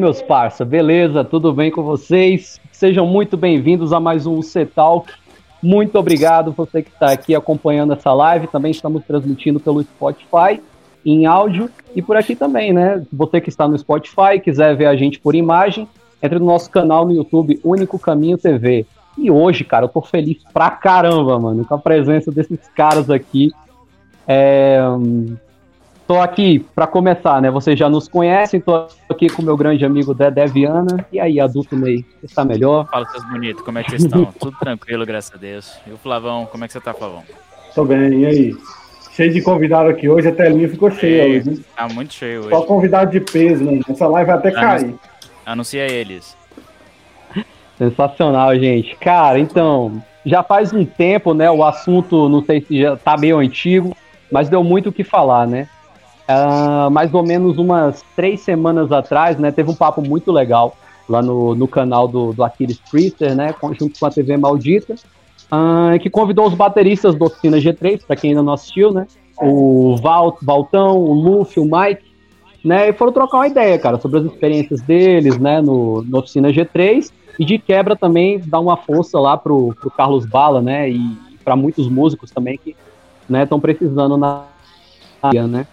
meus parça, beleza? Tudo bem com vocês? Sejam muito bem-vindos a mais um C-Talk. Muito obrigado você que está aqui acompanhando essa live. Também estamos transmitindo pelo Spotify em áudio e por aqui também, né? Você que está no Spotify, quiser ver a gente por imagem, entre no nosso canal no YouTube, Único Caminho TV. E hoje, cara, eu tô feliz pra caramba, mano, com a presença desses caras aqui. É, Tô aqui para começar, né? Vocês já nos conhecem, tô aqui com meu grande amigo Dedé Viana. E aí, adulto Ney, você está melhor? Fala, seus bonitos, como é que vocês estão? Tudo tranquilo, graças a Deus. E o Flavão, como é que você tá, Flavão? Tô bem, e aí? Cheio de convidado aqui hoje, a telinha ficou cheia Ei, hoje. Tá muito cheio hoje. Só convidado de peso, mano. Essa live vai até cair. Anuncia eles. Sensacional, gente. Cara, então, já faz um tempo, né? O assunto, não sei se já tá meio antigo, mas deu muito o que falar, né? Uh, mais ou menos umas três semanas atrás, né, teve um papo muito legal lá no, no canal do, do Aquiles Priester, né, junto com a TV Maldita, uh, que convidou os bateristas do Oficina G3, para quem ainda não assistiu, né, o Val, Valtão, o Luffy, o Mike, né, e foram trocar uma ideia, cara, sobre as experiências deles, né, no, no Oficina G3, e de quebra também dar uma força lá pro, pro Carlos Bala, né, e para muitos músicos também que, né, estão precisando na área, né.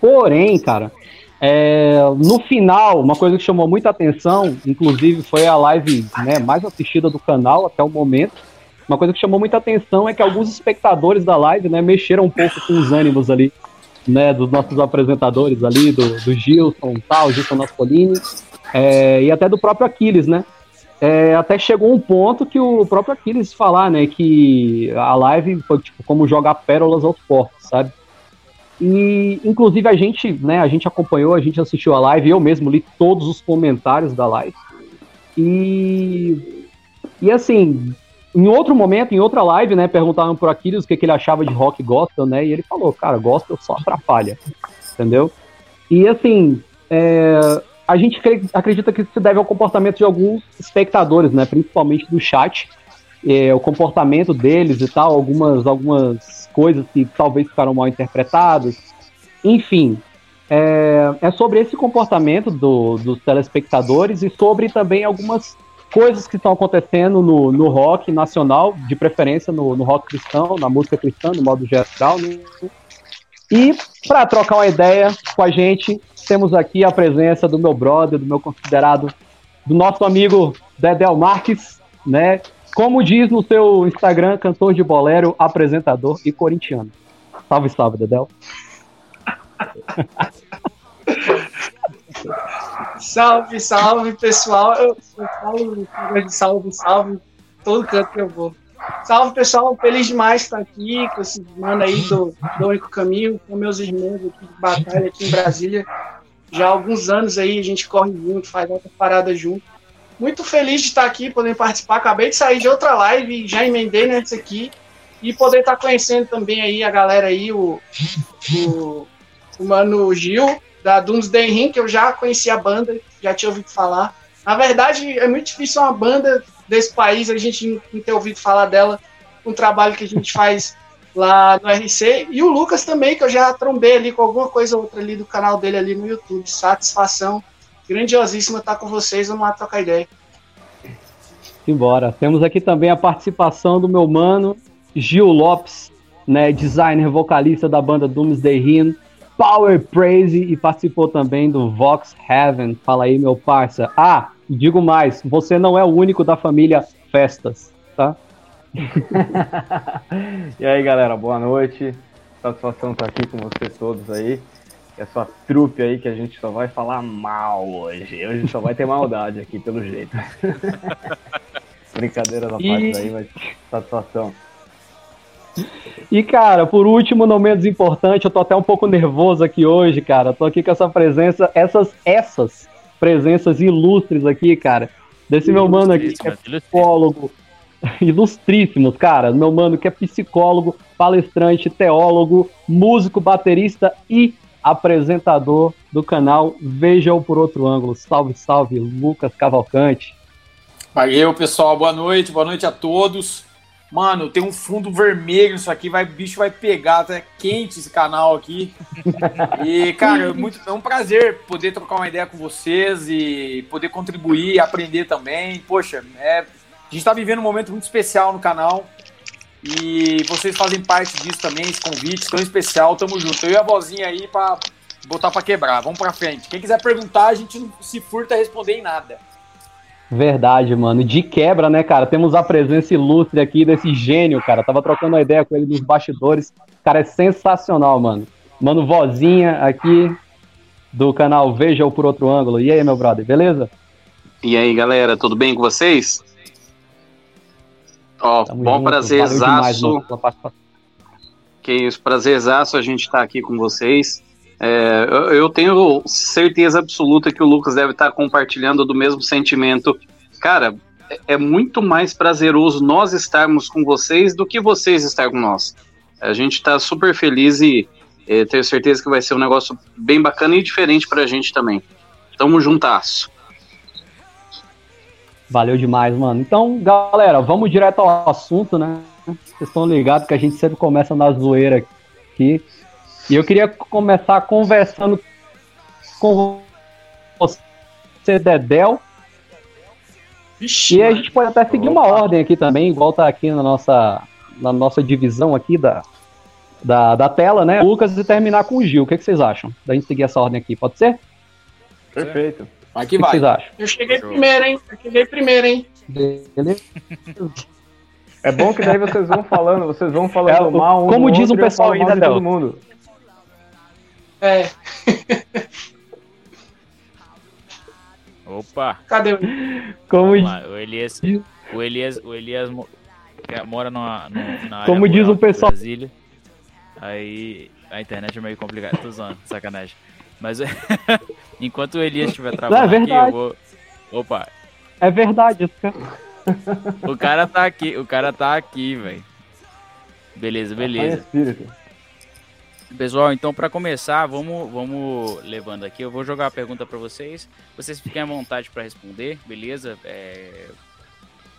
Porém, cara, é, no final, uma coisa que chamou muita atenção, inclusive foi a live né, mais assistida do canal até o momento. Uma coisa que chamou muita atenção é que alguns espectadores da live né, mexeram um pouco com os ânimos ali, né, dos nossos apresentadores ali, do, do Gilson, tal, Gilson Naspolini, é, e até do próprio Aquiles, né? É, até chegou um ponto que o próprio Aquiles falar, né, que a live foi tipo como jogar pérolas aos porcos, sabe? E, inclusive, a gente, né, a gente acompanhou, a gente assistiu a live, eu mesmo li todos os comentários da live. E, e assim, em outro momento, em outra live, né, perguntaram pro Aquiles o que, que ele achava de rock gospel, né, e ele falou, cara, gospel só atrapalha, entendeu? E assim, é, a gente acredita que isso se deve ao comportamento de alguns espectadores, né, principalmente do chat, é, o comportamento deles e tal, algumas, algumas coisas que talvez ficaram mal interpretadas. Enfim, é, é sobre esse comportamento do, dos telespectadores e sobre também algumas coisas que estão acontecendo no, no rock nacional, de preferência no, no rock cristão, na música cristã, no modo geral. Né? E para trocar uma ideia com a gente, temos aqui a presença do meu brother, do meu considerado, do nosso amigo Dedel Marques, né? Como diz no seu Instagram, cantor de bolero, apresentador e corintiano. Salve, salve, Dedel. salve, salve, pessoal. Eu, eu falo salve, salve, todo canto que eu vou. Salve, pessoal. Feliz demais estar aqui com esse mano aí do, do Único Caminho, com meus irmãos aqui de batalha aqui em Brasília. Já há alguns anos aí a gente corre junto, faz outra parada junto. Muito feliz de estar aqui, podendo participar. Acabei de sair de outra live, já emendei nessa aqui. E poder estar conhecendo também aí a galera aí, o, o, o mano Gil, da Doomsday Ring, que eu já conhecia a banda, já tinha ouvido falar. Na verdade, é muito difícil uma banda desse país a gente não ter ouvido falar dela, um trabalho que a gente faz lá no RC. E o Lucas também, que eu já trombei ali com alguma coisa ou outra ali do canal dele ali no YouTube. Satisfação grandiosíssima estar com vocês. Vamos lá trocar ideia. Embora. Temos aqui também a participação do meu mano Gil Lopes, né, designer vocalista da banda Doomsday Hymn, Power Praise e participou também do Vox Heaven. Fala aí, meu parça. Ah, digo mais, você não é o único da família Festas, tá? e aí, galera, boa noite. Satisfação estar aqui com vocês todos aí essa trupe aí que a gente só vai falar mal hoje. Hoje só vai ter maldade aqui, pelo jeito. Brincadeira na e... parte aí, mas satisfação. E, cara, por último, não menos importante, eu tô até um pouco nervoso aqui hoje, cara. Tô aqui com essa presença, essas, essas presenças ilustres aqui, cara. Desse meu mano aqui, que é psicólogo, ilustríssimos, cara. Meu mano que é psicólogo, palestrante, teólogo, músico, baterista e apresentador do canal Veja-o por outro ângulo. Salve, salve, Lucas Cavalcante. Valeu, pessoal. Boa noite, boa noite a todos. Mano, tem um fundo vermelho, isso aqui vai, bicho vai pegar, tá quente esse canal aqui. E, cara, é, muito, é um prazer poder trocar uma ideia com vocês e poder contribuir e aprender também. Poxa, é, a gente tá vivendo um momento muito especial no canal. E vocês fazem parte disso também, esse convite tão especial. Tamo junto. Eu e a vozinha aí pra botar pra quebrar. Vamos pra frente. Quem quiser perguntar, a gente não se furta a responder em nada. Verdade, mano. De quebra, né, cara? Temos a presença ilustre aqui desse gênio, cara. Tava trocando uma ideia com ele nos bastidores. Cara, é sensacional, mano. Mano, vozinha aqui do canal Veja o por outro ângulo. E aí, meu brother, beleza? E aí, galera, tudo bem com vocês? Ó, Tamo bom junto. prazerzaço. Que isso, prazerzaço a gente estar aqui com vocês. É, eu, eu tenho certeza absoluta que o Lucas deve estar compartilhando do mesmo sentimento. Cara, é- é muito mais prazeroso nós estarmos com vocês do que vocês estar com nós. A gente está super feliz e é, tenho certeza que vai ser um negócio bem bacana e diferente pra gente também. Tamo juntasso. Valeu demais, mano. Então, galera, vamos direto ao assunto, né? Vocês estão ligados que a gente sempre começa na zoeira aqui. E eu queria começar conversando com você, Dedel. Vixe, E a gente pode até seguir uma ordem aqui também, igual tá aqui na nossa, na nossa divisão aqui da, da, da tela, né? Lucas e terminar com o Gil. O que, que vocês acham? Da gente seguir essa ordem aqui, pode ser? Perfeito. O que vai. vocês acham? Eu cheguei Show. primeiro, hein? Eu cheguei primeiro, hein? Beleza? É bom que daí vocês vão falando, vocês vão falando É, mal um como do diz um pessoal né, de todo mundo. É. Opa! Cadê o. Como, lá, o Elias, o Elias, o Elias mora numa, num- na área Como diz rural o pessoal- Brasília. Aí a internet é meio complicada. Tô zoando, sacanagem. Mas enquanto o Elias estiver trabalhando aqui, verdade. eu vou. Opa, é verdade isso, cara. o cara tá aqui, o cara tá aqui, velho. Beleza, Pai beleza. Pessoal, então para começar, vamos, vamos levando aqui. Eu vou jogar a pergunta para vocês. Vocês fiquem à vontade para responder, beleza? É,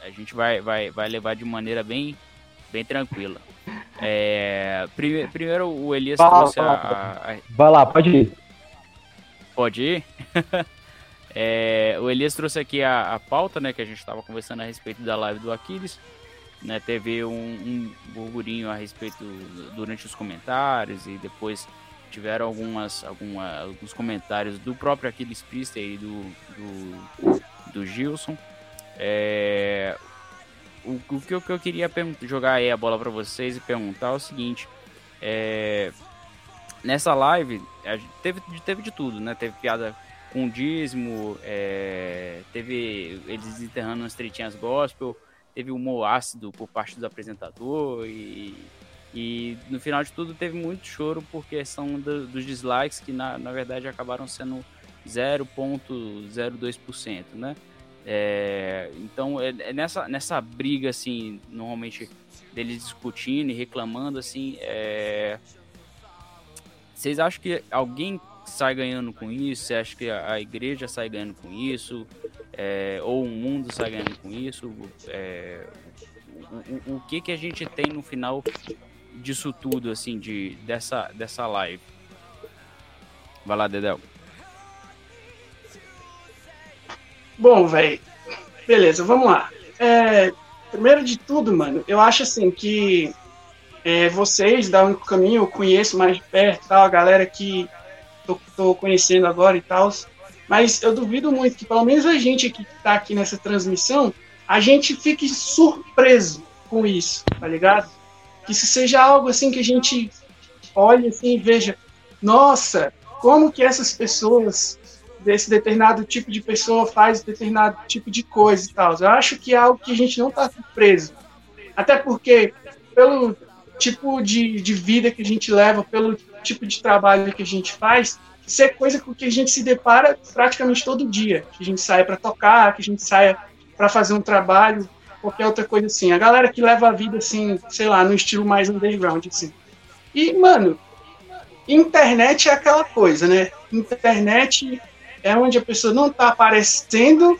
a gente vai, vai, vai levar de maneira bem, bem tranquila. É, prime- primeiro, o Elias Fala, trouxe a- a- Vai lá, pode ir. Pode ir? É, o Elias trouxe aqui a, a pauta, né, que a gente estava conversando a respeito da live do Aquiles. Né, teve um, um burburinho a respeito durante os comentários e depois tiveram algumas, alguma, alguns comentários do próprio Aquiles Priester e do, do, do Gilson. É, o, o que eu, que eu queria jogar aí a bola para vocês e perguntar é o seguinte: é, nessa live teve, teve de tudo, né? Teve piada com dízimo, é, teve eles enterrando as tretinhas gospel, teve humor ácido por parte do apresentador e, e no final de tudo teve muito choro por questão do- dos dislikes que na, na verdade acabaram sendo 0.02%, né? É, então é, é nessa, nessa briga assim, normalmente deles discutindo e reclamando assim, é, vocês acham que alguém sai ganhando com isso? Você acha que a, igreja sai ganhando com isso? É, ou o mundo sai ganhando com isso? É, o, o- o que que a gente tem no final disso tudo, assim, de, dessa, dessa live? Vai lá, Dedel. Bom, velho. Beleza, vamos lá. É, primeiro de tudo, mano, eu acho assim que é, vocês da Único Caminho eu conheço mais de perto, tal, a galera que tô, tô conhecendo agora e tal. Mas eu duvido muito que, pelo menos a gente aqui que tá aqui nessa transmissão, a gente fique surpreso com isso, tá ligado? Que isso seja algo assim que a gente olhe assim e veja, nossa, como que essas pessoas desse determinado tipo de pessoa faz determinado tipo de coisa e tal. Eu acho que é algo que a gente não está surpreso. Até porque, pelo tipo de, de vida que a gente leva, pelo tipo de trabalho que a gente faz, isso é coisa com que a gente se depara praticamente todo dia. Que a gente saia para tocar, que a gente saia para fazer um trabalho, qualquer outra coisa assim. A galera que leva a vida assim, sei lá, no estilo mais underground, assim. E, mano, internet é aquela coisa, né? Internet é onde a pessoa não tá aparecendo,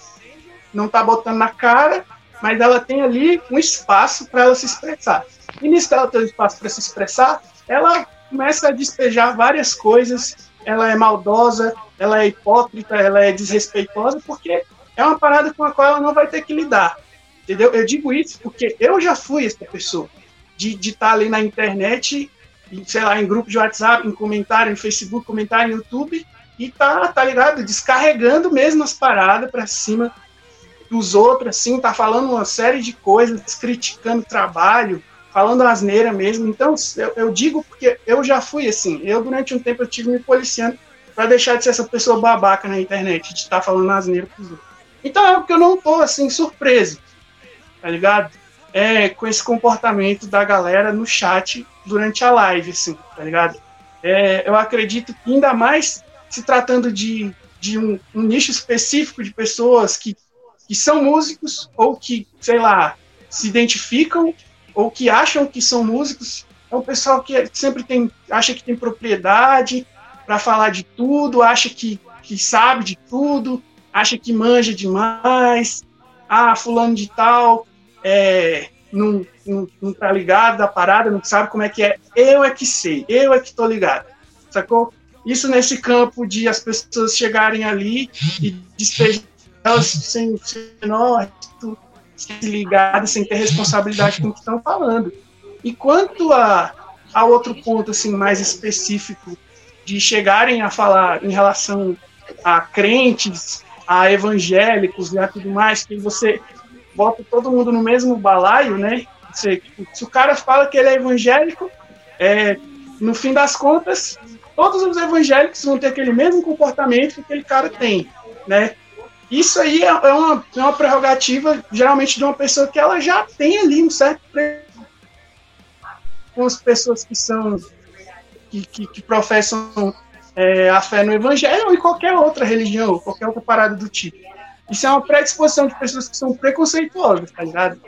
não tá botando na cara, mas ela tem ali um espaço para ela se expressar. Ela tem um espaço para se expressar, ela começa a despejar várias coisas, ela é maldosa, ela é hipócrita, ela é desrespeitosa, porque é uma parada com a qual ela não vai ter que lidar. Entendeu? Eu digo isso porque eu já fui essa pessoa de estar tá ali na internet, sei lá, em grupo de WhatsApp, em comentário, em Facebook, comentário no YouTube, e tá, tá ligado? Descarregando mesmo as paradas para cima dos outros, assim, tá falando uma série de coisas, criticando trabalho, falando asneira mesmo. Então, eu, eu, digo porque eu já fui assim. Eu, durante um tempo, eu tive me policiando para deixar de ser essa pessoa babaca na internet, de estar tá falando asneira pros outros. Então, é porque eu não tô, assim, surpreso, tá ligado? É, com esse comportamento da galera no chat durante a live, assim, tá ligado? É, eu acredito que ainda mais se tratando de, de um, um nicho específico de pessoas que que são músicos ou que, sei lá, se identificam ou que acham que são músicos. É um pessoal que sempre tem, acha que tem propriedade para falar de tudo, acha que, que sabe de tudo, acha que manja demais. Ah, fulano de tal é, não, não, não tá ligado da parada, não sabe como é que é. Eu é que sei, eu é que tô ligado. Sacou? Isso nesse campo de as pessoas chegarem ali e despejar elas sem ser ligadas, sem ter responsabilidade com o que estão falando. E quanto a, a outro ponto assim mais específico de chegarem a falar em relação a crentes, a evangélicos e a tudo mais, que você bota todo mundo no mesmo balaio, né? Tipo, se o cara fala que ele é evangélico, é, no fim das contas, todos os evangélicos vão ter aquele mesmo comportamento que aquele cara tem, né? Isso aí é, é uma, é uma prerrogativa, geralmente, de uma pessoa que ela já tem ali um certo com as pessoas que são que, que, que professam é, a fé no evangelho ou em qualquer outra religião, qualquer outra parada do tipo. Isso é uma predisposição de pessoas que são preconceituosas, tá ligado?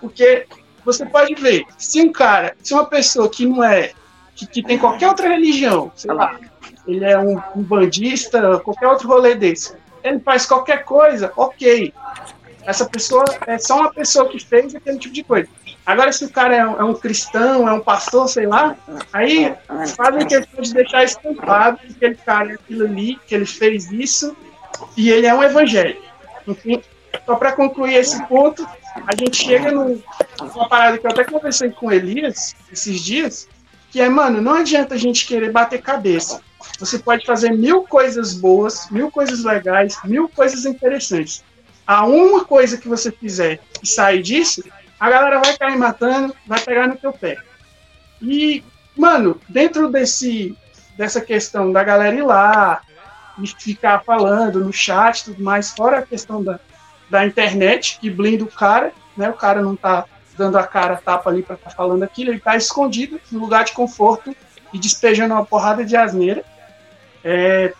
Porque você pode ver, se um cara, se uma pessoa que não é, que, que tem qualquer outra religião, sei lá, ele é um, um bandista, qualquer outro rolê desse, ele faz qualquer coisa, ok. Essa pessoa é só uma pessoa que fez aquele tipo de coisa. Agora, se o cara é um, é um cristão, é um pastor, sei lá, aí fazem questão de deixar estampado que aquele cara é aquilo ali, que ele fez isso, e ele é um evangelho. Enfim, só para concluir esse ponto, a gente chega numa parada que eu até conversei com o Elias esses dias, que é, mano, não adianta a gente querer bater cabeça. Você pode fazer mil coisas boas, mil coisas legais, mil coisas interessantes. A uma coisa que você fizer e sair disso, a galera vai cair matando, vai pegar no teu pé. E, mano, dentro desse, dessa questão da galera ir lá e ficar falando no chat e tudo mais, fora a questão da, da internet, que blinda o cara, né? O cara não tá dando a cara tapa ali para estar tá falando aquilo, ele tá escondido no lugar de conforto e despejando uma porrada de asneira. É,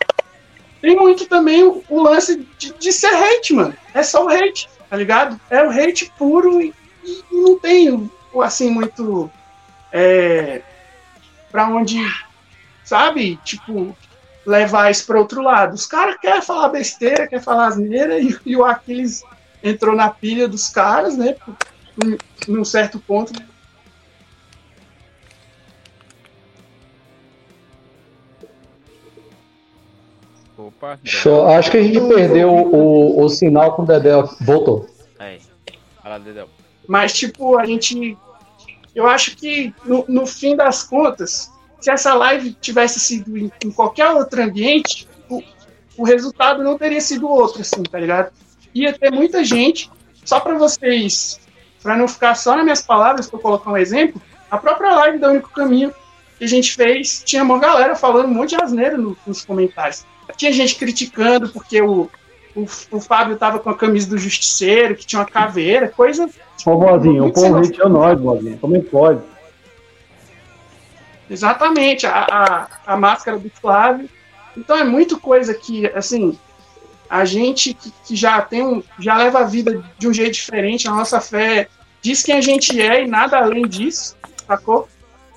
tem muito também o, o lance de, de, ser hate, mano. É só o hate, tá ligado? É o hate puro e, e não tem, assim, muito. É, pra onde, sabe? Tipo, levar isso para outro lado. Os caras querem falar besteira, querem falar asneira, e, e, o Aquiles entrou na pilha dos caras, né? Num certo ponto, Opa. Show. Acho que a gente perdeu o, o sinal com o Dedé. Voltou. Aí. Fala, Dedé. Mas, tipo, a gente. Eu acho que, no, no fim das contas, se essa live tivesse sido em, em qualquer outro ambiente, o, o resultado não teria sido outro, assim, tá ligado? Ia ter muita gente, só para vocês, para não ficar só nas minhas palavras, para colocar um exemplo, a própria live do Único Caminho que a gente fez, tinha uma galera falando um monte de asneira no, nos comentários. Tinha gente criticando porque o, o, o Fábio tava com a camisa do Justiceiro, que tinha uma caveira, coisa. Ô, vozinho, o povo é nós, vozinho. Como é que pode? Exatamente, a, a, a máscara do Flávio. Então é muito coisa que, assim, a gente que, que, já tem um, já leva a vida de um jeito diferente, a nossa fé diz quem a gente é e nada além disso, sacou?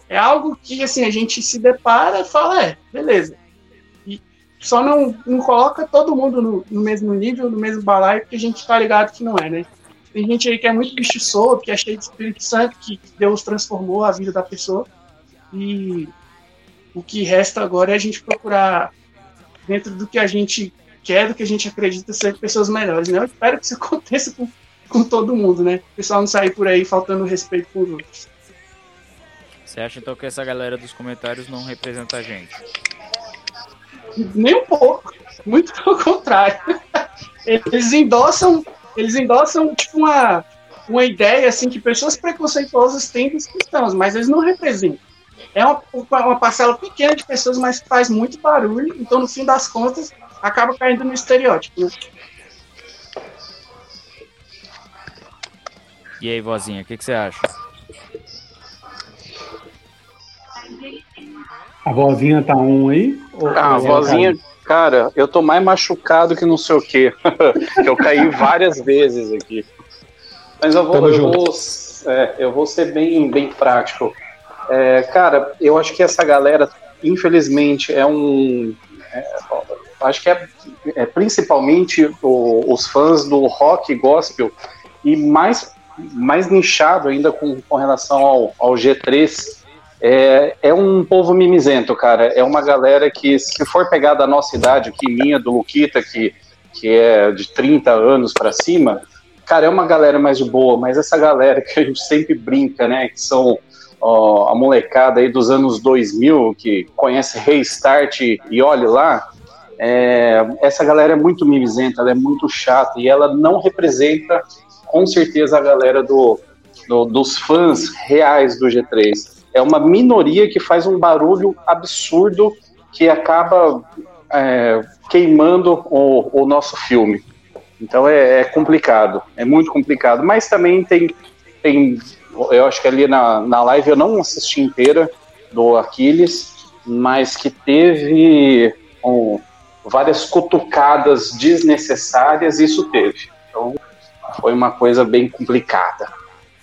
É algo que, assim, a gente se depara e fala, é, beleza, só não, não coloca todo mundo no, no, mesmo nível, no mesmo balaio, porque a gente tá ligado que não é, né? Tem gente aí que é muito bicho solto, que é cheio de Espírito Santo, que Deus transformou a vida da pessoa. E o que resta agora é a gente procurar, dentro do que a gente quer, do que a gente acredita, ser pessoas melhores, né? Eu espero que isso aconteça com, com todo mundo, né? O pessoal não sair por aí faltando respeito com os outros. Você acha então que essa galera dos comentários não representa a gente? Nem um pouco. Muito pelo contrário. Eles endossam, eles endossam tipo uma, uma ideia assim que pessoas preconceituosas têm dos cristãos, mas eles não representam. É uma, uma parcela pequena de pessoas, mas faz muito barulho, então no fim das contas acaba caindo no estereótipo. Né? E aí, vozinha, o que, que você acha? A vozinha tá um aí? Ah, a vozinha, cara, eu tô mais machucado que não sei o quê. eu caí várias vezes aqui. Mas eu vou, eu vou, é, eu vou ser bem, bem prático. É, cara, eu acho que essa galera, infelizmente, é um. É, acho que é, é principalmente o, os fãs do rock gospel e mais, mais nichado ainda com, com relação ao, ao G3 é, é um povo mimizento, cara. É uma galera que, se for pegar da nossa idade, aqui, minha, do Luquita, que, que é de 30 anos para cima, cara, é uma galera mais de boa, mas essa galera que a gente sempre brinca, né, que são ó, a molecada aí dos anos 2000, que conhece Restart e olhe lá, é, essa galera é muito mimizenta, ela é muito chata e ela não representa, com certeza, a galera do, do dos fãs reais do G3 é uma minoria que faz um barulho absurdo que acaba é, queimando o, o, nosso filme. Então é, é, complicado, é muito complicado. Mas também tem, tem eu acho que ali na, na live eu não assisti inteira do Aquiles, mas que teve um, várias cutucadas desnecessárias, isso teve. Então foi uma coisa bem complicada.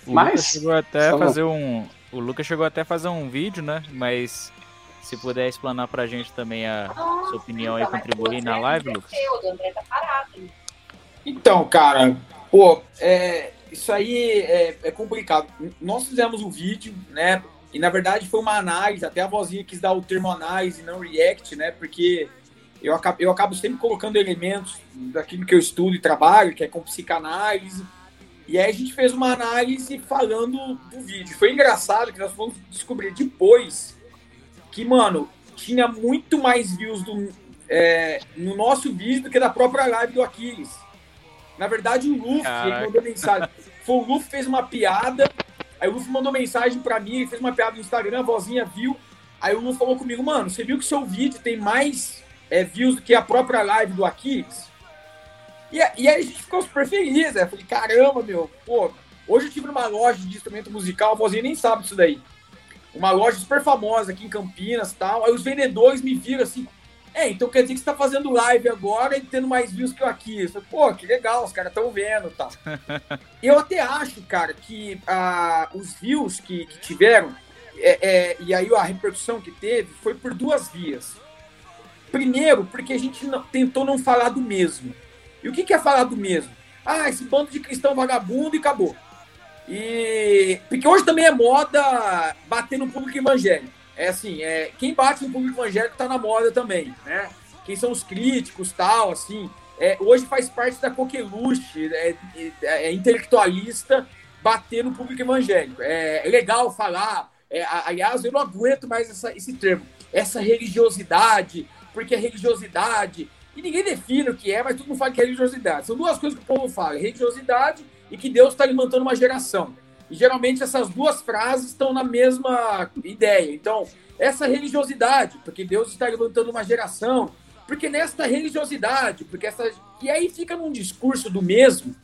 Mas chegou até a fazer um, o Lucas chegou até a fazer um vídeo, né? Mas se puder explanar pra gente também a sua opinião e contribuir na live, Lucas. Então, cara, pô, é, isso aí é, é, complicado. Nós fizemos um vídeo, né? E na verdade foi uma análise, até a vozinha quis dar o termo análise, não react, né? Porque eu acabo, eu acabo sempre colocando elementos daquilo que eu estudo e trabalho, que é com psicanálise e aí a gente fez uma análise falando do vídeo. Foi engraçado que nós fomos descobrir depois que, mano, tinha muito mais views do, é, no nosso vídeo do que da própria live do Aquiles. Na verdade, o Luffy mandou mensagem. Foi o Luffy fez uma piada, aí o Luffy mandou mensagem para mim, ele fez uma piada no Instagram, a vozinha viu. Aí o Luffy falou comigo, mano, você viu que seu vídeo tem mais é, views do que a própria live do Aquiles? E, e aí a gente ficou super feliz, né? Falei, caramba, meu, pô, hoje eu tive numa loja de instrumento musical, a vozinha nem sabe disso daí. Uma loja super famosa aqui em Campinas e tal. Aí os vendedores me viram assim, é, então quer dizer que você tá fazendo live agora e tendo mais views que eu aqui. Eu falei, pô, que legal, os caras estão vendo e tal. eu até acho, cara, que ah, os views que, que tiveram, é, é, e aí a repercussão que teve, foi por duas vias. Primeiro, porque a gente não, tentou não falar do mesmo. E o que, que é falar do mesmo? Ah, esse bando de cristão vagabundo e acabou. E porque hoje também é moda bater no público evangélico. É assim, é quem bate no público evangélico tá na moda também, né? Quem são os críticos, tal, assim. É, hoje faz parte da coqueluche, é, é, é, intelectualista bater no público evangélico. É, é legal falar. É, aliás, eu não aguento mais essa, esse termo. Essa religiosidade, porque a religiosidade e ninguém define o que é, mas todo mundo fala que é religiosidade. São duas coisas que o povo fala: religiosidade e que Deus está alimentando uma geração. E geralmente essas duas frases estão na mesma ideia. Então, essa religiosidade, porque Deus está levantando uma geração, porque nesta religiosidade, porque essa. E aí fica num discurso do mesmo.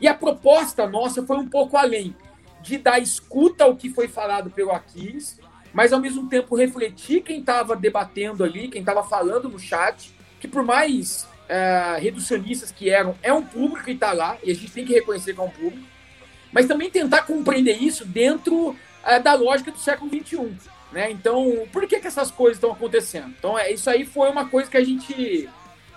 E a proposta nossa foi um pouco além de dar escuta ao que foi falado pelo Aquiles, mas ao mesmo tempo refletir quem estava debatendo ali, quem estava falando no chat, que por mais é, reducionistas que eram, é um público que está lá, e a gente tem que reconhecer que é um público, mas também tentar compreender isso dentro é, da lógica do século XXI. Né? Então, por que, que essas coisas estão acontecendo? Então, é, isso aí foi uma coisa que a gente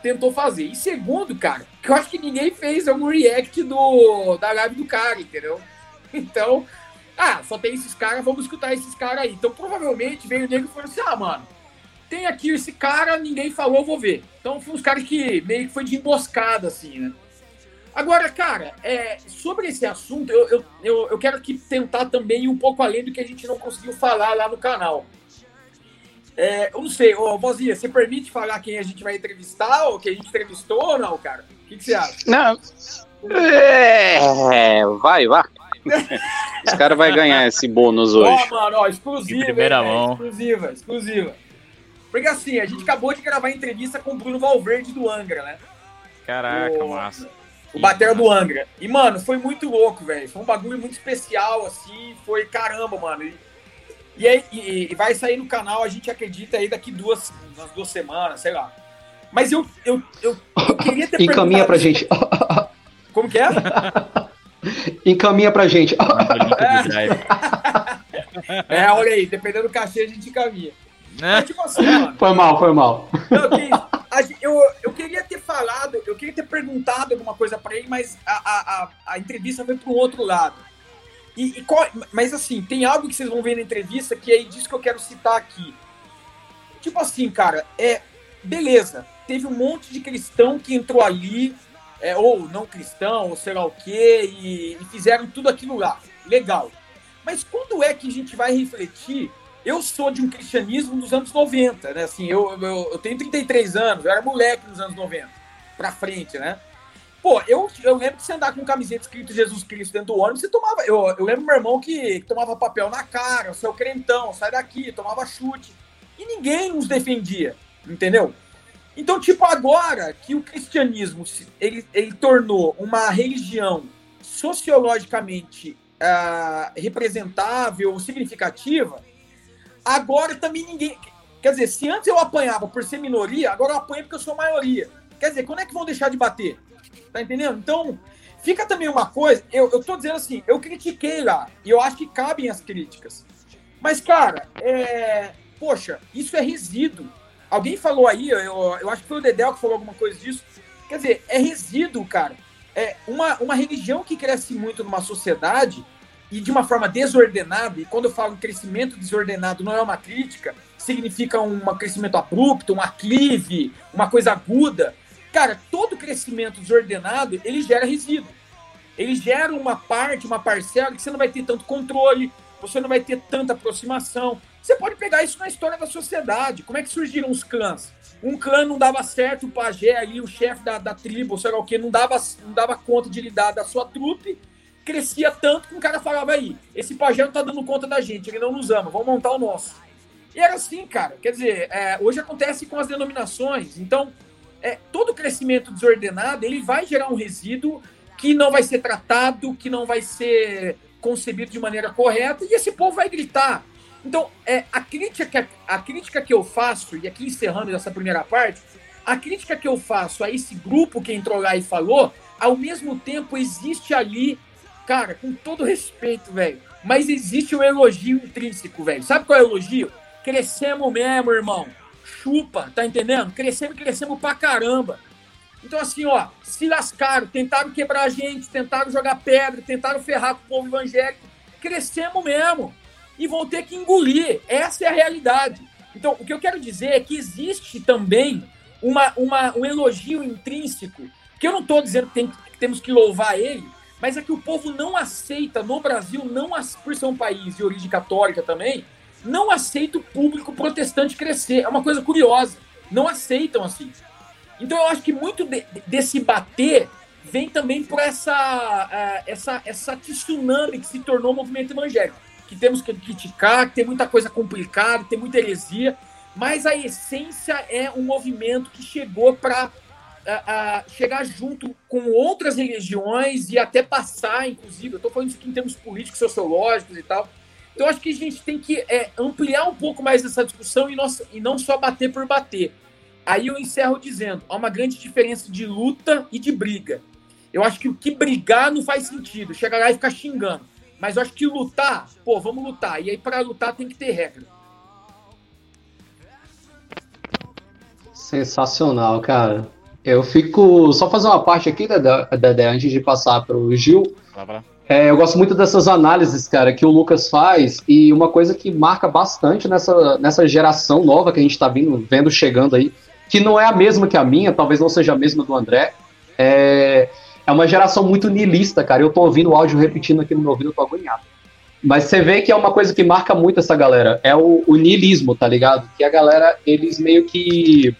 tentou fazer. E segundo, cara, que eu acho que ninguém fez algum react do, da live do cara, entendeu? Então, ah, só tem esses caras, vamos escutar esses caras aí. Então, provavelmente veio o nego e falou assim: ah, mano, tem aqui esse cara, ninguém falou, vou ver. Então, foi uns caras que meio que foi de emboscada, assim, né? Agora, cara, é, sobre esse assunto, eu, eu, eu, eu quero aqui tentar também ir um pouco além do que a gente não conseguiu falar lá no canal. É, eu não sei, ô Vozinha, você permite falar quem a gente vai entrevistar ou quem a gente entrevistou ou não, cara? O que, que você acha? Não. É, vai, vai. Esse cara vai ganhar esse bônus hoje. Ó, mano, ó, exclusiva. De primeira hein, mão. Exclusiva, exclusiva. Porque assim, a gente acabou de gravar a entrevista com o Bruno Valverde do Angra, né? Caraca, O- massa. O batera do Angra. E, mano, foi muito louco, velho. Foi um bagulho muito especial, assim. Foi caramba, mano. E, e aí e, e vai sair no canal, a gente acredita aí daqui duas, umas duas semanas, sei lá. Mas eu, eu, eu, eu queria ter Encaminha perguntado- pra gente. Como que é? Encaminha pra gente. É, olha aí, dependendo do cachê, a gente encaminha. Né? Mas, tipo assim, mano. Foi mal, foi mal. Gen- eu, eu queria ter falado, eu queria ter perguntado alguma coisa pra ele, mas a, a, a, a entrevista foi para um outro lado. E, e qual- mas assim, tem algo que vocês vão ver na entrevista que é disso que eu quero citar aqui. Tipo assim, cara, é beleza. Teve um monte de cristão que entrou ali, é, ou não cristão, ou sei lá o quê, e, e fizeram tudo aquilo lá. Legal. Mas quando é que a gente vai refletir eu sou de um cristianismo dos anos 90, né? Assim, eu, eu, eu tenho 33 anos, eu era moleque nos anos 90, pra frente, né? Pô, eu, eu lembro de você andar com camiseta escrito Jesus Cristo dentro do ônibus, você tomava. Eu, eu lembro meu irmão que, que tomava papel na cara, seu crentão, sai daqui, tomava chute. E ninguém nos defendia, entendeu? Então, tipo, agora que o cristianismo ele, ele tornou uma religião sociologicamente ah, representável, significativa, agora também ninguém. Quer dizer, se antes eu apanhava por ser minoria, agora eu apanho porque eu sou maioria. Quer dizer, quando é que vão deixar de bater? Tá entendendo? Então, fica também uma coisa. Eu, eu tô dizendo assim, eu critiquei lá, e eu acho que cabem as críticas. Mas, cara, é. Poxa, isso é resíduo. Alguém falou aí, eu, eu acho que foi o Dedel que falou alguma coisa disso. Quer dizer, é resíduo, cara. É uma, uma religião que cresce muito numa sociedade e de uma forma desordenada, e quando eu falo crescimento desordenado não é uma crítica, significa um crescimento abrupto, um aclive, uma coisa aguda. Cara, todo crescimento desordenado, ele gera resíduo. Ele gera uma parte, uma parcela que você não vai ter tanto controle, você não vai ter tanta aproximação. Você pode pegar isso na história da sociedade. Como é que surgiram os clãs? Um clã não dava certo, o pajé ali, o chefe da, da tribo, sei lá o que, não dava, não dava conta de lidar da sua trupe, crescia tanto que um cara falava aí, esse pajé não tá dando conta da gente, ele não nos ama, vamos montar o nosso. E era assim, cara. Quer dizer, é, hoje acontece com as denominações. Então, é, todo crescimento desordenado, ele vai gerar um resíduo que não vai ser tratado, que não vai ser concebido de maneira correta, e esse povo vai gritar. Então, é, a, crítica, a crítica que eu faço, e aqui encerrando essa primeira parte, a crítica que eu faço a esse grupo que entrou lá e falou, ao mesmo tempo existe ali, cara, com todo respeito, velho, mas existe um elogio intrínseco, velho. Sabe qual é o elogio? Crescemos mesmo, irmão. Chupa, tá entendendo? Crescemos, crescemos pra caramba. Então, assim, ó, se lascaram, tentaram quebrar a gente, tentaram jogar pedra, tentaram ferrar com o povo evangélico. Crescemos mesmo. E vão ter que engolir. Essa é a realidade. Então, o que eu quero dizer é que existe também uma, uma, um elogio intrínseco, que eu não estou dizendo que, tem, que temos que louvar ele, mas é que o povo não aceita, no Brasil, não por ser um país de origem católica também, não aceita o público protestante crescer. É uma coisa curiosa. Não aceitam assim. Então eu acho que muito de, desse bater vem também por essa, uh, essa, essa tsunami que se tornou o movimento evangélico. Que temos que criticar, que tem muita coisa complicada, tem muita heresia, mas a essência é um movimento que chegou para uh, chegar junto com outras religiões e até passar, inclusive, eu estou falando isso aqui em termos políticos, sociológicos e tal. Então acho que a gente tem que é, ampliar um pouco mais essa discussão e, e não só bater por bater. Aí eu encerro dizendo: há uma grande diferença de luta e de briga. Eu acho que o que brigar não faz sentido, chegar lá e ficar xingando. Mas eu acho que lutar, pô, vamos lutar. E aí, para lutar, tem que ter regra. Sensacional, cara. Eu fico. Só fazer uma parte aqui, Dedé, antes de passar para o Gil. É, eu gosto muito dessas análises, cara, que o Lucas faz, e uma coisa que marca bastante nessa, nessa geração nova que a gente está vendo chegando aí, que não é a mesma que a minha, talvez não seja a mesma do André, é, é uma geração muito niilista, cara. Eu tô ouvindo o áudio repetindo aqui no meu ouvido, eu tô agoniado. Mas você vê que é uma coisa que marca muito essa galera, é o, o niilismo, tá ligado? Que a galera, eles meio que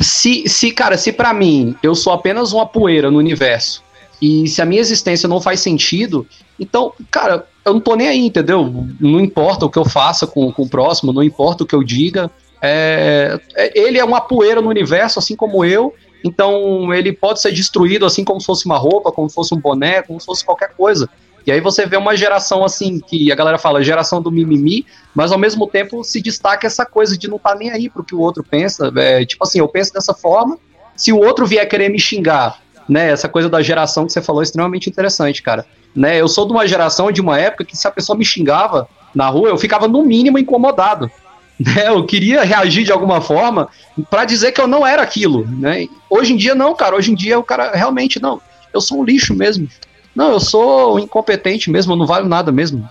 se, se, cara, se para mim eu sou apenas uma poeira no universo e se a minha existência não faz sentido, então, cara, eu não tô nem aí, entendeu? Não importa o que eu faça com, com o próximo, não importa o que eu diga. É, é, ele é uma poeira no universo, assim como eu, então ele pode ser destruído assim como se fosse uma roupa, como se fosse um boné, como se fosse qualquer coisa. E aí você vê uma geração assim, que a galera fala geração do mimimi, mas ao mesmo tempo se destaca essa coisa de não estar tá nem aí pro que o outro pensa. É, tipo assim, eu penso dessa forma, se o outro vier querer me xingar, né, essa coisa da geração que você falou é extremamente interessante, cara. Né, eu sou de uma geração, de uma época que se a pessoa me xingava na rua, eu ficava no mínimo incomodado. Né, eu queria reagir de alguma forma para dizer que eu não era aquilo, né? Hoje em dia não, cara. Hoje em dia o cara realmente não. Eu sou um lixo mesmo. Não, eu sou incompetente mesmo, eu não valho nada mesmo.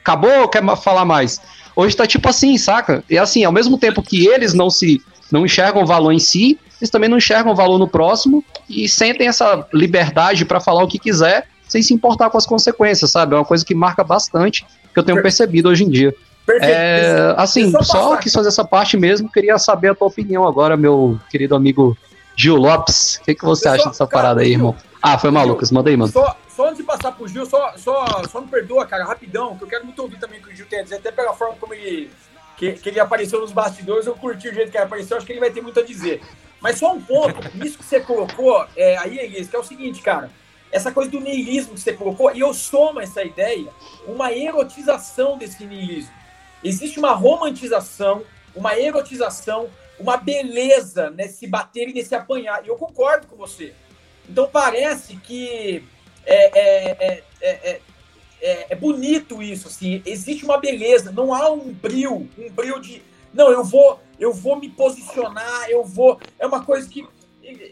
Acabou, quer falar mais? Hoje tá tipo assim, saca? E assim, ao mesmo tempo que eles não se não enxergam valor em si, eles também não enxergam valor no próximo e sentem essa liberdade para falar o que quiser, sem se importar com as consequências, sabe? É uma coisa que marca bastante, que eu tenho percebido hoje em dia. Perfeito. É, assim, só, só quis fazer essa parte mesmo, queria saber a tua opinião agora, meu querido amigo Gil Lopes. O que, que você acha dessa cara, parada aí, irmão? Ah, foi maluco, manda aí, mano. Só, só antes de passar pro Gil, só, só, só me perdoa, cara, rapidão, que eu quero muito ouvir também o que o Gil tem a dizer, até pela forma como ele, que, que ele apareceu nos bastidores, eu curti o jeito que ele apareceu, acho que ele vai ter muito a dizer. Mas só um ponto, nisso que você colocou é, aí, Elias, que é o seguinte, cara, essa coisa do niilismo que você colocou, e eu somo essa ideia, uma erotização desse niilismo. Existe uma romantização, uma erotização, uma beleza nesse bater e nesse apanhar, e eu concordo com você. Então parece que é, é, é, é, é bonito isso, assim, existe uma beleza, não há um brilho, um brilho de, não, eu vou, eu vou me posicionar, eu vou, é uma coisa que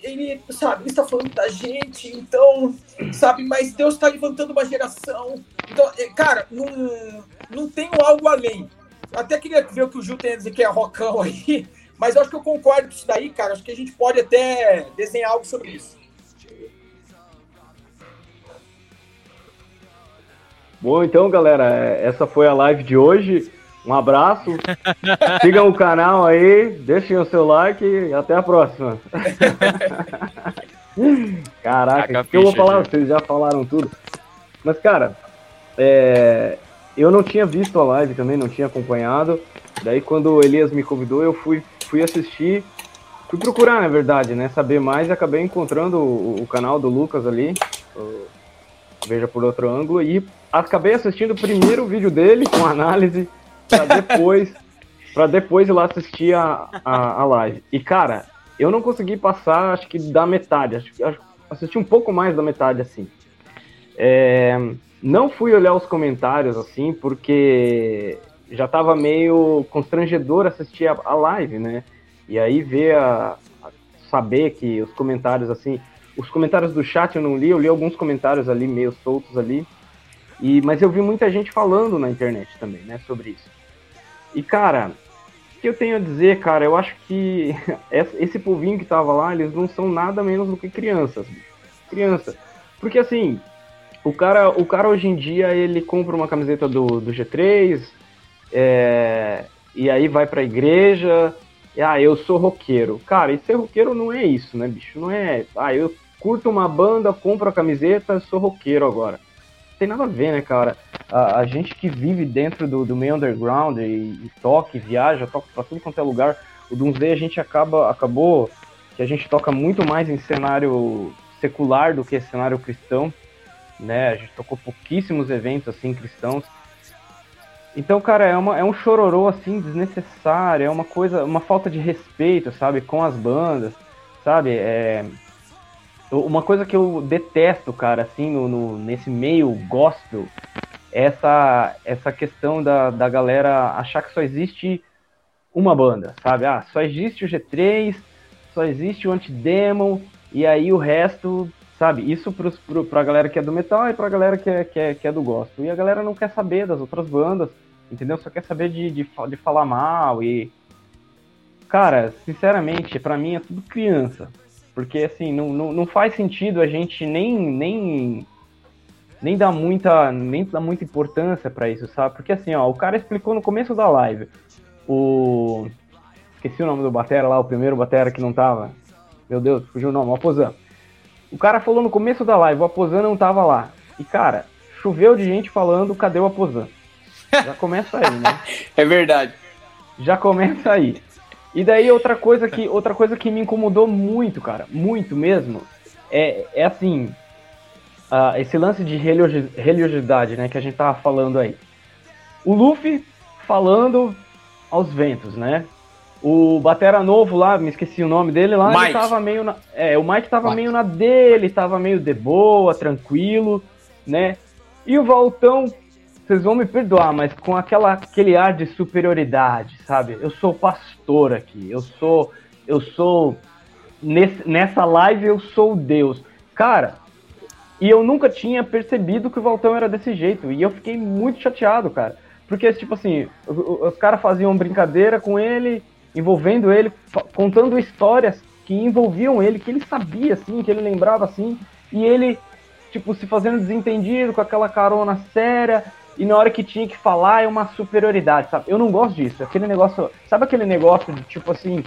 ele, sabe, ele está falando da gente, então, sabe, mas Deus está levantando uma geração. Então, cara, não, não tenho algo além. Até queria ver o que o Gil tem a dizer que é rocão aí, mas eu acho que eu concordo com isso daí, cara. Acho que a gente pode até desenhar algo sobre isso. Bom, então, galera, essa foi a live de hoje. Um abraço. Sigam o canal aí, deixem o seu like e até a próxima. Caraca, o que eu vou falar? Vocês já falaram tudo. Mas, cara, é... eu não tinha visto a live também, não tinha acompanhado. Daí, quando o Elias me convidou, eu fui, fui assistir. Fui procurar, na verdade, né? Saber mais e acabei encontrando o, o canal do Lucas ali. Veja por outro ângulo. E acabei assistindo o primeiro vídeo dele com análise para depois para depois ir lá assistir a, a, a, live. E cara, eu não consegui passar, acho que da metade, acho, acho assisti um pouco mais da metade assim. É, não fui olhar os comentários assim, porque já tava meio constrangedor assistir a, a live, né? E aí ver a, a, saber que os comentários assim, os comentários do chat eu não li, eu li alguns comentários ali meio soltos ali. E, mas eu vi muita gente falando na internet também, né, sobre isso. E, cara, o que eu tenho a dizer, cara, eu acho que esse povinho que tava lá, eles não são nada menos do que crianças. Criança. Porque, assim, o cara, o cara hoje em dia, ele compra uma camiseta do, do G3, é, e aí vai pra igreja, e, ah, eu sou roqueiro. Cara, e ser roqueiro não é isso, né, bicho? Não é, ah, eu curto uma banda, compro a camiseta, sou roqueiro agora tem nada a ver, né, cara? A, a gente que vive dentro do, do meio underground e, e toca, e viaja, toca pra tudo quanto é lugar, o Doomsday a gente acaba, acabou que a gente toca muito mais em cenário secular do que cenário cristão, né? A gente tocou pouquíssimos eventos assim cristãos. Então, cara, é, uma, é um chororô assim desnecessário, é uma coisa, uma falta de respeito, sabe, com as bandas, sabe? É, uma coisa que eu detesto, cara, assim, no, no, nesse meio gospel, é essa, essa questão da, da galera achar que só existe uma banda, sabe? Ah, só existe o G3, só existe o Antidemon, e aí o resto, sabe? Isso pros, pro, pra galera que é do metal e pra galera que é, que, é, que é do gospel. E a galera não quer saber das outras bandas, entendeu? Só quer saber de, de, de falar mal e. Cara, sinceramente, para mim é tudo criança. Porque assim, não, não, não faz sentido a gente nem, nem nem dá muita, nem dá muita importância para isso, sabe? Porque assim, ó, o cara explicou no começo da live. O esqueci o nome do batera lá, o primeiro batera que não tava. Meu Deus, fugiu o nome, o Aposan. O cara falou no começo da live, o Aposan não tava lá. E cara, choveu de gente falando, cadê o Aposan? Já começa aí, né? é verdade. Já começa aí. E daí outra coisa que outra coisa que me incomodou muito, cara, muito mesmo, é, é assim, uh, esse lance de religiosidade, né, que a gente tava falando aí. O Luffy falando aos ventos, né? O Batera Novo lá, me esqueci o nome dele lá, Mike. ele tava meio na, é, o Mike tava Mike. meio na dele, tava meio de boa, tranquilo, né? E o Valtão, vocês vão me perdoar, mas com aquela, aquele ar de superioridade, sabe? Eu sou pastor aqui, eu sou, eu sou, nesse, nessa live eu sou Deus. Cara, e eu nunca tinha percebido que o Valtão era desse jeito. E eu fiquei muito chateado, cara. Porque, tipo assim, os, caras faziam brincadeira com ele, envolvendo ele, contando histórias que envolviam ele, que ele sabia, assim, que ele lembrava, assim. E ele, tipo, se fazendo desentendido com aquela carona séria. E na hora que tinha que falar é uma superioridade, sabe? Eu não gosto disso. Aquele negócio. Sabe aquele negócio de tipo assim.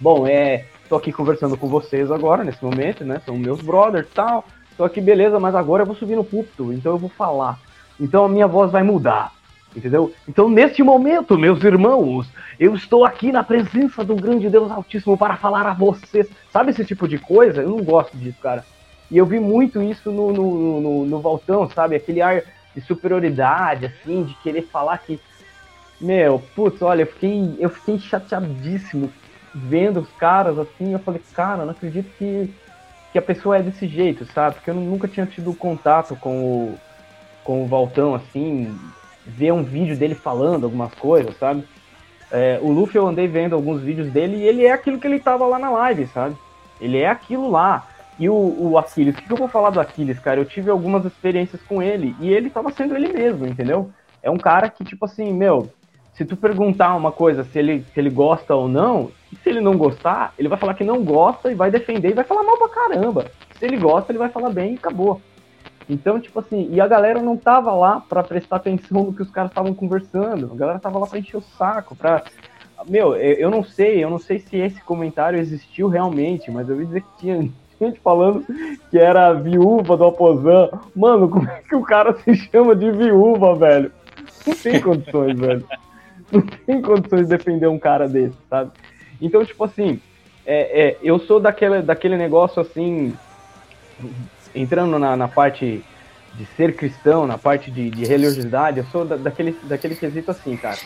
Bom, é. Tô aqui conversando com vocês agora, nesse momento, né? São meus brothers e tal. Tô aqui, beleza, mas agora eu vou subir no púlpito, então eu vou falar. Então a minha voz vai mudar. Entendeu? Então, neste momento, meus irmãos, eu estou aqui na presença do grande Deus Altíssimo para falar a vocês. Sabe esse tipo de coisa? Eu não gosto disso, cara. E eu vi muito isso no, no, no, no Valtão, sabe? Aquele ar de superioridade, assim, de querer falar que. Meu, putz, olha, eu fiquei, eu fiquei chateadíssimo vendo os caras assim. Eu falei, cara, não acredito que que a pessoa é desse jeito, sabe? Porque eu nunca tinha tido contato com o, com o Valtão, assim, ver um vídeo dele falando algumas coisas, sabe? É, o Luffy eu andei vendo alguns vídeos dele e ele é aquilo que ele tava lá na live, sabe? Ele é aquilo lá. E o, o Aquiles, o que eu vou falar do Aquiles, cara? Eu tive algumas experiências com ele e ele tava sendo ele mesmo, entendeu? É um cara que, tipo assim, meu, se tu perguntar uma coisa, se ele, se ele gosta ou não, e se ele não gostar, ele vai falar que não gosta e vai defender e vai falar mal pra caramba. Se ele gosta, ele vai falar bem e acabou. Então, tipo assim, e a galera não tava lá para prestar atenção no que os caras estavam conversando. A galera tava lá pra encher o saco, pra. Meu, eu não sei, eu não sei se esse comentário existiu realmente, mas eu vi dizer que tinha gente falando que era viúva do Aposan. Mano, como é que o cara se chama de viúva, velho? Não tem condições, velho. Não tem condições de defender um cara desse, sabe? Então, tipo assim, é, é, eu sou daquele, daquele negócio assim, entrando na, na parte de ser cristão, na parte de, de religiosidade, eu sou da, daquele, daquele quesito assim, cara.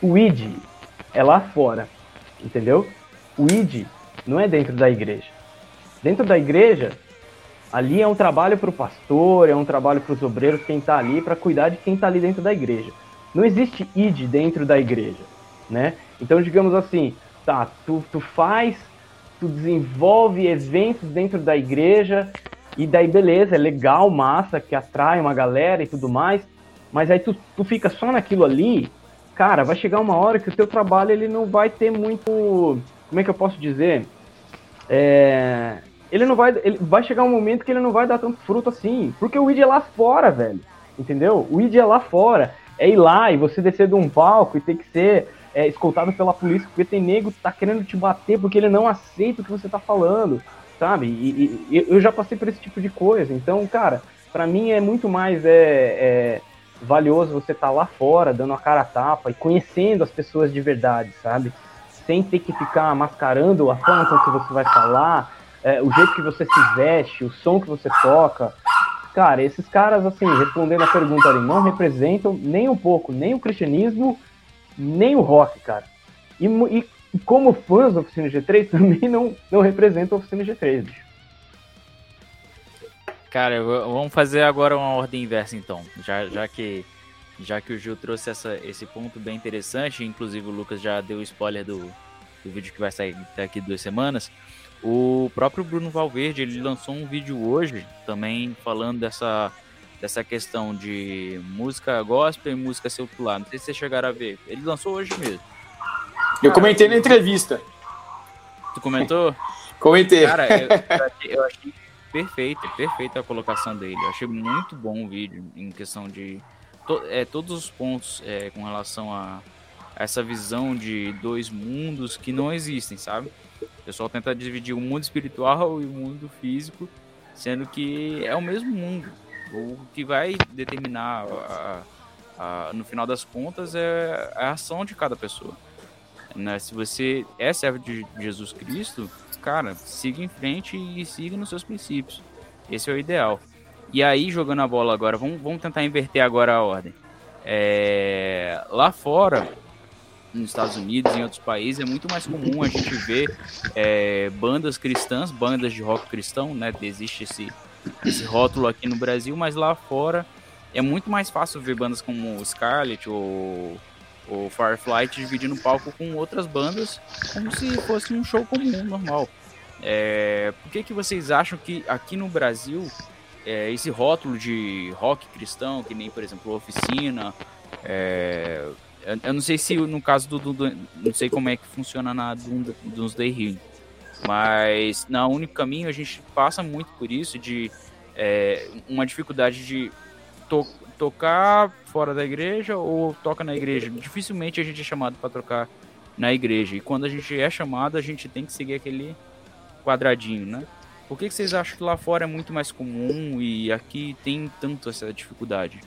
O ID é lá fora, entendeu? O ID não é dentro da igreja. Dentro da igreja, ali é um trabalho para o pastor, é um trabalho para os obreiros, quem está ali, para cuidar de quem está ali dentro da igreja. Não existe ID dentro da igreja, né? Então, digamos assim, tá, tu, tu faz, tu desenvolve eventos dentro da igreja, e daí beleza, é legal, massa, que atrai uma galera e tudo mais, mas aí tu, tu fica só naquilo ali, cara, vai chegar uma hora que o teu trabalho ele não vai ter muito, como é que eu posso dizer, é, ele não vai, ele vai chegar um momento que ele não vai dar tanto fruto assim, porque o id é lá fora, velho, entendeu? O id é lá fora, é ir lá e você descer de um palco e ter que ser é, escoltado pela polícia porque tem nego que tá querendo te bater porque ele não aceita o que você tá falando, sabe? E, e, eu já passei por esse tipo de coisa. Então, cara, para mim é muito mais é, é valioso você estar tá lá fora, dando a cara a tapa e conhecendo as pessoas de verdade, sabe? Sem ter que ficar mascarando a forma com que você vai falar, é, o jeito que você se veste, o som que você toca. Cara, esses caras, assim, respondendo a pergunta ali, não representam nem um pouco nem o cristianismo nem o rock, cara. E, e como fãs da Oficina G3, também não, não representam a Oficina G3, bicho. Cara, vamos fazer agora uma ordem inversa, então. Já, já que já que o Gil trouxe essa, esse ponto bem interessante, inclusive o Lucas já deu spoiler do, do vídeo que vai sair daqui duas semanas, o próprio Bruno Valverde ele lançou um vídeo hoje também falando dessa, dessa questão de música gospel e música secular. Não sei se vocês chegaram a ver. Ele lançou hoje mesmo. Eu comentei na entrevista. Tu comentou? Comentei. Cara, eu, eu, achei, eu achei perfeita, perfeita a colocação dele. Eu achei muito bom o vídeo em questão de to, é, todos os pontos é, com relação a, a, essa visão de dois mundos que não existem, sabe? O pessoal tenta dividir o mundo espiritual e o mundo físico, sendo que é o mesmo mundo. O que vai determinar, a, a, no final das contas, é a ação de cada pessoa. Né? Se você é servo de Jesus Cristo, cara, siga em frente e siga nos seus princípios. Esse é o ideal. E aí, jogando a bola agora, vamos, vamos tentar inverter agora a ordem. É, lá fora, nos Estados Unidos em outros países, é muito mais comum a gente ver é, bandas cristãs, bandas de rock cristão, né? Existe esse, esse rótulo aqui no Brasil, mas lá fora é muito mais fácil ver bandas como Scarlet ou, ou Firefly dividindo palco com outras bandas, como se fosse um show comum, normal. É, por que, que vocês acham que aqui no Brasil é, esse rótulo de rock cristão, que nem, por exemplo, Oficina. É, eu, não sei se no caso do, do, Não sei como é que funciona na dos Day Rio. Mas na Único Caminho a gente passa muito por isso, de é, uma dificuldade de to, tocar fora da igreja ou toca na igreja. Dificilmente a gente é chamado para tocar na igreja. E quando a gente é chamado, a gente tem que seguir aquele quadradinho, né? Por que, que vocês acham que lá fora é muito mais comum e aqui tem tanto essa dificuldade?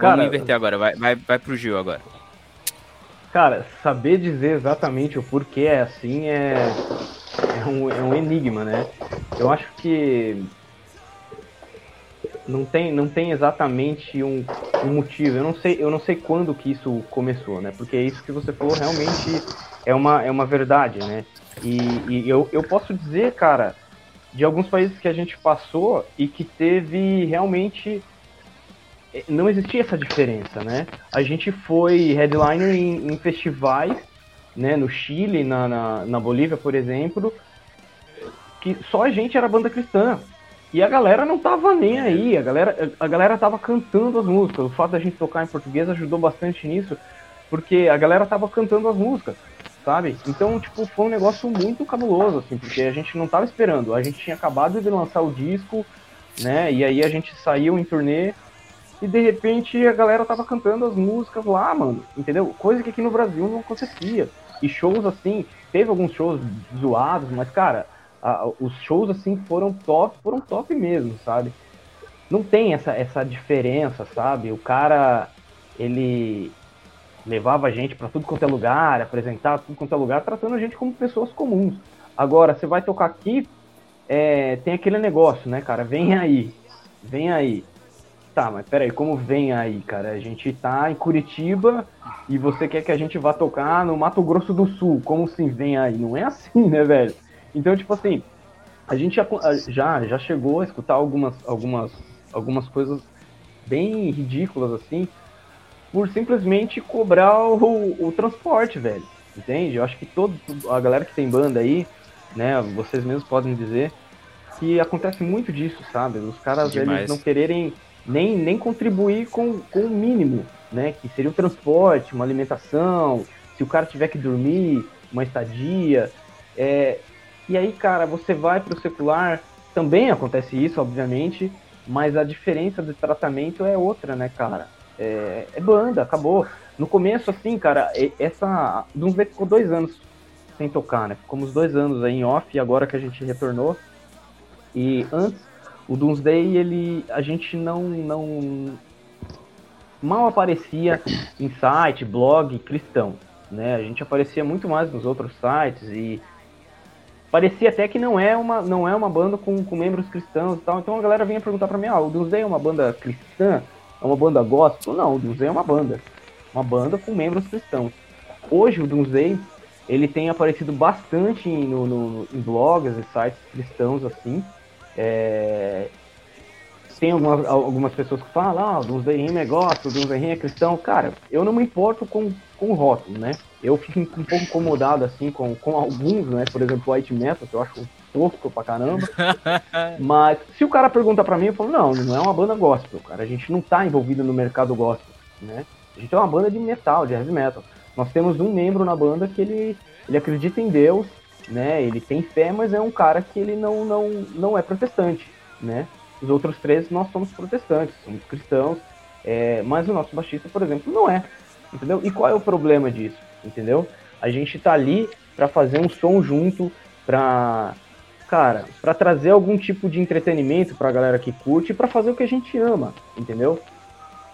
Cara, Vamos inverter agora, vai, vai, vai pro Gil agora. Cara, saber dizer exatamente o porquê é assim é, é, um, é um enigma, né? Eu acho que não tem, não tem exatamente um, um, motivo. Eu não sei, eu não sei quando que isso começou, né? Porque isso que você falou realmente é uma, é uma verdade, né? E, e eu, eu posso dizer, cara, de alguns países que a gente passou e que teve realmente não existia essa diferença, né? A gente foi headliner em, em festivais, né? No Chile, na, na, na, Bolívia, por exemplo, que só a gente era banda cristã. E a galera não tava nem aí, a galera, a galera tava cantando as músicas. O fato da gente tocar em português ajudou bastante nisso, porque a galera tava cantando as músicas sabe? Então, tipo, foi um negócio muito cabuloso, assim, porque a gente não tava esperando. A gente tinha acabado de lançar o disco, né? E aí a gente saiu em turnê e de repente a galera tava cantando as músicas lá, mano, entendeu? Coisa que aqui no Brasil não acontecia. E shows assim, teve alguns shows zoados, mas cara, a, os shows assim foram top, foram top mesmo, sabe? Não tem essa, essa diferença, sabe? O cara, ele levava a gente para tudo quanto é lugar, apresentava tudo quanto é lugar, tratando a gente como pessoas comuns. Agora, você vai tocar aqui, é, tem aquele negócio, né, cara? Vem aí, vem aí. Tá, mas peraí, como vem aí, cara? A gente tá em Curitiba e você quer que a gente vá tocar no Mato Grosso do Sul. Como assim vem aí? Não é assim, né, velho? Então, tipo assim, a gente já, já, já chegou a escutar algumas, algumas, algumas coisas bem ridículas, assim, por simplesmente cobrar o, o transporte, velho. Entende? Eu acho que todo, a galera que tem banda aí, né, vocês mesmos podem dizer que acontece muito disso, sabe? Os caras eles não quererem nem, nem contribuir com, com o mínimo, né? Que seria o transporte, uma alimentação, se o cara tiver que dormir, uma estadia. É... E aí, cara, você vai para o secular, também acontece isso, obviamente, mas a diferença de tratamento é outra, né, cara? é, é banda, acabou. No começo, assim, cara, essa. Doomsday ficou dois anos sem tocar, né? Ficamos dois anos aí em off agora que a gente retornou. E antes, o Doomsday, ele. A gente não. não mal aparecia em site, blog cristão, né? A gente aparecia muito mais nos outros sites e parecia até que não é uma, não é uma banda com, com membros cristãos e tal. Então a galera vinha perguntar para mim, ah, o Doomsday é uma banda cristã? é uma banda gospel? Não, o Doomsday é uma banda. Uma banda com membros cristãos. Hoje o Doomsday, ele tem aparecido bastante no, no, em blogs e sites cristãos, assim. É... tem algumas, algumas pessoas que falam, ah, o Doomsday Rima é gospel, o Doomsday Rima é cristão. Cara, eu não me importo com, com o rótulo, né? Eu fico um pouco incomodado, assim, com, com alguns, né? Por exemplo, White Metal, que eu acho tosco pra caramba. Mas se o cara pergunta pra mim, eu falo, não, não é uma banda gospel, cara. A gente não tá envolvido no mercado gospel, né? A gente é uma banda de metal, de heavy metal. Nós temos um membro na banda que ele, ele acredita em Deus, né? Ele tem fé, mas é um cara que ele não, não, não é protestante, né? Os outros três nós somos protestantes, somos cristãos, é, mas o nosso baixista, por exemplo, não é, entendeu? E qual é o problema disso, entendeu? A gente tá ali para fazer um som junto, pra, cara, para trazer algum tipo de entretenimento pra galera que curte pra fazer o que a gente ama, entendeu?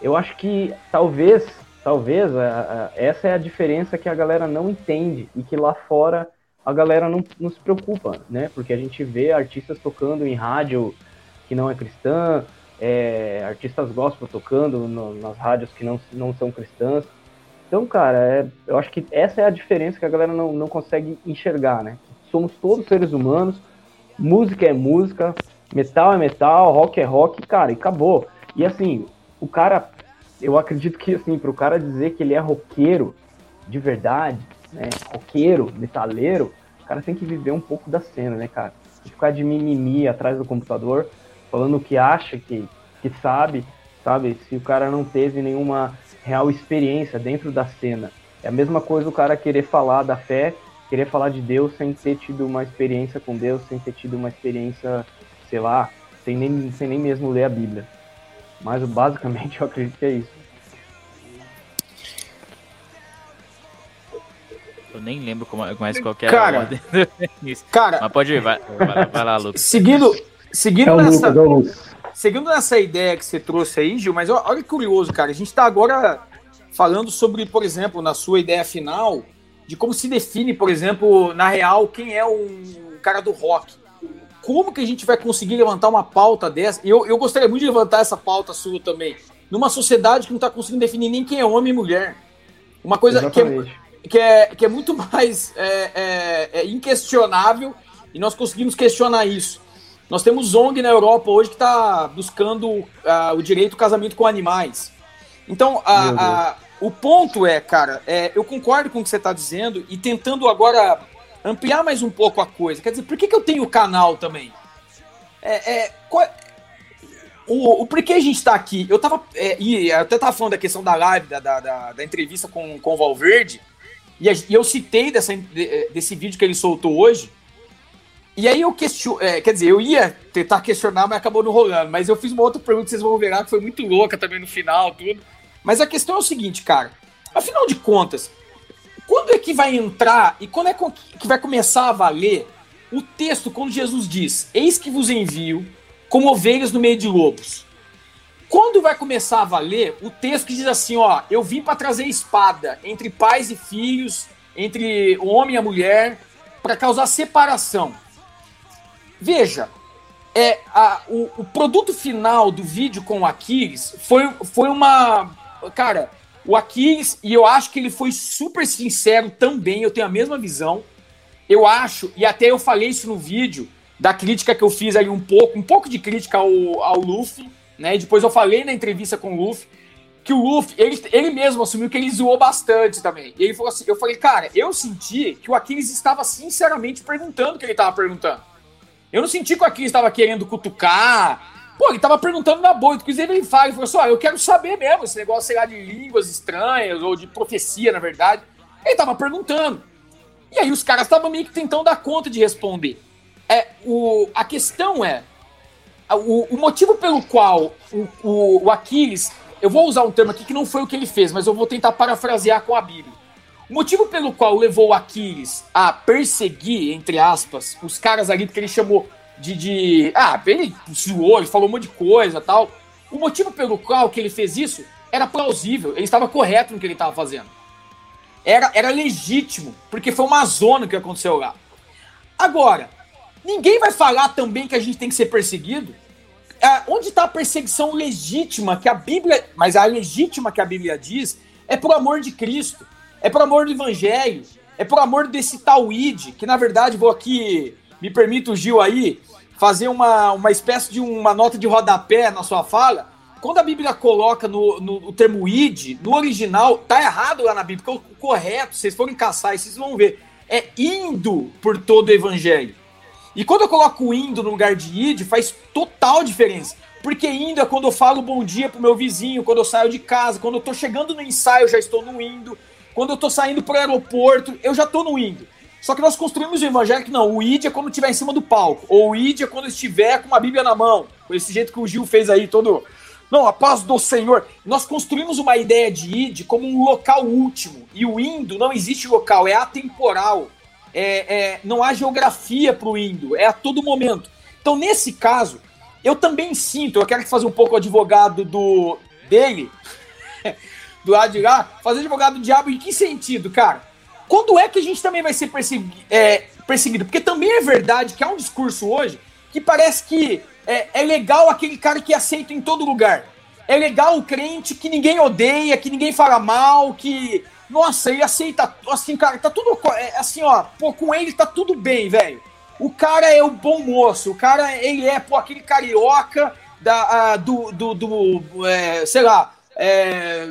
Eu acho que talvez, talvez, a, a, essa é a diferença que a galera não entende e que lá fora a galera não, não se preocupa, né? Porque a gente vê artistas tocando em rádio que não é cristã, é, artistas gospel tocando no, nas rádios que não, não são cristãs. Então, cara, é, eu acho que essa é a diferença que a galera não, não consegue enxergar, né? Somos todos seres humanos, música é música, metal é metal, rock é rock, cara, e acabou. E assim, o cara, eu acredito que assim, pro cara dizer que ele é roqueiro de verdade, né, roqueiro, metaleiro, o cara tem que viver um pouco da cena, né, cara? Ficar de mimimi atrás do computador, falando o que acha que, que sabe, sabe? Se o cara não teve nenhuma real experiência dentro da cena. É a mesma coisa o cara querer falar da fé, querer falar de Deus sem ter tido uma experiência com Deus, sem ter tido uma experiência, sei lá, sem nem, sem nem mesmo ler a Bíblia. Mas basicamente eu acredito que é isso. Eu nem lembro como, mais qual que era cara, a ordem. cara, Mas pode ir, vai, vai, vai lá, Lucas. Seguindo, Seguindo, é nessa, Lucas, é seguindo nessa ideia que você trouxe aí, Gil, mas olha que curioso, cara. A gente está agora falando sobre, por exemplo, na sua ideia final, de como se define, por exemplo, na real, quem é um cara do rock. Como que a gente vai conseguir levantar uma pauta dessa? Eu, eu gostaria muito de levantar essa pauta sua também. Numa sociedade que não está conseguindo definir nem quem é homem e mulher. Uma coisa que é, que é, que é, muito mais é, é, é inquestionável e nós conseguimos questionar isso. Nós temos ONG na Europa hoje que está buscando uh, o direito ao casamento com animais. Então, a, a, o ponto é, cara, é, eu concordo com o que você está dizendo e tentando agora ampliar mais um pouco a coisa. Quer dizer, por que, que eu tenho o canal também? É, é, qual, o, o porquê a gente está aqui? Eu tava. É, e eu até estava falando da questão da live, da, da, da, entrevista com, com o Valverde, e, eu citei dessa, desse vídeo que ele soltou hoje. E aí eu questiono, é, quer dizer, eu ia tentar questionar, mas acabou não rolando. Mas eu fiz uma outra pergunta, vocês vão ver lá, que foi muito louca também no final, tudo. Mas a questão é o seguinte, cara. Afinal de contas, quando é que vai entrar e quando é que vai começar a valer o texto quando Jesus diz: Eis que vos envio como ovelhas no meio de lobos? Quando vai começar a valer o texto que diz assim: Ó, eu vim para trazer espada entre pais e filhos, entre o homem e a mulher, para causar separação? Veja, é, a, o, o, produto final do vídeo com o Aquiles foi, foi uma. Cara, o Aquiles, e eu acho que ele foi super sincero também, eu tenho a mesma visão. Eu acho, e até eu falei isso no vídeo, da crítica que eu fiz ali um pouco, um pouco de crítica ao, ao Luffy, né? E depois eu falei na entrevista com o Luffy que o Luffy, ele, ele mesmo assumiu que ele zoou bastante também. E ele falou assim: eu falei, cara, eu senti que o Aquiles estava sinceramente perguntando o que ele estava perguntando. Eu não senti que o Aquiles estava querendo cutucar. Pô, ele estava perguntando na boa. Inclusive, ele fala, ele falou assim: ó, eu quero saber mesmo esse negócio, sei lá, de línguas estranhas, ou de profecia, na verdade. Ele estava perguntando. E aí os caras estavam meio que tentando dar conta de responder. É, o, a questão é. O, o motivo pelo qual o, o, o Aquiles. Eu vou usar um termo aqui que não foi o que ele fez, mas eu vou tentar parafrasear com a Bíblia. O motivo pelo qual levou Aquiles a perseguir, entre aspas, os caras ali, porque ele chamou de. de ah, ele zoou, ele falou um monte de coisa tal. O motivo pelo qual que ele fez isso era plausível, ele estava correto no que ele estava fazendo. Era, era legítimo, porque foi uma zona que aconteceu lá. Agora, ninguém vai falar também que a gente tem que ser perseguido. É, onde está a perseguição legítima que a Bíblia. Mas a legítima que a Bíblia diz é por amor de Cristo é por amor do evangelho, é por amor desse tal id, que na verdade vou aqui, me permito Gil aí, fazer uma, uma espécie de uma nota de rodapé na sua fala. Quando a Bíblia coloca no, no, o termo id, no original, tá errado lá na Bíblia, porque o correto, vocês forem caçar vocês vão ver, é indo por todo o evangelho. E quando eu coloco indo no lugar de id, faz total diferença. Porque indo é quando eu falo bom dia pro meu vizinho, quando eu saio de casa, quando eu tô chegando no ensaio, já estou no indo. Quando eu tô saindo pro aeroporto, eu já tô no indo. Só que nós construímos o evangelho que não, o id é quando estiver em cima do palco, ou o id é quando estiver com uma Bíblia na mão, com esse jeito que o Gil fez aí, todo. Não, a paz do Senhor. Nós construímos uma ideia de id como um local último. E o indo não existe local, é atemporal é, é, não há geografia para o indo, é a todo momento. Então, nesse caso, eu também sinto, eu quero fazer um pouco o advogado do dele, do lá, fazer advogado do diabo em que sentido, cara? Quando é que a gente também vai ser persegui é, perseguido? Porque também é verdade que há um discurso hoje que parece que é, é legal aquele cara que é aceito em todo lugar. É legal o crente que ninguém odeia, que ninguém fala mal, que nossa, ele aceita, assim, cara, tá tudo, é, assim, ó, pô, com ele tá tudo bem, velho. O cara é o bom moço, o cara, ele é, pô, aquele carioca da, a, do, do, do é, sei lá, é,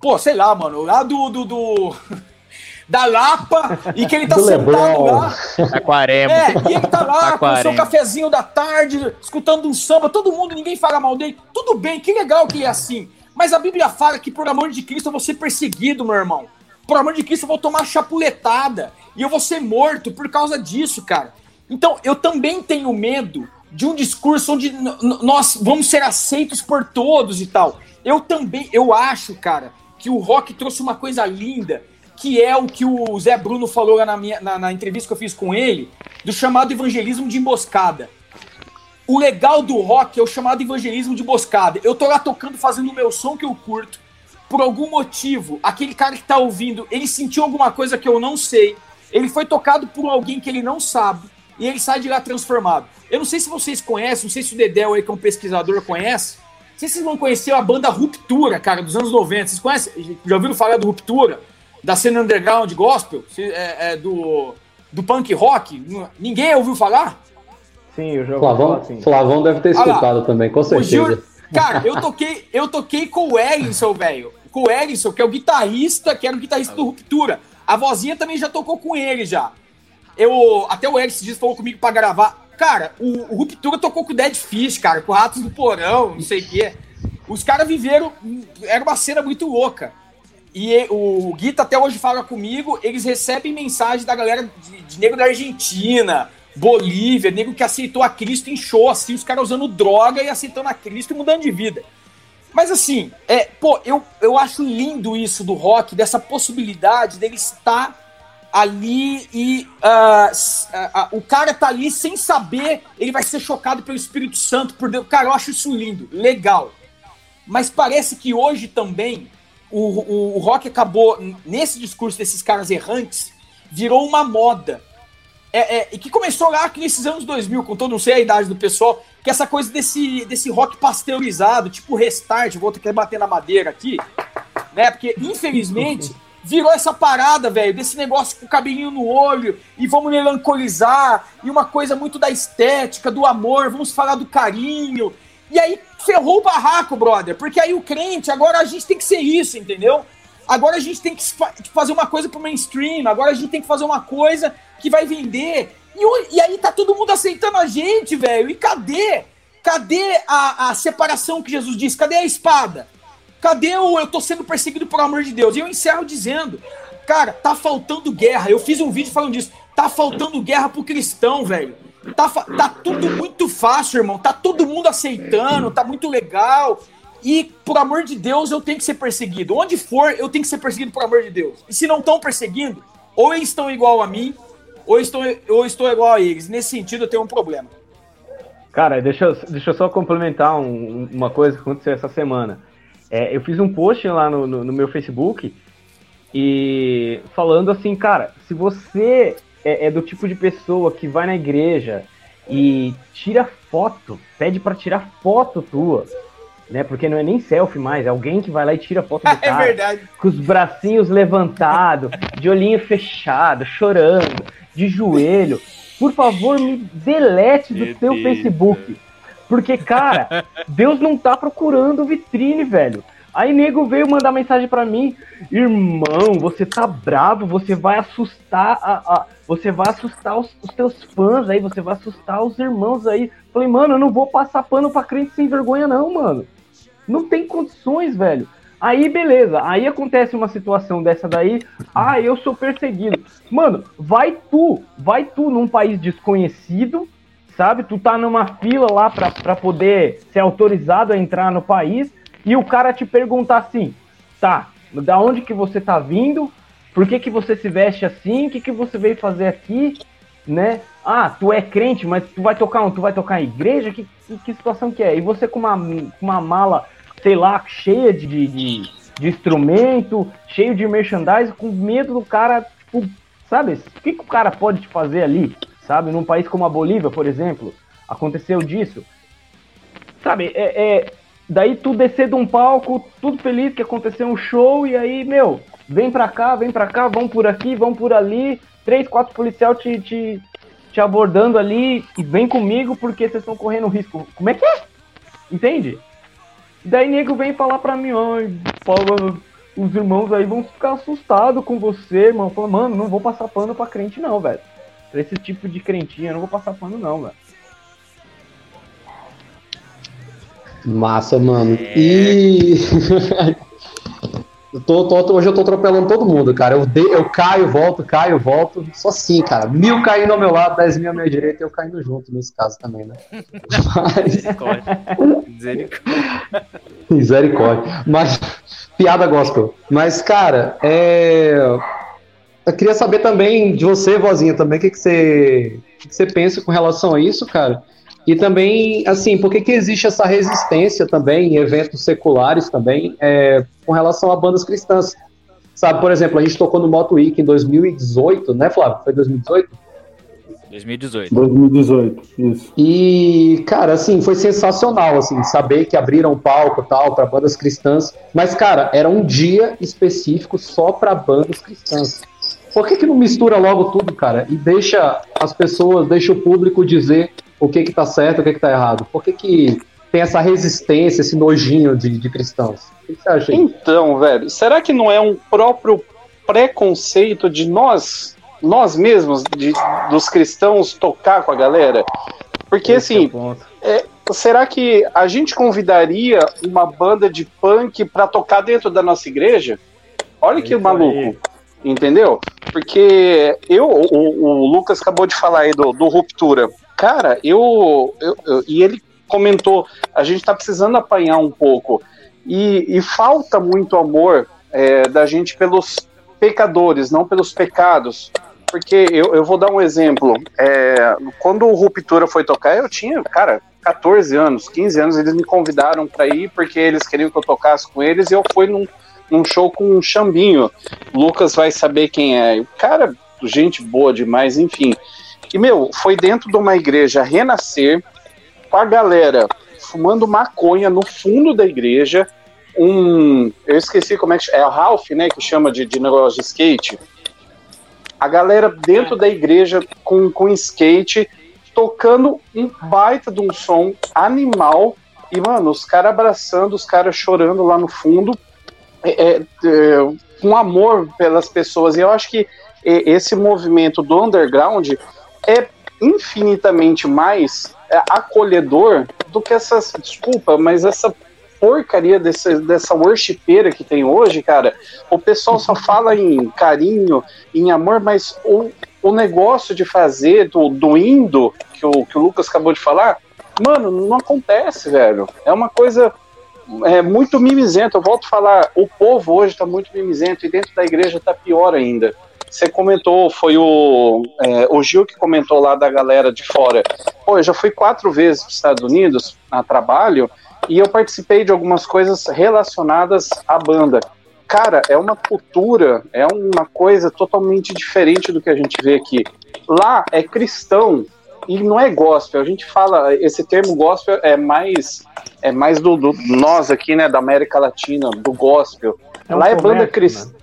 pô, sei lá, mano, lá do, do, do da Lapa e que ele tá sentado lá. Aquarema. É, e ele tá lá Aquarema. com o seu cafezinho da tarde, escutando um samba, todo mundo, ninguém fala mal dele. Tudo bem, que legal que é assim. Mas a Bíblia fala que, por amor de Cristo, eu vou ser perseguido, meu irmão. Por amor de Cristo, eu vou tomar chapuletada. E eu vou ser morto por causa disso, cara. Então, eu também tenho medo de um discurso onde nós vamos ser aceitos por todos e tal. Eu também, eu acho, cara, que o rock trouxe uma coisa linda, que é o que o Zé Bruno falou na, minha, na, na entrevista que eu fiz com ele, do chamado evangelismo de emboscada. O legal do rock é o chamado evangelismo de boscada. Eu tô lá tocando, fazendo o meu som que eu curto. Por algum motivo, aquele cara que tá ouvindo, ele sentiu alguma coisa que eu não sei. Ele foi tocado por alguém que ele não sabe. E ele sai de lá transformado. Eu não sei se vocês conhecem, não sei se o Dedéu aí, que é um pesquisador, conhece. Não sei se vocês vão conhecer a banda Ruptura, cara, dos anos 90. Vocês conhecem? Já ouviram falar do Ruptura? Da cena underground gospel? É, é, do, do punk rock? Ninguém ouviu falar? Sim, o jogo Flavão, assim. Flavão deve ter escutado também, com certeza. Gil, cara, eu toquei, eu toquei com o Ellison, velho. Com o Ellison, que é o guitarrista, que era o guitarrista do Ruptura. A vozinha também já tocou com ele já. Eu, até o Ellison disse, falou comigo pra gravar. Cara, o, o Ruptura tocou com o Dead Fish, cara, com Ratos do Porão, não sei o quê. Os caras viveram. Era uma cena muito louca. E o Guita até hoje fala comigo, eles recebem mensagem da galera de, de negro da Argentina, Bolívia, nego que aceitou a Cristo em show, assim, os caras usando droga e aceitando a Cristo e mudando de vida. Mas assim, é, pô, eu, eu acho lindo isso do rock, dessa possibilidade dele estar ali e uh, uh, uh, o cara tá ali sem saber, ele vai ser chocado pelo Espírito Santo, por Deus. Cara, eu acho isso lindo, legal. Mas parece que hoje também o, o, o rock acabou, nesse discurso desses caras errantes, virou uma moda é, é, e que começou lá nesses anos 2000, com todo, não sei a idade do pessoal, que essa coisa desse, desse rock pasteurizado, tipo restart, vou ter que bater na madeira aqui, né? Porque, infelizmente, virou essa parada, velho, desse negócio com o cabelinho no olho, e vamos melancolizar, e uma coisa muito da estética, do amor, vamos falar do carinho. E aí ferrou o barraco, brother, porque aí o crente, agora a gente tem que ser isso, entendeu? Agora a gente tem que fazer uma coisa pro mainstream, agora a gente tem que fazer uma coisa que vai vender. E, e aí tá todo mundo aceitando a gente, velho. E cadê? Cadê a, a separação que Jesus disse? Cadê a espada? Cadê o eu tô sendo perseguido por amor de Deus? E eu encerro dizendo, cara, tá faltando guerra. Eu fiz um vídeo falando disso. Tá faltando guerra pro cristão, velho. Tá, tá tudo muito fácil, irmão. Tá todo mundo aceitando, tá muito legal. E, por amor de Deus, eu tenho que ser perseguido. Onde for, eu tenho que ser perseguido por amor de Deus. E se não estão perseguindo, ou eles estão igual a mim, ou estou, ou estou igual a eles. Nesse sentido, eu tenho um problema. Cara, deixa eu, deixa eu só complementar um, uma coisa que aconteceu essa semana. É, eu fiz um post lá no, no, no, meu Facebook e falando assim, cara, se você é, é do tipo de pessoa que vai na igreja e tira foto, pede para tirar foto tua né? Porque não é nem selfie mais, é alguém que vai lá e tira foto do é cara. É verdade. Com os bracinhos levantados, de olhinho fechado, chorando, de joelho. por favor, me delete do seu Facebook. Porque, cara, Deus não tá procurando vitrine, velho. Aí nego veio mandar mensagem para mim, irmão, você tá bravo, você vai assustar a, a você vai assustar os, os, teus fãs aí, você vai assustar os irmãos aí. Falei, mano, eu não vou passar pano pra crente sem vergonha não, mano. Não tem condições, velho. Aí, beleza. Aí acontece uma situação dessa daí. Ah, eu sou perseguido. Mano, vai tu, vai tu num país desconhecido, sabe? Tu tá numa fila lá pra, pra poder ser autorizado a entrar no país. E o cara te perguntar assim: tá, da onde que você tá vindo? Por que, que você se veste assim? O que, que você veio fazer aqui? Né? Ah, tu é crente, mas tu vai tocar tu vai tocar em igreja? Que, que, que situação que é? E você com uma, uma mala sei lá, cheia de, de, de instrumento, cheio de merchandise, com medo do cara, tipo, sabe? O que, que o cara pode te fazer ali, sabe? Num país como a Bolívia, por exemplo, aconteceu disso. Sabe, é, é, daí tu descer de um palco, tudo feliz que aconteceu um show, e aí, meu, vem pra cá, vem pra cá, vão por aqui, vão por ali, três, quatro policial te, te, te abordando ali, e vem comigo porque vocês estão correndo risco. Como é que é? Entende? Daí nego vem falar pra mim, ai, Paulo, os irmãos aí vão ficar assustados com você, mano. Fala, mano, não vou passar pano pra crente não, velho. Pra esse tipo de crentinha, eu não vou passar pano não, velho. Massa, mano. É... E. Eu tô, tô, hoje eu tô atropelando todo mundo, cara. Eu, de, eu caio, volto, caio, volto. Só assim, cara. Mil caindo ao meu lado, dez mil à minha direita e eu caindo junto nesse caso também, né? Mas... Misericórdia. Misericórdia. Mas, piada gospel. Mas, cara, é... Eu queria saber também de você, vozinha, também, o que, que, você, o que, que você pensa com relação a isso, cara? E também, assim, por que, que existe essa resistência também em eventos seculares também é, com relação a bandas cristãs? Sabe, por exemplo, a gente tocou no Moto Week em 2018, né, Flávio? Foi 2018? 2018. 2018, isso. E, cara, assim, foi sensacional, assim, saber que abriram palco tal para bandas cristãs. Mas, cara, era um dia específico só para bandas cristãs. Por que, que não mistura logo tudo, cara? E deixa as pessoas, deixa o público dizer o que que tá certo, o que que tá errado? Por que que tem essa resistência, esse nojinho de, de cristãos? O que você acha aí? Então, velho, será que não é um próprio preconceito de nós, nós mesmos, de, dos cristãos, tocar com a galera? Porque, Esse assim, é é, será que a gente convidaria uma banda de punk para tocar dentro da nossa igreja? Olha que maluco. Aí. Entendeu? Porque eu, o, o, Lucas acabou de falar aí do, do Ruptura. Cara, eu, eu, eu, E ele comentou: a gente tá precisando apanhar um pouco. E, e falta muito amor é, da gente pelos pecadores, não pelos pecados. Porque eu, eu vou dar um exemplo. É, quando o Ruptura foi tocar, eu tinha, cara, 14 anos, 15 anos, eles me convidaram para ir porque eles queriam que eu tocasse com eles e eu fui num, num show com um Chambinho. Lucas vai saber quem é. O cara, gente boa demais, enfim. E, meu, foi dentro de uma igreja renascer, com a galera fumando maconha no fundo da igreja. Um. Eu esqueci como é que É o Ralph, né? Que chama de, de negócio de skate. A galera dentro da igreja com, com skate, tocando um baita de um som animal. E, mano, os caras abraçando, os caras chorando lá no fundo. É, é, é, com amor pelas pessoas. E eu acho que esse movimento do underground é infinitamente mais é, acolhedor do que essas. Desculpa, mas essa porcaria desse, dessa worshipeira que tem hoje, cara. O pessoal só fala em carinho, em amor, mas o, o negócio de fazer do, do indo, que o, que o Lucas acabou de falar, mano, não acontece, velho. É uma coisa é, muito mimizento. Eu volto a falar, o povo hoje está muito mimizento e dentro da igreja está pior ainda. Você comentou, foi o, é, o Gil que comentou lá da galera de fora. Pô, eu já fui quatro vezes para os Estados Unidos a trabalho e eu participei de algumas coisas relacionadas à banda. Cara, é uma cultura, é uma coisa totalmente diferente do que a gente vê aqui. Lá é cristão e não é gospel. A gente fala, esse termo gospel é mais é mais do, do nós aqui, né, da América Latina, do gospel. É um Lá é banda cristã.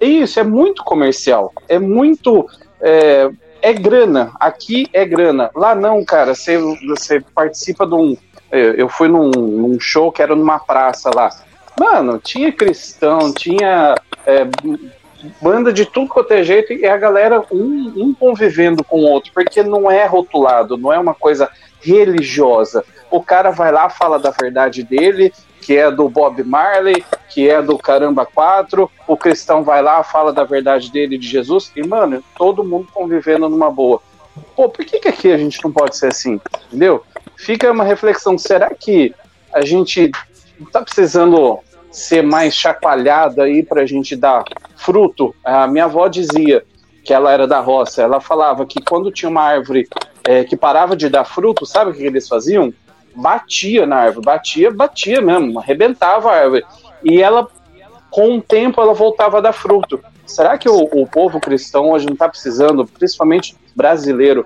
Isso, é muito comercial. É muito. É, é grana. Aqui é grana. Lá não, cara. Você, você participa de um. Eu fui num, num show que era numa praça lá. Mano, tinha cristão, tinha é, banda de tudo quanto é jeito e a galera um, um convivendo com o outro, porque não é rotulado, não é uma coisa religiosa. O cara vai lá, fala da verdade dele, que é do Bob Marley, que é do Caramba 4, o cristão vai lá, fala da verdade dele, de Jesus, e, mano, todo mundo convivendo numa boa. Pô, por que, que aqui a gente não pode ser assim? Entendeu? Fica uma reflexão, será que a gente tá precisando ser mais chacoalhada aí pra gente dar fruto? A minha avó dizia que ela era da roça, ela falava que quando tinha uma árvore é, que parava de dar fruto, sabe o que eles faziam? batia na árvore, batia, batia mesmo, arrebentava a árvore. E ela, com o tempo, ela voltava a dar fruto. Será que o, o povo cristão hoje não está precisando, principalmente brasileiro,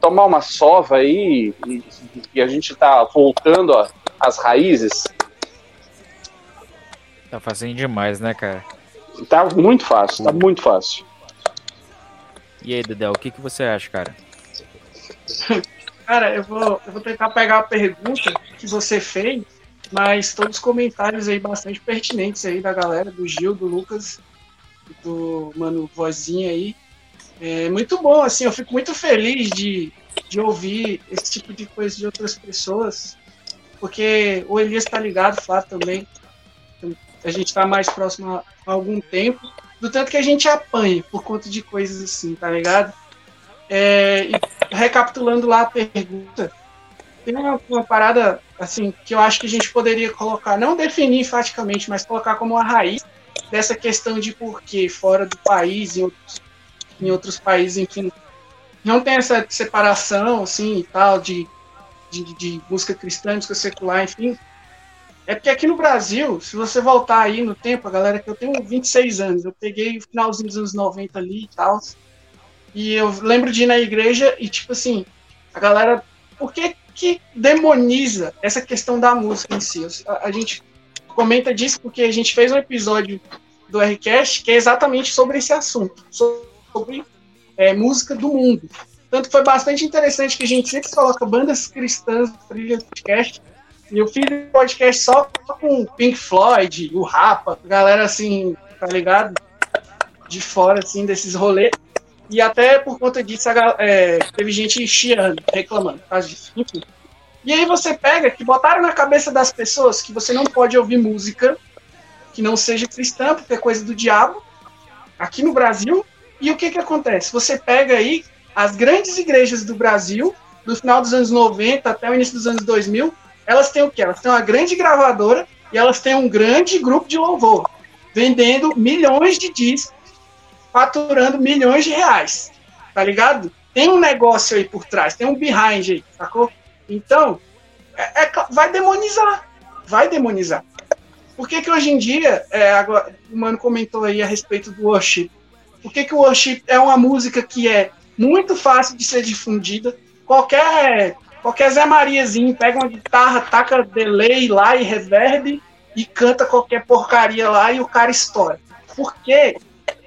tomar uma sova aí e, e a gente está voltando às raízes? Tá fazendo demais, né, cara? Tá muito fácil, tá muito fácil. E aí, Dedé, o que, que você acha, cara? Cara, eu vou, eu vou tentar pegar a pergunta que você fez, mas todos os comentários aí bastante pertinentes aí da galera, do Gil, do Lucas, do Mano Vozinha aí. É muito bom, assim, eu fico muito feliz de, de ouvir esse tipo de coisa de outras pessoas, porque o Elias tá ligado, o Flávio também. A gente tá mais próximo há algum tempo, do tanto que a gente apanha por conta de coisas assim, tá ligado? É, e recapitulando lá a pergunta, tem uma, uma, parada assim que eu acho que a gente poderia colocar, não definir enfaticamente, mas colocar como uma raiz dessa questão de por que fora do país, em outros, em outros países, enfim, não tem essa separação assim e tal de, de, de música cristã, música secular, enfim. É porque aqui no Brasil, se você voltar aí no tempo, a galera que eu tenho 26 anos, eu peguei o finalzinho dos anos 90 ali e tal. E eu lembro de ir na igreja e, tipo assim, a galera. Por que, que demoniza essa questão da música em si? A, a gente comenta disso porque a gente fez um episódio do Rcast que é exatamente sobre esse assunto, sobre é, música do mundo. Tanto foi bastante interessante que a gente sempre coloca bandas cristãs no podcast. E eu fiz um podcast só com Pink Floyd, o Rapa, galera assim, tá ligado? De fora, assim, desses rolês. E até por conta disso, é, teve gente chiando, reclamando disso. Enfim. E aí você pega que botaram na cabeça das pessoas que você não pode ouvir música que não seja cristã, porque é coisa do diabo, aqui no Brasil. E o que que acontece? Você pega aí as grandes igrejas do Brasil, do final dos anos 90 até o início dos anos 2000, elas têm o quê? Elas têm uma grande gravadora e elas têm um grande grupo de louvor, vendendo milhões de discos faturando milhões de reais, tá ligado? Tem um negócio aí por trás, tem um behind aí, sacou? Então, é, é, vai demonizar, vai demonizar. Por que que hoje em dia, é, agora, o mano comentou aí a respeito do worship, por que que o worship é uma música que é muito fácil de ser difundida, qualquer, qualquer Zé Mariazinho pega uma guitarra, taca delay lá e reverb e canta qualquer porcaria lá e o cara estoura. Por quê?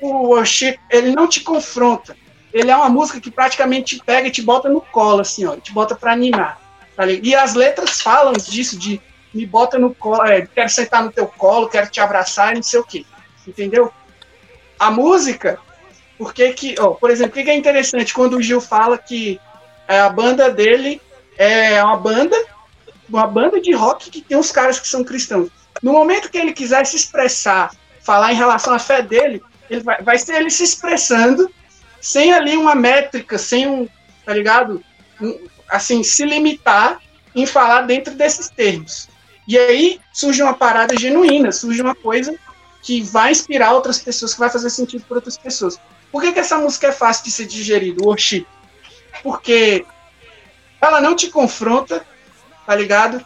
o worship, ele não te confronta. Ele é uma música que praticamente te pega e te bota no colo, assim, ó, te bota para animar. Tá e as letras falam disso, de me bota no colo, é, quero sentar no teu colo, quero te abraçar, não sei o quê. Entendeu? A música, porque que, ó, por exemplo, o que é interessante quando o Gil fala que é, a banda dele é uma banda, uma banda de rock que tem uns caras que são cristãos. No momento que ele quiser se expressar, falar em relação à fé dele, ele vai, vai ser ele se expressando sem ali uma métrica, sem um, tá ligado? Um, assim, se limitar em falar dentro desses termos. E aí surge uma parada genuína, surge uma coisa que vai inspirar outras pessoas, que vai fazer sentido para outras pessoas. Por que, que essa música é fácil de ser digerida, o worship? Porque ela não te confronta, tá ligado?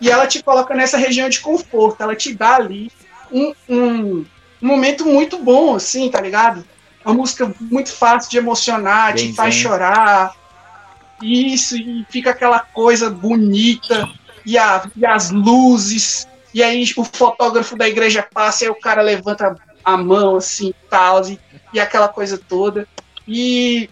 E ela te coloca nessa região de conforto, ela te dá ali um, um, um momento muito bom, assim, tá ligado? Uma música muito fácil de emocionar, Bem, te faz chorar. Isso, e fica aquela coisa bonita, e, a, e as luzes, e aí o fotógrafo da igreja passa, e aí o cara levanta a mão, assim, tal, e, e aquela coisa toda. E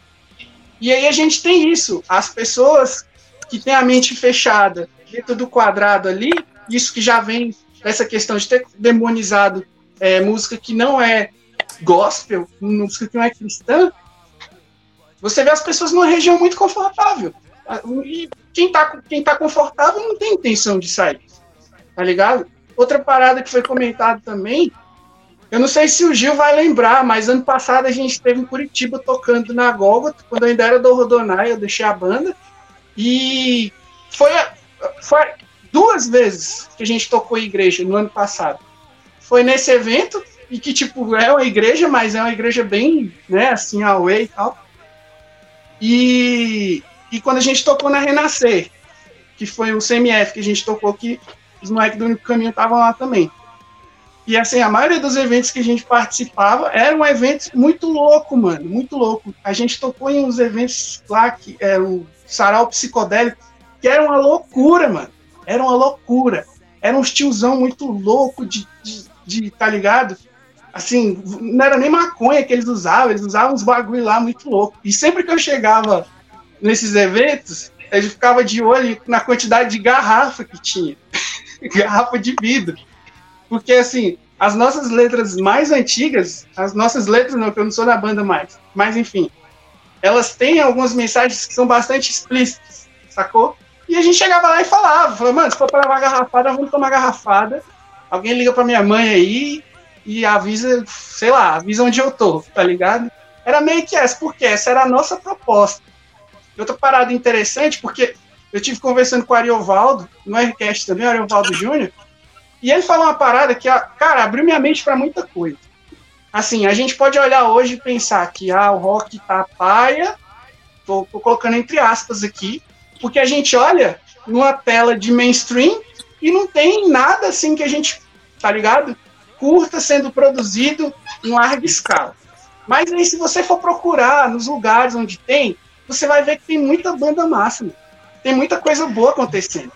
E aí a gente tem isso. As pessoas que têm a mente fechada dentro do quadrado ali, isso que já vem dessa questão de ter demonizado é, música que não é gospel, música que não é cristã, você vê as pessoas numa região muito confortável. E quem tá, quem tá confortável não tem intenção de sair. Tá ligado? Outra parada que foi comentada também, eu não sei se o Gil vai lembrar, mas ano passado a gente esteve em Curitiba tocando na Gólgota, quando eu ainda era do Rodonai, eu deixei a banda. E foi, foi duas vezes que a gente tocou em igreja no ano passado. Foi nesse evento, e que, tipo, é uma igreja, mas é uma igreja bem, né, assim, away e tal. E, e quando a gente tocou na Renascer, que foi o CMF que a gente tocou, que os moleques do Único Caminho estavam lá também. E assim, a maioria dos eventos que a gente participava era um evento muito louco, mano, muito louco. A gente tocou em uns eventos lá que era o sarau psicodélico, que era uma loucura, mano. Era uma loucura. Era um tiozão muito louco de, de, de, tá ligado? Assim, não era nem maconha que eles usavam, eles usavam uns bagulho lá muito louco. E sempre que eu chegava nesses eventos, eu ficava de olho na quantidade de garrafa que tinha. garrafa de vidro. Porque, assim, as nossas letras mais antigas, as nossas letras, não, que eu não sou da banda mais, mas enfim, elas têm algumas mensagens que são bastante explícitas, sacou? E a gente chegava lá e falava, falava, mano, se for pra levar garrafada, vamos tomar garrafada. Alguém liga pra minha mãe aí e avisa, sei lá, avisa onde eu tô, tá ligado? Era meio que essa, porque essa era a nossa proposta. Outra parada interessante, porque eu tive conversando com o Ariovaldo, no Aircast também, o Ariovaldo Júnior, e ele falou uma parada que, cara, abriu minha mente para muita coisa. Assim, a gente pode olhar hoje e pensar que ah, o rock tá paia, tô, tô colocando entre aspas aqui, porque a gente olha numa tela de mainstream e não tem nada assim que a gente, tá ligado? Curta sendo produzido em larga escala. Mas aí, se você for procurar nos lugares onde tem, você vai ver que tem muita banda massa, tem muita coisa boa acontecendo.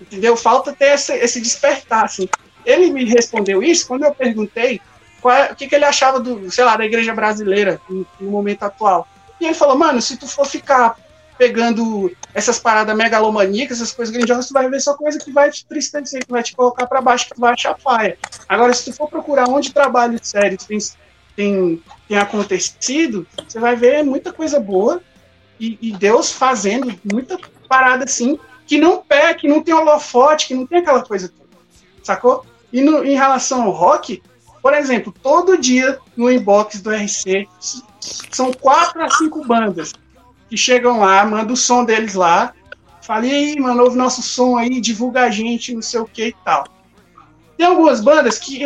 Entendeu? Falta ter esse, esse despertar, assim. Ele me respondeu isso quando eu perguntei é, o que, que, ele achava do, sei lá, da igreja brasileira no, no, momento atual. E ele falou, mano, se tu for ficar pegando essas paradas megalomaníacas, essas coisas grandiosas, tu vai ver só coisa que vai te tristecer, que vai te colocar para baixo, que tu vai achar paia. Agora, se tu for procurar onde trabalho sério tem, tem, tem acontecido, você vai ver muita coisa boa e, e Deus fazendo muita parada assim que não pé, que não tem holofote, que não tem aquela coisa toda. Sacou? E no, em relação ao rock, por exemplo, todo dia no inbox do RC são quatro a cinco bandas que chegam lá, mandam o som deles lá, fala, e aí, mano, ouve nosso som aí, divulga a gente, não sei o que e tal. Tem algumas bandas que.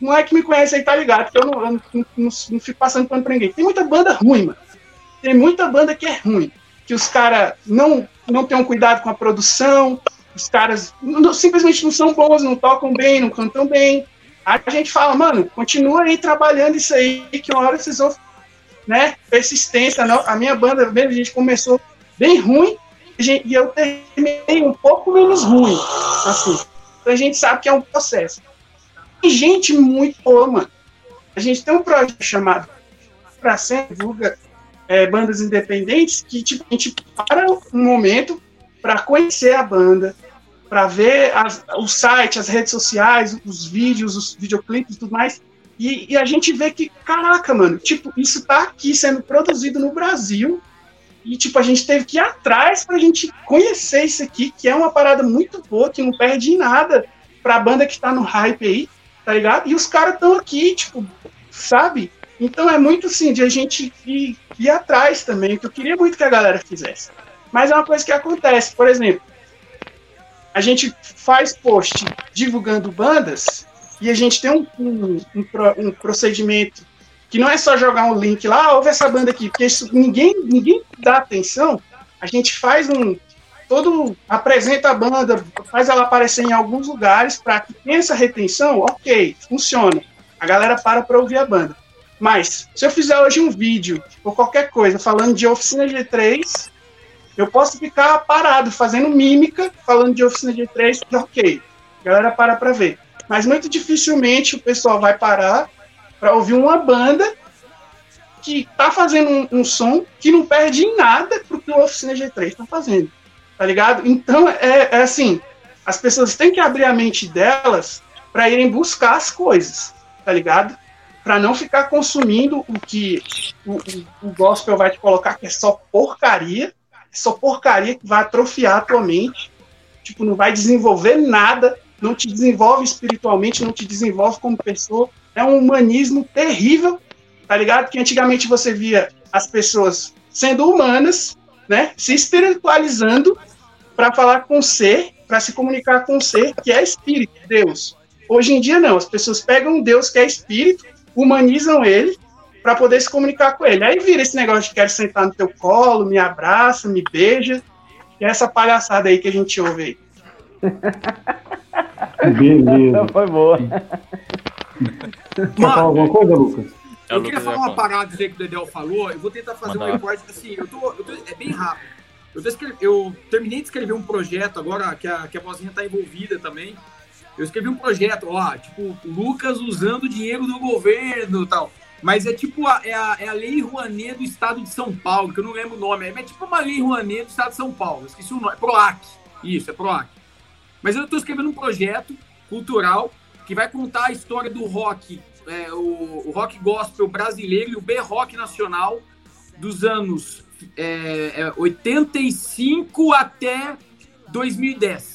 não é que me conhece aí, tá ligado? Que eu não, eu não, não, não fico passando pano pra ninguém. Tem muita banda ruim, mano. Tem muita banda que é ruim. Que os caras não não tem um cuidado com a produção, os caras não, simplesmente não são bons, não tocam bem, não cantam bem. Aí a gente fala, mano, continua aí trabalhando isso aí, que uma hora vocês vão, né, persistência. A minha banda mesmo, a gente começou bem ruim e eu terminei um pouco menos ruim, assim. Então a gente sabe que é um processo. Tem gente muito boa, mano. A gente tem um projeto chamado Pra Sempre, divulga é, bandas independentes que tipo, a gente para um momento para conhecer a banda, para ver as, o site, as redes sociais, os vídeos, os videoclipes e tudo mais. E, e, a gente vê que, caraca, mano, tipo, isso tá aqui sendo produzido no Brasil. E, tipo, a gente teve que ir atrás pra gente conhecer isso aqui, que é uma parada muito boa, que não perde em nada pra banda que tá no hype aí, tá ligado? E os caras estão aqui, tipo, sabe? Então é muito assim de a gente ir, ir atrás também, que eu queria muito que a galera fizesse. Mas é uma coisa que acontece, por exemplo, a gente faz post divulgando bandas e a gente tem um, um, um, um procedimento que não é só jogar um link lá, ah, ouve essa banda aqui, porque isso, ninguém, ninguém dá atenção. A gente faz um. Todo. apresenta a banda, faz ela aparecer em alguns lugares para que tenha essa retenção, ok, funciona. A galera para para ouvir a banda. Mas, se eu fizer hoje um vídeo ou qualquer coisa falando de oficina G3, eu posso ficar parado fazendo mímica falando de oficina G3, que ok, a galera para para ver. Mas muito dificilmente o pessoal vai parar para ouvir uma banda que tá fazendo um, um som que não perde em nada pro que o Oficina G3 tá fazendo, tá ligado? Então, é, é assim, as pessoas têm que abrir a mente delas para irem buscar as coisas, tá ligado? Para não ficar consumindo o que o, o, o, gospel vai te colocar, que é só porcaria, é só porcaria que vai atrofiar a tua mente, tipo, não vai desenvolver nada, não te desenvolve espiritualmente, não te desenvolve como pessoa. É um humanismo terrível, tá ligado? Que antigamente você via as pessoas sendo humanas, né, se espiritualizando para falar com o ser, para se comunicar com o ser que é espírito, Deus. Hoje em dia não, as pessoas pegam um Deus que é espírito, humanizam ele para poder se comunicar com ele. Aí vira esse negócio de quero sentar no teu colo, me abraça, me beija, e é essa palhaçada aí que a gente ouve aí. Beleza. Foi boa. Quer falar alguma coisa, Lucas? Eu queria falar uma parada que o Dedel falou. Eu vou tentar fazer um reporte assim. Eu tô, eu tô, é bem rápido. Eu, escrevi, eu, terminei de escrever um projeto agora que a, que a vozinha tá envolvida também. Eu escrevi um projeto, ó, tipo, Lucas usando dinheiro do governo tal. Mas é tipo a, é, a, é a Lei Rouanet do Estado de São Paulo, que eu não lembro o nome. É, tipo uma Lei Rouanet do Estado de São Paulo. Esqueci o nome. É PROAC. Isso, é PROAC. Mas eu estou escrevendo um projeto cultural que vai contar a história do rock, é, o, o, rock gospel brasileiro e o B-rock nacional dos anos é, 85 é, até 2010.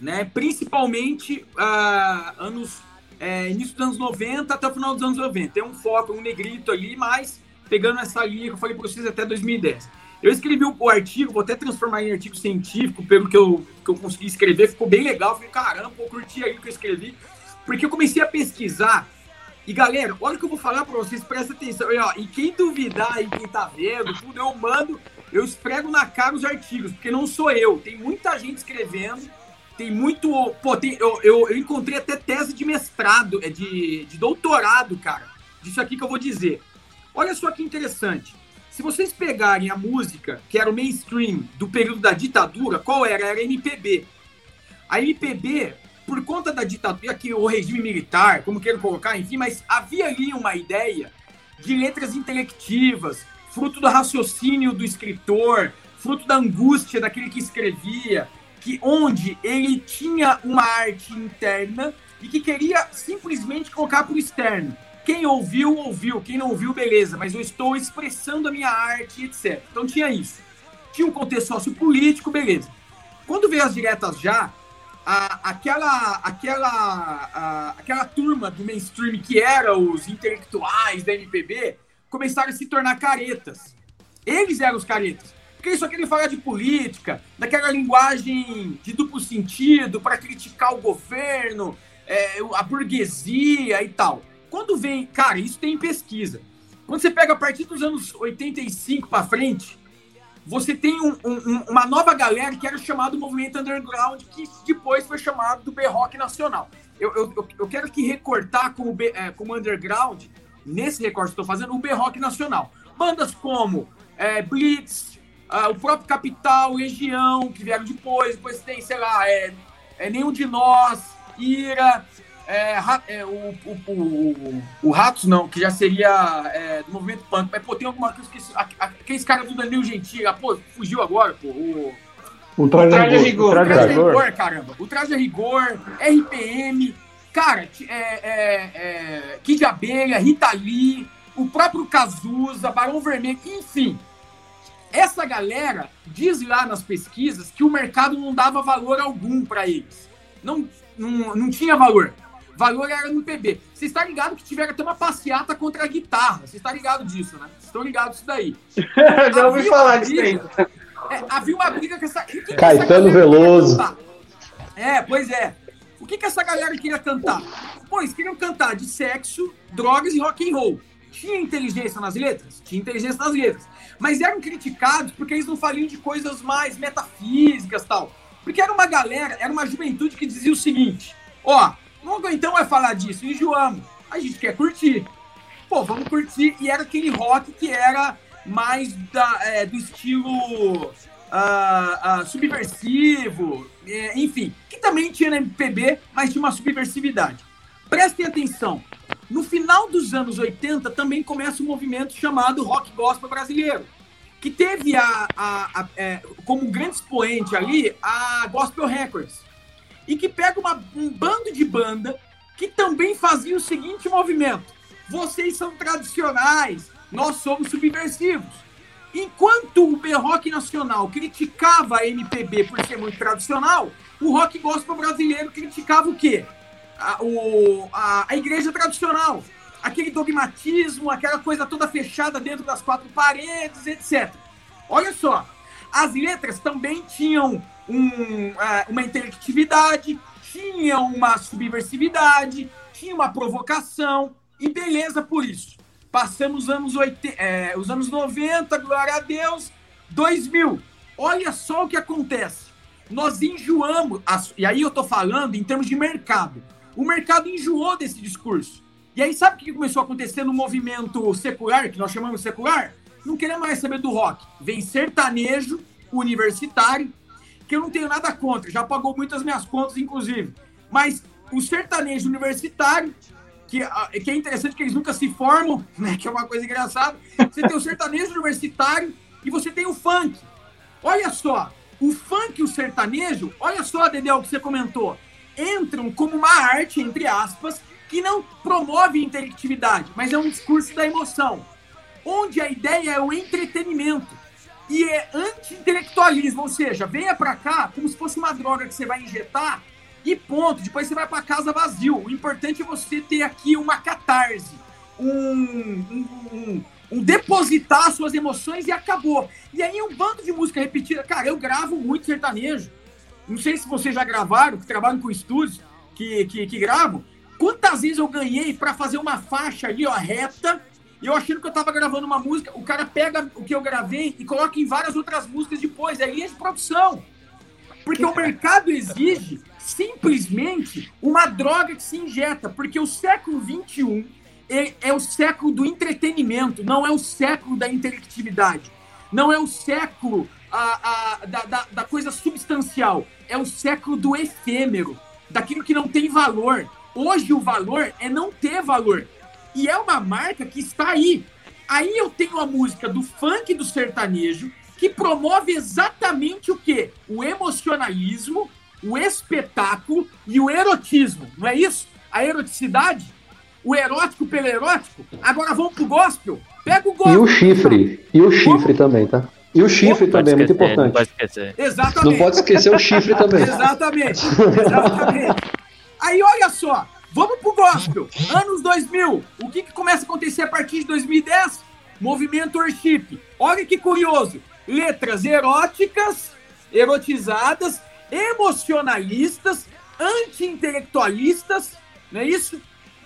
Né? Principalmente uh, anos, é, início dos anos 90 até o final dos anos 90. Tem um foco, um negrito ali, mas pegando essa linha que eu falei para vocês até 2010. Eu escrevi o, artigo, vou até transformar em artigo científico, pelo que eu, que eu consegui escrever, ficou bem legal. Falei, caramba, eu curti aí o que eu escrevi. Porque eu comecei a pesquisar. E galera, olha o que eu vou falar para vocês, presta atenção. E, ó, e quem duvidar aí, quem tá vendo, tudo, eu mando, eu esprego na cara os artigos, porque não sou eu. Tem muita gente escrevendo, tem muito. Pô, tem, eu, eu, eu encontrei até tese de mestrado, é de, de doutorado, cara, disso aqui que eu vou dizer. Olha só que interessante. Se vocês pegarem a música, que era o mainstream do período da ditadura, qual era? Era MPB. A MPB, por conta da ditadura, aqui o regime militar, como queiram colocar, enfim, mas havia ali uma ideia de letras intelectivas, fruto do raciocínio do escritor, fruto da angústia daquele que escrevia, que onde ele tinha uma arte interna e que queria simplesmente colocar para o externo. Quem ouviu, ouviu. Quem não ouviu, beleza. Mas eu estou expressando a minha arte, etc. Então tinha isso. Tinha um contexto sociopolítico, beleza. Quando veio as diretas já, a, aquela, aquela, a, aquela turma do mainstream que era os intelectuais da MPB começaram a se tornar caretas. Eles eram os caretas. Porque eles só queriam falar de política, daquela linguagem de duplo sentido para criticar o governo, é, a burguesia e tal. Quando vem, cara, isso tem pesquisa. Quando você pega a partir dos anos 85 para frente, você tem um, um, uma nova galera que era chamado movimento underground, que depois foi chamado do B-Rock Nacional. Eu, eu, eu quero aqui recortar como, é, como underground, nesse recorte que estou fazendo, o B-Rock Nacional. Bandas como é, Blitz, uh, o próprio Capital, Legião, que vieram depois, depois tem, sei lá, é, é Nenhum de Nós, Ira, é, é, o, o, o, o, Ratos não, que já seria é, do movimento punk. Mas, pô, tem alguma coisa que. Aqueles caras do Danilo Gentili, ah, pô, fugiu agora, pô. O, o traje, a rigor. O traje a rigor, caramba. O traje rigor, RPM, cara, é, é, é, Kid Abelha, Rita Lee, o próprio Cazuza, Barão Vermelho, enfim. Essa galera diz lá nas pesquisas que o mercado não dava valor algum para eles. Não, não, não tinha valor valor era no PB. Você está ligado que tiveram até uma passeata contra a guitarra. Você está ligado disso, né? Vocês estão ligados disso daí. Já ouvi falar disso. É, havia uma briga com essa. Que que Caetano essa Veloso. É, pois é. O que, que essa galera queria cantar? Pô, eles queriam cantar de sexo, drogas e rock and roll. Tinha inteligência nas letras? Tinha inteligência nas letras. Mas eram criticados porque eles não faliam de coisas mais metafísicas tal. Porque era uma galera, era uma juventude que dizia o seguinte: ó, não aguentamos é falar disso, enjoamos. A gente quer curtir. Pô, vamos curtir. E era aquele rock que era mais da, é, do estilo uh, uh, subversivo, é, enfim, que também tinha na MPB, mas tinha uma subversividade. Prestem atenção. No final dos anos 80 também começa um movimento chamado rock gospel brasileiro, que teve a, a, a é, como grande expoente ali a Gospel Records, e que pega uma, um bando de banda que também fazia o seguinte movimento: vocês são tradicionais, nós somos subversivos. Enquanto o B-Rock Nacional criticava a MPB por ser muito tradicional, o rock gospel brasileiro criticava o quê? A, o, a, a igreja tradicional. Aquele dogmatismo, aquela coisa toda fechada dentro das quatro paredes, etc. Olha só, as letras também tinham um, é, uma interatividade, tinham uma subversividade, tinha uma provocação, e beleza por isso. Passamos os anos, 80, é, os anos 90, glória a Deus, 2000. Olha só o que acontece. Nós enjoamos, e aí eu estou falando em termos de mercado. O mercado enjoou desse discurso. E aí, sabe o que começou a acontecer no movimento secular, que nós chamamos secular? Não queria mais saber do rock. Vem sertanejo, universitário, que eu não tenho nada contra, já pagou muitas minhas contas, inclusive. Mas o sertanejo universitário que, que é interessante que eles nunca se formam, né? Que é uma coisa engraçada. Você tem o sertanejo universitário e você tem o funk. Olha só, o funk e o sertanejo, olha só, Dedel, que você comentou, entram como uma arte, entre aspas, que não promove interatividade, mas é um discurso da emoção, onde a ideia é o entretenimento e é anti-intelectualismo, ou seja, venha para cá como se fosse uma droga que você vai injetar e ponto. Depois você vai para casa vazio. O importante é você ter aqui uma catarse, um, um, um, um, depositar suas emoções e acabou. E aí um bando de música repetida. Cara, eu gravo muito sertanejo. Não sei se vocês já gravaram, que trabalham com estúdios, que, que, que gravam. Quantas vezes eu ganhei para fazer uma faixa ali, ó, reta, e eu achando que eu tava gravando uma música, o cara pega o que eu gravei e coloca em várias outras músicas depois. É linha de produção. Porque o mercado exige simplesmente uma droga que se injeta, porque o século XXI é, é, o século do entretenimento, não é o século da interatividade, não é o século a, a, da, da, da coisa substancial, é o século do efêmero, daquilo que não tem valor. Hoje o valor é não ter valor. E é uma marca que está aí. Aí eu tenho a música do funk e do sertanejo, que promove exatamente o quê? O emocionalismo, o espetáculo e o erotismo, não é isso? A eroticidade, o erótico pelo erótico. Agora vamos pro gospel. Pega o gospel. E o chifre. E o chifre também, tá? E o chifre Não também, é muito esquecer, Não importante. pode esquecer. Exatamente. Não pode esquecer o chifre também. Exatamente. Exatamente. Aí olha só, vamos pro gospel. Anos 2000. O que, que começa a acontecer a partir de 2010? Movimento worship. Olha que curioso. Letras eróticas, erotizadas, emocionalistas, anti-intelectualistas, não é isso?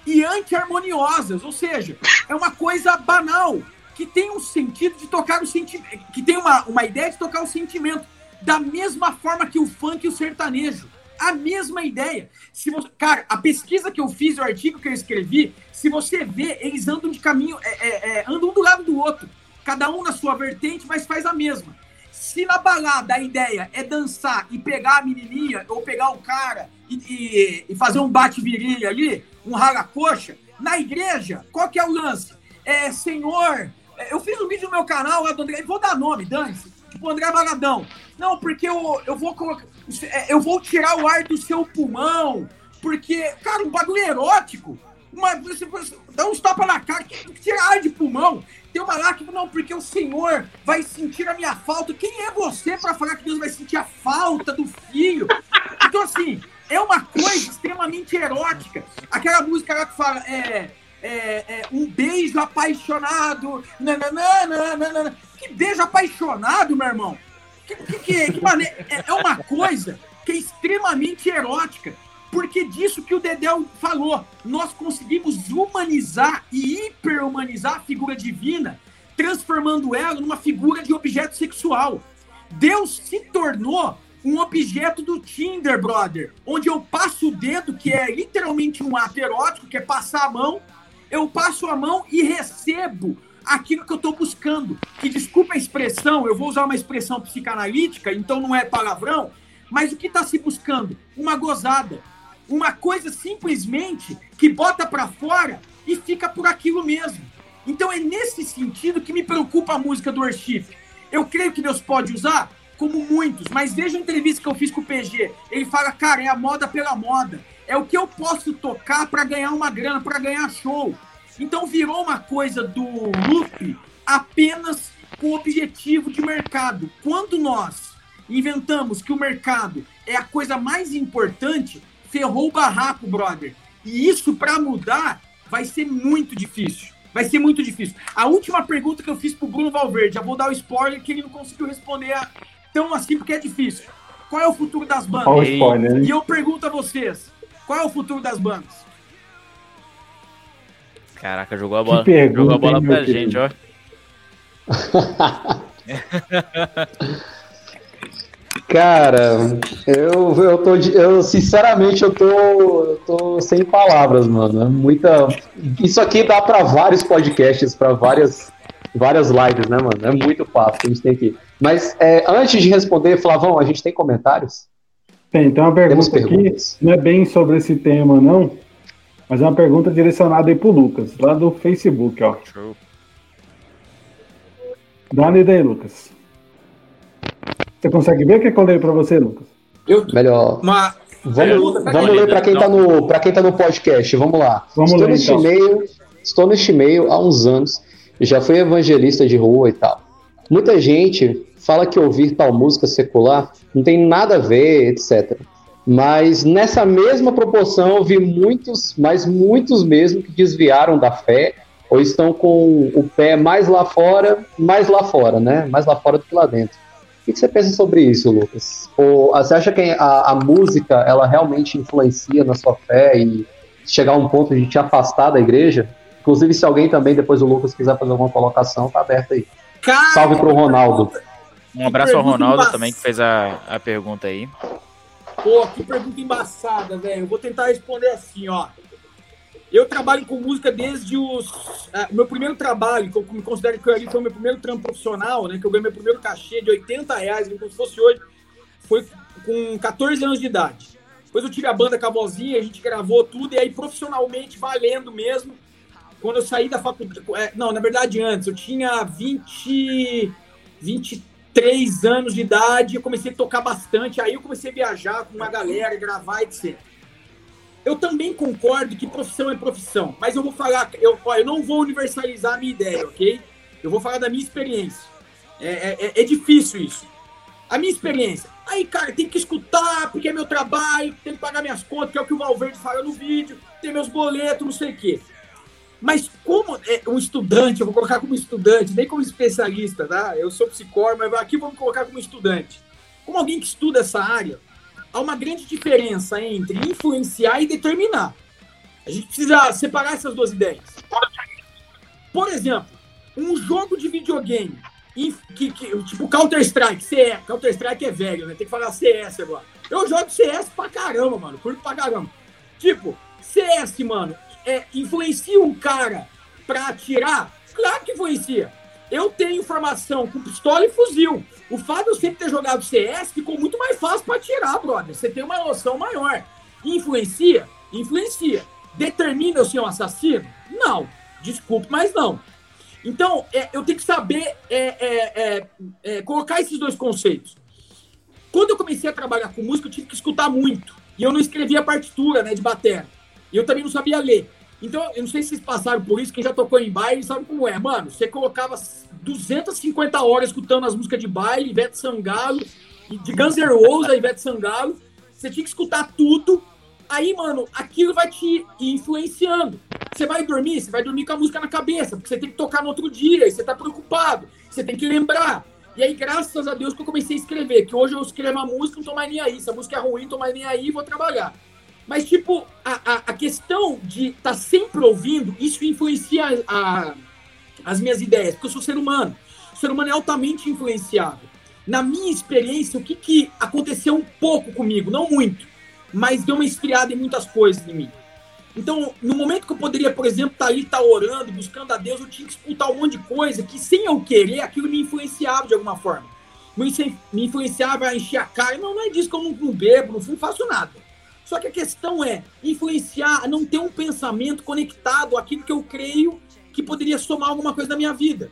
E anti-harmoniosas, ou seja, é uma coisa banal, que tem um sentido de tocar o sentimento, que tem uma, uma ideia de tocar o sentimento, da mesma forma que o funk e o sertanejo. A mesma ideia. Se você, cara, a pesquisa que eu fiz, o artigo que eu escrevi, se você vê, eles andam de caminho, é, é, é, andam um do lado do outro. Cada um na sua vertente, mas faz a mesma. Se na balada a ideia é dançar e pegar a menininha ou pegar o cara e, e, e fazer um bate-virilha ali, um rala-coxa, na igreja, qual que é o lance? É, Senhor, eu fiz um vídeo no meu canal lá do André, vou dar nome, dane-se, tipo André Valadão. Não, porque eu, eu vou colocar, eu vou tirar o ar do seu pulmão, porque, cara, um bagulho erótico, uma, você, você dá uns tapas na cara, que, que tira ar de pulmão. Tem uma lá que, não, porque o Senhor vai sentir a minha falta. Quem é você para falar que Deus vai sentir a falta do filho? Então, assim, é uma coisa extremamente erótica. Aquela música lá que fala, é, é, é um beijo apaixonado. Nananana, que beijo apaixonado, meu irmão. Que, que, que, que é, é uma coisa que é extremamente erótica. Porque disso que o Dedel falou, nós conseguimos humanizar e hiperhumanizar a figura divina, transformando ela numa figura de objeto sexual. Deus se tornou um objeto do Tinder, brother, onde eu passo o dedo, que é literalmente um ato erótico, que é passar a mão, eu passo a mão e recebo aquilo que eu estou buscando. Que desculpa a expressão, eu vou usar uma expressão psicanalítica, então não é palavrão, mas o que está se buscando? Uma gozada uma coisa simplesmente que bota para fora e fica por aquilo mesmo. Então é nesse sentido que me preocupa a música do worship. Eu creio que Deus pode usar, como muitos, mas veja a entrevista que eu fiz com o PG. Ele fala, cara, é a moda pela moda. É o que eu posso tocar para ganhar uma grana, para ganhar show. Então virou uma coisa do loop apenas com objetivo de mercado. Quando nós inventamos que o mercado é a coisa mais importante, ferrou o barraco, brother. E isso para mudar vai ser muito difícil. Vai ser muito difícil. A última pergunta que eu fiz pro Bruno Valverde, já vou dar o spoiler que ele não conseguiu responder tão assim porque é difícil. Qual é o futuro das bandas? Spoiler, e eu pergunto a vocês, qual é o futuro das bandas? Caraca, jogou a bola, pergunta, jogou a bola hein, pra gente, ó. Cara, eu, eu tô. Eu, sinceramente, eu tô, eu tô sem palavras, mano. É muita. Isso aqui dá para vários podcasts, para várias, várias lives, né, mano? É muito fácil. A gente tem que. Mas é, antes de responder, Flavão, a gente tem comentários? Tem, tem uma pergunta aqui. Não é bem sobre esse tema, não. Mas é uma pergunta direcionada aí pro Lucas, lá do Facebook, ó. Show. Dá uma ideia, Lucas. Você consegue ver o que eu contei para você, Lucas? Eu, Melhor. Uma... Vamos, vamos ler para quem, tá no, quem tá no podcast. Vamos lá. Vamos estou, ler, neste então. meio, estou neste meio há uns anos. Já fui evangelista de rua e tal. Muita gente fala que ouvir tal música secular não tem nada a ver, etc. Mas nessa mesma proporção eu vi muitos, mas muitos mesmo que desviaram da fé ou estão com o pé mais lá fora, mais lá fora, né? Mais lá fora do que lá dentro. O que você pensa sobre isso, Lucas? Ou você acha que a, a, música ela realmente influencia na sua fé e chegar a um ponto de te afastar da igreja? Inclusive, se alguém também, depois o Lucas quiser fazer alguma colocação, tá aberto aí. Cara, Salve pro Ronaldo. Um abraço ao Ronaldo também, que fez a, a pergunta aí. Pô, que pergunta embaçada, velho. Eu vou tentar responder assim, ó. Eu trabalho com música desde os. Uh, meu primeiro trabalho, que eu me considero que ali foi o meu primeiro trampo profissional, né? Que eu ganhei meu primeiro cachê de 80 reais, como se fosse hoje, foi com 14 anos de idade. Depois eu tive a banda com a vozinha, a gente gravou tudo, e aí profissionalmente, valendo mesmo, quando eu saí da faculdade. É, não, na verdade, antes, eu tinha 20. 23 anos de idade, eu comecei a tocar bastante, aí eu comecei a viajar com uma galera, gravar, etc. Eu também concordo que profissão é profissão, mas eu vou falar, eu, ó, eu não vou universalizar a minha ideia, ok? Eu vou falar da minha experiência. É, é, é, é difícil isso. A minha experiência. Aí, cara, tem que escutar, porque é meu trabalho, tem que pagar minhas contas, que é o que o Valverde fala no vídeo, tem meus boletos, não sei o quê. Mas como é um estudante, eu vou colocar como estudante, nem como especialista, tá? Eu sou psicólogo, mas aqui vamos colocar como estudante. Como alguém que estuda essa área, há uma grande diferença entre influenciar e determinar. A gente precisa separar essas duas ideias. Por exemplo, um jogo de videogame, que, que, tipo Counter-Strike, CS, Counter-Strike é velho, né? Tem que falar CS agora. Eu jogo CS pra caramba, mano, curto pra caramba. Tipo, CS, mano, é, influencia um cara pra atirar? Claro que influencia. Eu tenho formação com pistola e fuzil. O fato de eu sempre ter jogado CS ficou muito mais fácil para tirar, brother. Você tem uma noção maior. Influencia? Influencia. Determina eu ser um assassino? Não. Desculpe, mas não. Então, é, eu tenho que saber é, é, é, é, colocar esses dois conceitos. Quando eu comecei a trabalhar com música, eu tive que escutar muito. E eu não escrevia partitura né, de bateria. E eu também não sabia ler. Então, eu não sei se vocês passaram por isso, quem já tocou em baile sabe como é. Mano, você colocava 250 horas escutando as músicas de baile, Ivete Sangalo, de Guns N' Roses, a Ivete Sangalo. Você tinha que escutar tudo. Aí, mano, aquilo vai te influenciando. Você vai dormir, você vai dormir com a música na cabeça, porque você tem que tocar no outro dia, e você tá preocupado, você tem que lembrar. E aí, graças a Deus, que eu comecei a escrever, que hoje eu escrevo a música, não tô mais nem aí. Se a música é ruim, não tô mais nem aí, vou trabalhar. Mas, tipo, a, a, a questão de estar tá sempre ouvindo, isso influencia a, a, as minhas ideias, porque eu sou ser humano. O ser humano é altamente influenciável. Na minha experiência, o que, que aconteceu um pouco comigo, não muito, mas deu uma esfriada em muitas coisas em mim. Então, no momento que eu poderia, por exemplo, estar tá ali, estar tá orando, buscando a Deus, eu tinha que escutar um monte de coisa que, sem eu querer, aquilo me influenciava de alguma forma. Me influenciava a encher a cara. Não, não é disso que eu não, não bebo, não faço nada. Só que a questão é influenciar, não ter um pensamento conectado àquilo que eu creio que poderia somar alguma coisa na minha vida.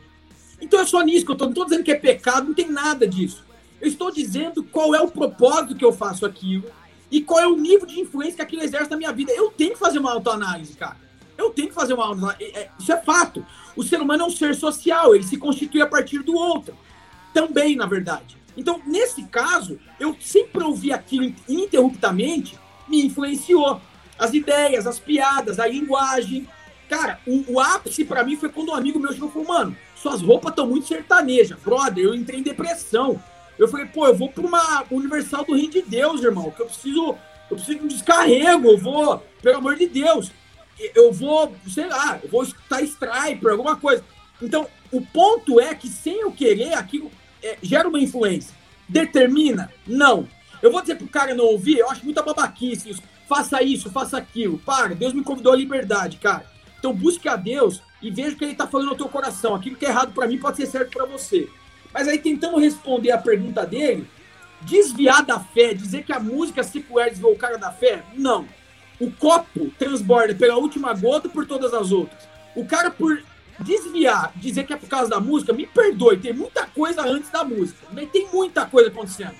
Então é só nisso que eu estou. Não dizendo que é pecado, não tem nada disso. Eu estou dizendo qual é o propósito que eu faço aquilo e qual é o nível de influência que aquilo exerce na minha vida. Eu tenho que fazer uma autoanálise, cara. Eu tenho que fazer uma autoanálise. É, isso é fato. O ser humano é um ser social, ele se constitui a partir do outro. Também, na verdade. Então, nesse caso, eu sempre ouvi aquilo ininterruptamente, me influenciou. As ideias, as piadas, a linguagem. Cara, o, o ápice para mim foi quando um amigo meu chegou e falou, mano, suas roupas estão muito sertanejas. Brother, eu entrei em depressão. Eu falei, pô, eu vou para uma Universal do Reino de Deus, irmão, que eu preciso, eu preciso de um descarrego, eu vou, pelo amor de Deus, eu vou, sei lá, eu vou estar Striper, alguma coisa. Então, o ponto é que sem eu querer, aquilo é, gera uma influência. Determina? Não. Eu vou dizer pro cara não ouvir, eu acho muita babaquice isso. Faça isso, faça aquilo. Para, Deus me convidou à liberdade, cara. Então busque a Deus e veja o que ele tá falando no teu coração. Aquilo que é errado para mim pode ser certo para você. Mas aí tentando responder a pergunta dele, desviar da fé, dizer que a música secular desviou o cara da fé, não. O copo transborda pela última gota por todas as outras. O cara por desviar, dizer que é por causa da música, me perdoe, tem muita coisa antes da música. Tem muita coisa acontecendo.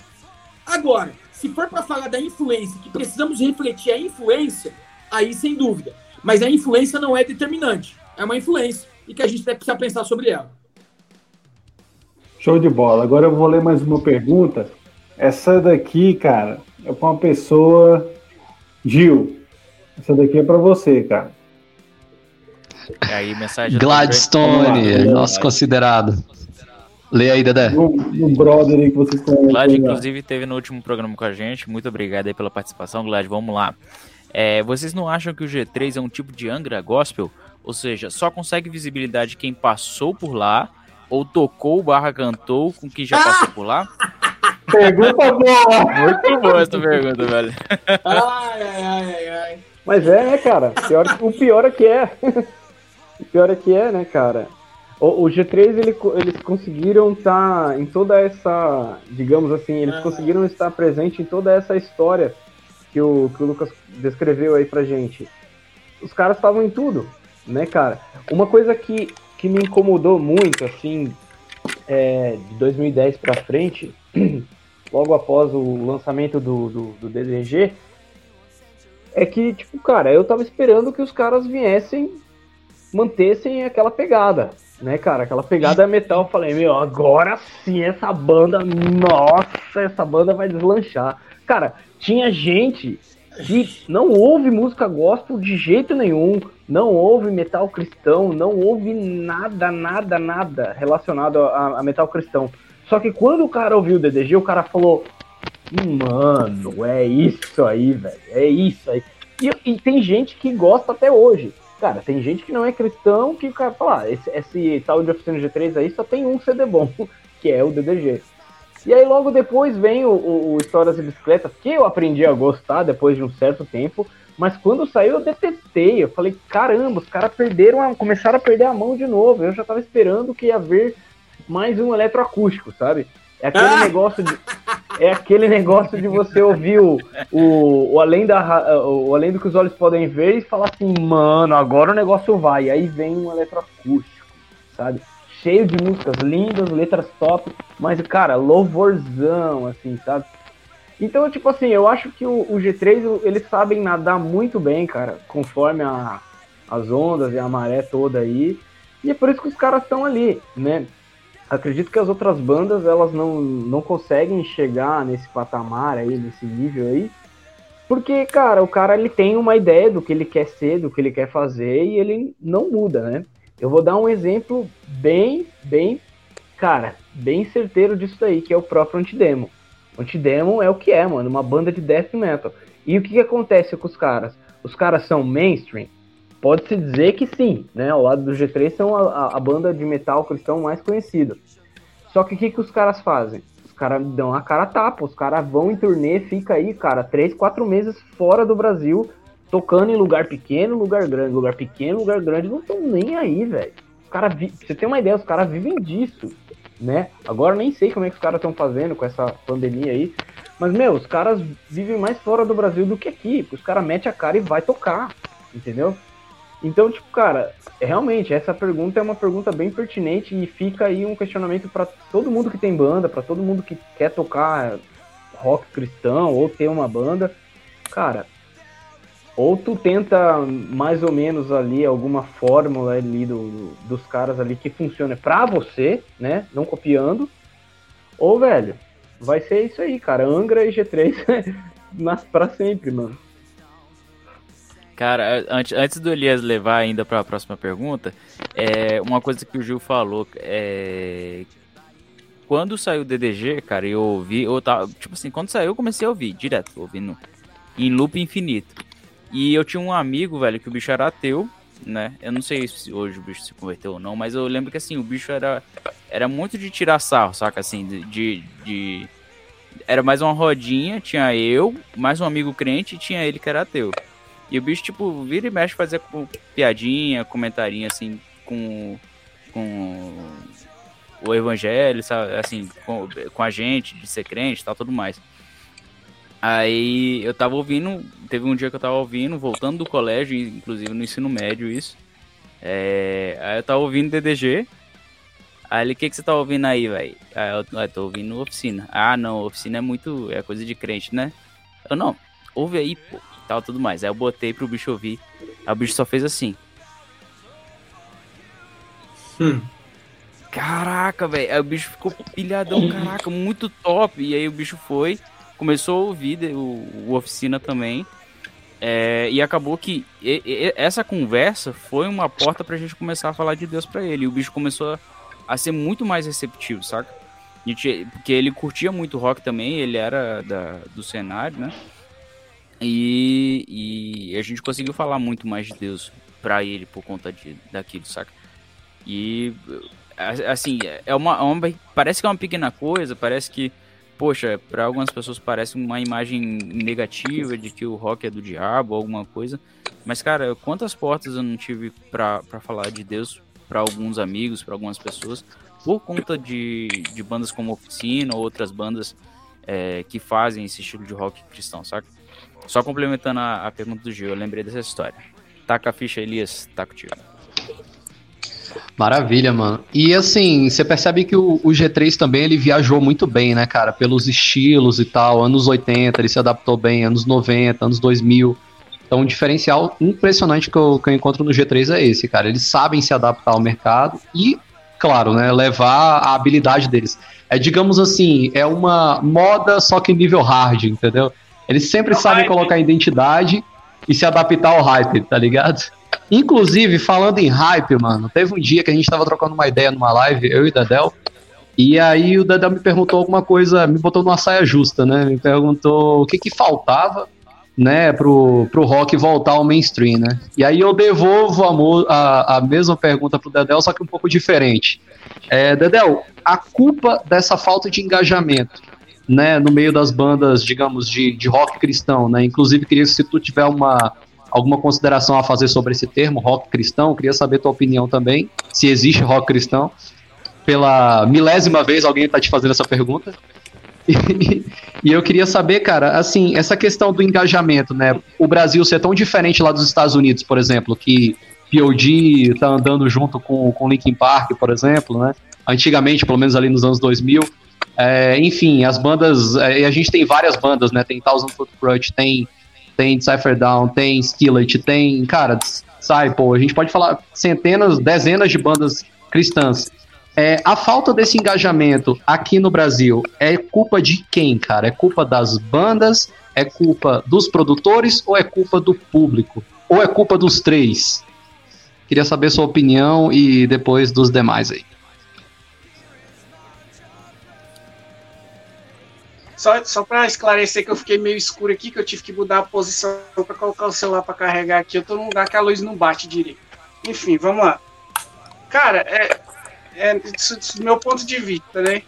Agora, se for para falar da influência, que precisamos refletir a influência, aí sem dúvida. Mas a influência não é determinante. É uma influência e que a gente precisa pensar sobre ela. Show de bola. Agora eu vou ler mais uma pergunta. Essa daqui, cara, é para uma pessoa. Gil, essa daqui é para você, cara. E aí, mensagem Gladstone, nosso considerado. Lê aí, Dedé. O, o brother aí que vocês conhecem. Glad, inclusive, teve no último programa com a gente. Muito obrigado aí pela participação, Glad. Vamos lá. É, vocês não acham que o G3 é um tipo de Angra Gospel? Ou seja, só consegue visibilidade quem passou por lá ou tocou barra cantou com quem já passou por lá? Pergunta boa! Muito boa essa pergunta, velho. Ai, ai, ai, ai. Mas é, né, cara? Pior, o pior é que é. o pior é que é, né, cara? O, o G3, ele, eles conseguiram estar tá em toda essa, digamos assim, eles conseguiram estar presente em toda essa história que o, que o Lucas descreveu aí pra gente. Os caras estavam em tudo, né, cara? Uma coisa que, que me incomodou muito, assim, é, de 2010 pra frente, logo após o lançamento do, do, do DDG, é que, tipo, cara, eu tava esperando que os caras viessem, mantessem aquela pegada, né, cara? Aquela pegada metal, eu falei, meu, agora sim essa banda, nossa, essa banda vai deslanchar. Cara, tinha gente que não ouve música gospel de jeito nenhum, não ouve metal cristão, não ouve nada, nada, nada relacionado a, a metal cristão. Só que quando o cara ouviu o DDG, o cara falou, mano, é isso aí, velho, é isso aí. E, e tem gente que gosta até hoje. Cara, tem gente que não é cristão que o cara fala, ah, esse, esse tal de Oficina G3 aí só tem um CD bom, que é o DDG. E aí logo depois vem o, o, o Histórias de Bicicleta, que eu aprendi a gostar depois de um certo tempo, mas quando saiu eu detestei. Eu falei, caramba, os caras perderam, a, começaram a perder a mão de novo. Eu já tava esperando que ia haver mais um eletroacústico, sabe? É aquele ah! negócio de. É aquele negócio de você ouvir o, o, o, além da, o além do que os olhos podem ver e falar assim, mano, agora o negócio vai. E aí vem um eletroacústico, sabe? Cheio de músicas lindas, letras top, mas, cara, louvorzão, assim, sabe? Então, tipo assim, eu acho que o, o G3, eles sabem nadar muito bem, cara, conforme a, as ondas e a maré toda aí. E é por isso que os caras estão ali, né? Acredito que as outras bandas elas não, não conseguem chegar nesse patamar aí, nesse nível aí, porque, cara, o cara ele tem uma ideia do que ele quer ser, do que ele quer fazer e ele não muda, né? Eu vou dar um exemplo bem, bem, cara, bem certeiro disso aí, que é o próprio Antidemo. O Antidemo é o que é, mano, uma banda de death metal. E o que, que acontece com os caras? Os caras são mainstream? Pode-se dizer que sim, né? Ao lado do G3 são a, a banda de metal cristão mais conhecida. Só que o que, que os caras fazem? Os caras dão a cara tapa, os caras vão em turnê, fica aí, cara, três, quatro meses fora do Brasil, tocando em lugar pequeno, lugar grande, lugar pequeno, lugar grande, não estão nem aí, velho. Cara, você tem uma ideia, os caras vivem disso, né? Agora nem sei como é que os caras estão fazendo com essa pandemia aí, Mas, meu, os caras vivem mais fora do Brasil do que aqui. Os caras metem a cara e vai tocar, entendeu? Então, tipo, cara, realmente, essa pergunta é uma pergunta bem pertinente e fica aí um questionamento para todo mundo que tem banda, para todo mundo que quer tocar rock cristão ou ter uma banda. Cara, ou tu tenta mais ou menos ali alguma fórmula ali do, do dos caras ali que funcione pra você, né? Não copiando. Ou, velho, vai ser isso aí, cara. Angra e G3 mas pra sempre, mano. Cara, antes, antes do Elias levar ainda para a próxima pergunta, é uma coisa que o Gil falou, é quando saiu o DDG, cara, eu ouvi, eu tava, tipo assim, quando saiu eu comecei a ouvir direto, ouvindo em loop infinito. E eu tinha um amigo, velho, que o bicho era ateu, né? Eu não sei se hoje o bicho se converteu ou não, mas eu lembro que assim, o bicho era era muito de tirar sarro, saca assim, de, de, era mais uma rodinha, tinha eu, mais um amigo crente e tinha ele que era ateu. E o bicho, tipo, vira e mexe fazer piadinha, comentarinho, assim, com, com o evangelho, sabe? Assim, com, com a gente, de ser crente e tal, tudo mais. Aí eu tava ouvindo, teve um dia que eu tava ouvindo, voltando do colégio, inclusive no ensino médio isso. É, aí eu tava ouvindo DDG. Aí ele, o que, que você tá ouvindo aí, velho? Aí eu tô ouvindo oficina. Ah, não, oficina é muito. é coisa de crente, né? Eu não, ouve aí, pô tal, tudo mais. Aí eu botei pro bicho ouvir. Aí o bicho só fez assim. Hum. Caraca, velho. Aí o bicho ficou pilhadão, caraca, muito top. E aí o bicho foi, começou a ouvir o, o oficina também. É, e acabou que e, e, essa conversa foi uma porta pra gente começar a falar de Deus pra ele. E o bicho começou a, a ser muito mais receptivo, saca? Gente, porque ele curtia muito rock também, ele era da, do cenário, né? E, e a gente conseguiu falar muito mais de Deus para ele por conta de, daquilo, saca? E assim, é uma, é uma, parece que é uma pequena coisa, parece que poxa, para algumas pessoas parece uma imagem negativa de que o rock é do diabo, alguma coisa. Mas cara, quantas portas eu não tive para falar de Deus para alguns amigos, para algumas pessoas, por conta de, de bandas como Oficina ou outras bandas é, que fazem esse estilo de rock cristão, saca? Só complementando a, a, pergunta do Gil, eu lembrei dessa história. Taca a ficha, Elias, tá contigo. Maravilha, mano. E assim, você percebe que o, o, G3 também ele viajou muito bem, né, cara? Pelos estilos e tal. Anos 80 ele se adaptou bem, anos 90, anos 2000. Então, um diferencial impressionante que eu, que eu encontro no G3 é esse, cara. Eles sabem se adaptar ao mercado e, claro, né, levar a habilidade deles. É, digamos assim, é uma moda só que nível hard, entendeu? Eles sempre sabem colocar identidade e se adaptar ao hype, tá ligado? Inclusive, falando em hype, mano, teve um dia que a gente tava trocando uma ideia numa live, eu e o Dadel, e aí o Dadel me perguntou alguma coisa, me botou numa saia justa, né? Me perguntou o que que faltava, né, pro, pro rock voltar ao mainstream, né? E aí eu devolvo a, a, a mesma pergunta pro Dedel, só que um pouco diferente. É, Dedel, a culpa dessa falta de engajamento né, no meio das bandas, digamos, de, de rock cristão, né? Inclusive, queria se tu tiver uma alguma consideração a fazer sobre esse termo, rock cristão, queria saber tua opinião também, se existe rock cristão. Pela milésima vez alguém está te fazendo essa pergunta. E, e, eu queria saber, cara, assim, essa questão do engajamento, né? O Brasil ser tão diferente lá dos Estados Unidos, por exemplo, que POD tá andando junto com, com Linkin Park, por exemplo, né? Antigamente, pelo menos ali nos anos 2000, é, enfim, as bandas. É, a gente tem várias bandas, né? Tem Thousand Foot Crutch, tem, tem Cypher Down, tem Skillet, tem. Cara, pô, a gente pode falar centenas, dezenas de bandas cristãs. É, a falta desse engajamento aqui no Brasil é culpa de quem, cara? É culpa das bandas? É culpa dos produtores ou é culpa do público? Ou é culpa dos três? Queria saber sua opinião e depois dos demais aí. Só, só para esclarecer que eu fiquei meio escuro aqui, que eu tive que mudar a posição para colocar o celular para carregar aqui. Eu tô num lugar que a luz não bate direito. Enfim, vamos lá. Cara, é, é do meu ponto de vista, né?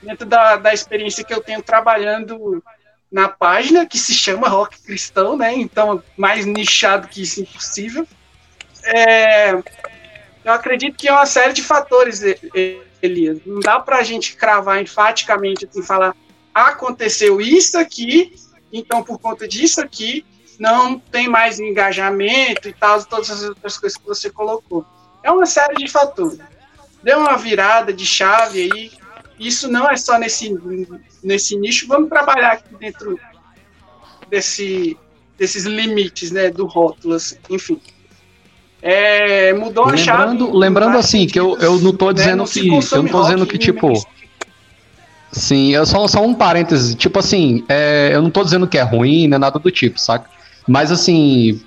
Dentro da, da experiência que eu tenho trabalhando na página, que se chama Rock Cristão, né? Então, mais nichado que isso impossível. É, eu acredito que é uma série de fatores, Elias. Não dá para a gente cravar enfaticamente, assim, falar aconteceu isso aqui, então por conta disso aqui, não tem mais engajamento e tal, todas as outras coisas que você colocou. É uma série de fatores. Deu uma virada de chave aí. Isso não é só nesse, nesse nicho. Vamos trabalhar aqui dentro desse, desses limites, né, do rótulo, assim, enfim. É, mudou lembrando, a chave. Lembrando assim, que eu, eu não tô né, dizendo né, que. Eu não tô dizendo que, tipo. Sim, é só, só um parêntese. Tipo assim, é, eu não tô dizendo que é ruim, nem nada do tipo, saca? Mas assim,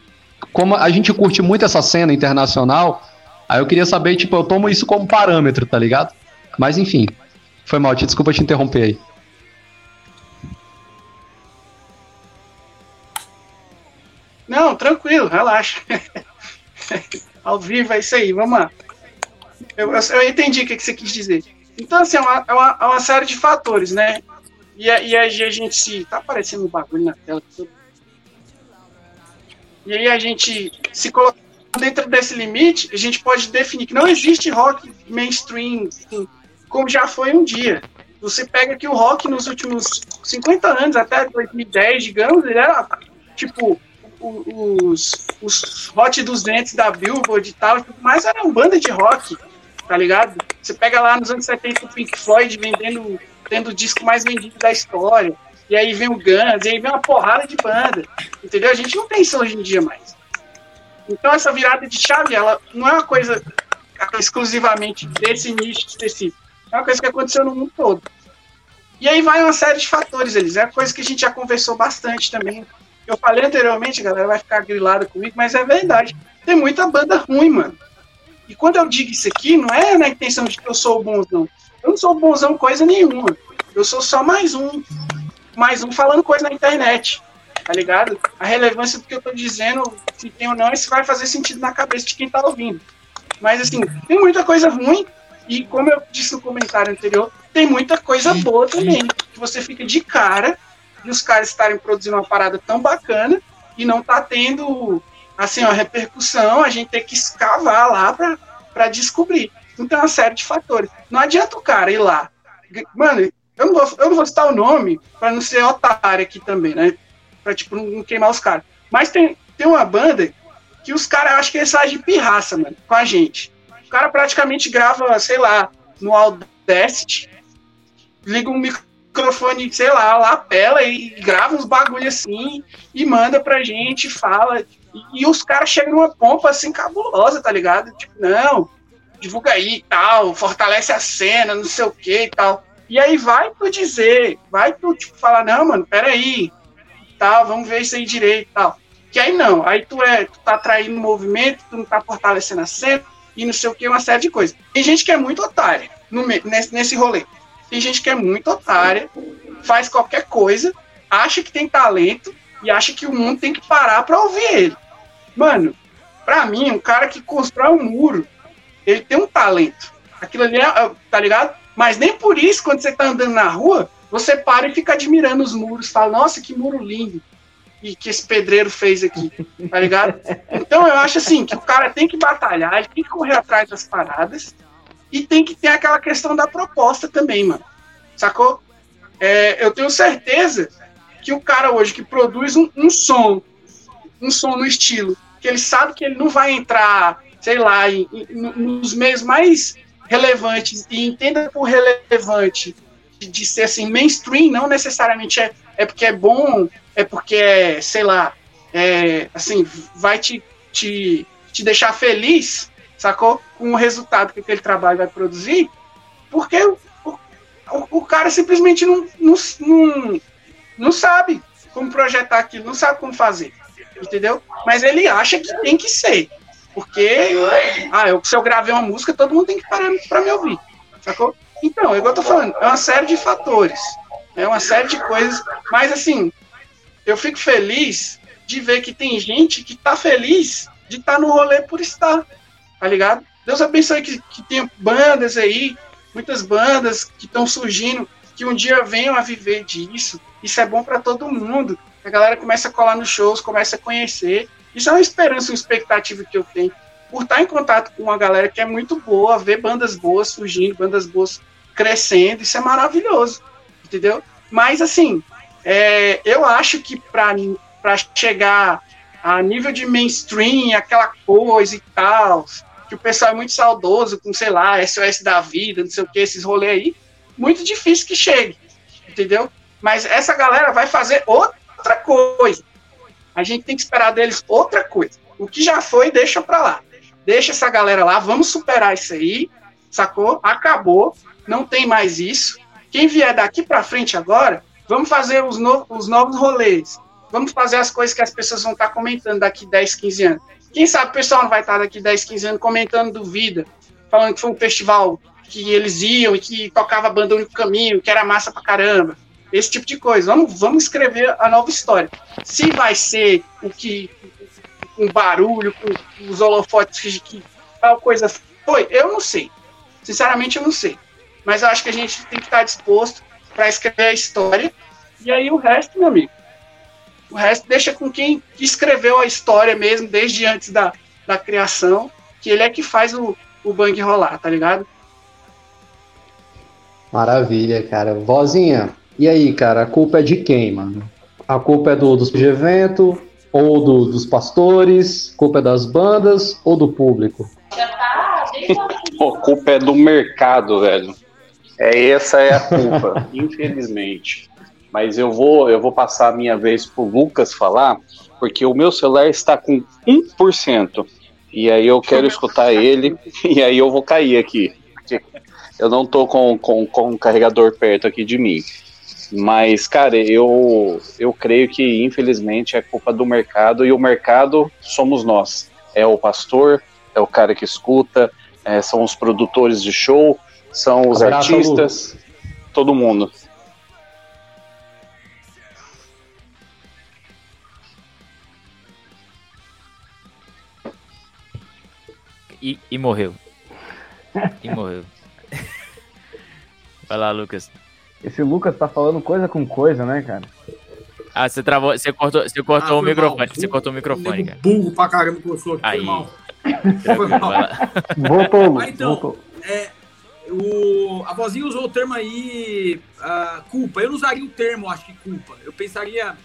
como a gente curte muito essa cena internacional, aí eu queria saber, tipo, eu tomo isso como parâmetro, tá ligado? Mas enfim, foi mal, te desculpa te interromper aí. Não, tranquilo, relaxa. Ao vivo é isso aí, vamos lá. Eu, eu, eu entendi o que, que, você quis dizer. Então, assim, é uma, é uma, é uma série de fatores, né? E, e aí a gente se. Tá aparecendo um bagulho na tela. E aí a gente se coloca dentro desse limite, a gente pode definir que não existe rock mainstream assim, como já foi um dia. Você pega que o rock nos últimos 50 anos, até 2010, digamos, ele era tipo os, os Hot 200 da Billboard e tal, mas era uma banda de rock, tá ligado? Você pega lá nos anos 70 o Pink Floyd vendendo, tendo o disco mais vendido da história, e aí vem o Guns, e aí vem uma porrada de banda, entendeu? A gente não tem isso hoje em dia mais. Então essa virada de chave, ela não é uma coisa exclusivamente desse nicho específico, é uma coisa que aconteceu no mundo todo. E aí vai uma série de fatores, eles. É coisa que a gente já conversou bastante também eu falei anteriormente, galera vai ficar grilada comigo, mas é verdade. Tem muita banda ruim, mano. E quando eu digo isso aqui, não é na intenção de que eu sou bonzão. Eu não sou bonzão coisa nenhuma. Eu sou só mais um. Mais um falando coisa na internet. Tá ligado? A relevância do que eu tô dizendo, se tem ou não, isso vai fazer sentido na cabeça de quem tá ouvindo. Mas assim, tem muita coisa ruim. E como eu disse no comentário anterior, tem muita coisa boa também. Que você fica de cara e os caras estarem produzindo uma parada tão bacana e não tá tendo assim uma repercussão, a gente tem que escavar lá para descobrir. Então é uma série de fatores. Não adianta o cara ir lá. Mano, eu não vou, eu não vou citar o nome para não ser otário aqui também, né? Pra tipo, não queimar os caras. Mas tem, tem uma banda que os caras, acho que eles de pirraça, mano, com a gente. O cara praticamente grava, sei lá, no Audacity, liga um microfone microfone, sei lá, lapela e grava uns bagulho assim e manda pra gente, fala. E, os caras chegam numa pompa assim cabulosa, tá ligado? Tipo, não, divulga aí e tal, fortalece a cena, não sei o que e tal. E aí vai tu dizer, vai tu, tipo, falar, não, mano, peraí, tal, vamos ver isso aí direito e tal. Que aí não, aí tu é, tu tá atraindo movimento, tu não tá fortalecendo a cena e não sei o que, uma série de coisas. Tem gente que é muito otária no, nesse, nesse rolê. Tem gente que é muito otária, faz qualquer coisa, acha que tem talento e acha que o mundo tem que parar para ouvir ele. Mano, pra mim, um cara que constrói um muro, ele tem um talento. Aquilo ali, é, tá ligado? Mas nem por isso, quando você tá andando na rua, você para e fica admirando os muros, fala, nossa, que muro lindo e que esse pedreiro fez aqui, tá ligado? Então eu acho assim que o cara tem que batalhar, ele tem que correr atrás das paradas e tem que ter aquela questão da proposta também, mano. Sacou? É, eu tenho certeza que o cara hoje que produz um, um, som, um som no estilo, que ele sabe que ele não vai entrar, sei lá, em, em, nos meios mais relevantes e entenda por relevante de, de, ser assim mainstream, não necessariamente é, é porque é bom, é porque é, sei lá, é, assim, vai te, te, te deixar feliz, sacou? Com o resultado que aquele trabalho vai produzir, porque o, o, o cara simplesmente não, não, não, não sabe como projetar aquilo, não sabe como fazer, entendeu? Mas ele acha que tem que ser, porque ah, eu, se eu gravei uma música, todo mundo tem que parar para me ouvir, sacou? Então, é igual eu tô falando, é uma série de fatores, é uma série de coisas, mas assim, eu fico feliz de ver que tem gente que tá feliz de estar tá no rolê por estar, tá ligado? Deus abençoe que, que tem bandas aí, muitas bandas que estão surgindo, que um dia venham a viver disso. Isso é bom para todo mundo. A galera começa a colar nos shows, começa a conhecer. Isso é uma esperança, uma expectativa que eu tenho. Por estar em contato com uma galera que é muito boa, ver bandas boas surgindo, bandas boas crescendo, isso é maravilhoso. Entendeu? Mas, assim, é, eu acho que para chegar a nível de mainstream, aquela coisa e tal, que o pessoal é muito saudoso com, sei lá, SOS da vida, não sei o que, esses rolês aí, muito difícil que chegue, entendeu? Mas essa galera vai fazer outra coisa. A gente tem que esperar deles outra coisa. O que já foi, deixa pra lá. Deixa essa galera lá, vamos superar isso aí, sacou? Acabou, não tem mais isso. Quem vier daqui pra frente agora, vamos fazer os, no os novos rolês. Vamos fazer as coisas que as pessoas vão estar comentando daqui 10, 15 anos. Quem sabe o pessoal não vai estar daqui 10, 15 anos comentando do Vida, falando que foi um festival que eles iam e que tocava banda Único Caminho, que era massa pra caramba. Esse tipo de coisa. Vamos, vamos escrever a nova história. Se vai ser o que. um barulho, com os holofotes que tal coisa foi, eu não sei. Sinceramente, eu não sei. Mas eu acho que a gente tem que estar disposto para escrever a história. E aí o resto, meu amigo, o resto deixa com quem escreveu a história mesmo, desde antes da, da criação, que ele é que faz o, o bang rolar, tá ligado? Maravilha, cara. Vozinha, e aí, cara, a culpa é de quem, mano? A culpa é do, dos de evento, ou do, dos pastores, culpa é das bandas, ou do público? a culpa é do mercado, velho. É, essa é a culpa, infelizmente mas eu vou, eu vou passar a minha vez pro Lucas falar, porque o meu celular está com 1%. E aí eu quero escutar ele, e aí eu vou cair aqui. Eu não tô com, com, com um carregador perto aqui de mim. Mas, cara, eu, eu creio que infelizmente é culpa do mercado, e o mercado somos nós. É o pastor, é o cara que escuta, é, são os produtores de show, são os Abraço, artistas, todo mundo. e, e morreu. E morreu. Vai lá, Lucas. Esse Lucas tá falando coisa com coisa, né, cara? Ah, você travou, você cortou, você cortou ah, o microfone, mal. você cortou o microfone, cara. Burro pra caramba que eu sou aqui, Aí. foi mal. Foi mal. Voltou, Mas então, voltou. É, o, a vozinha usou o termo aí, uh, culpa. Eu não usaria o termo, acho que culpa. Eu pensaria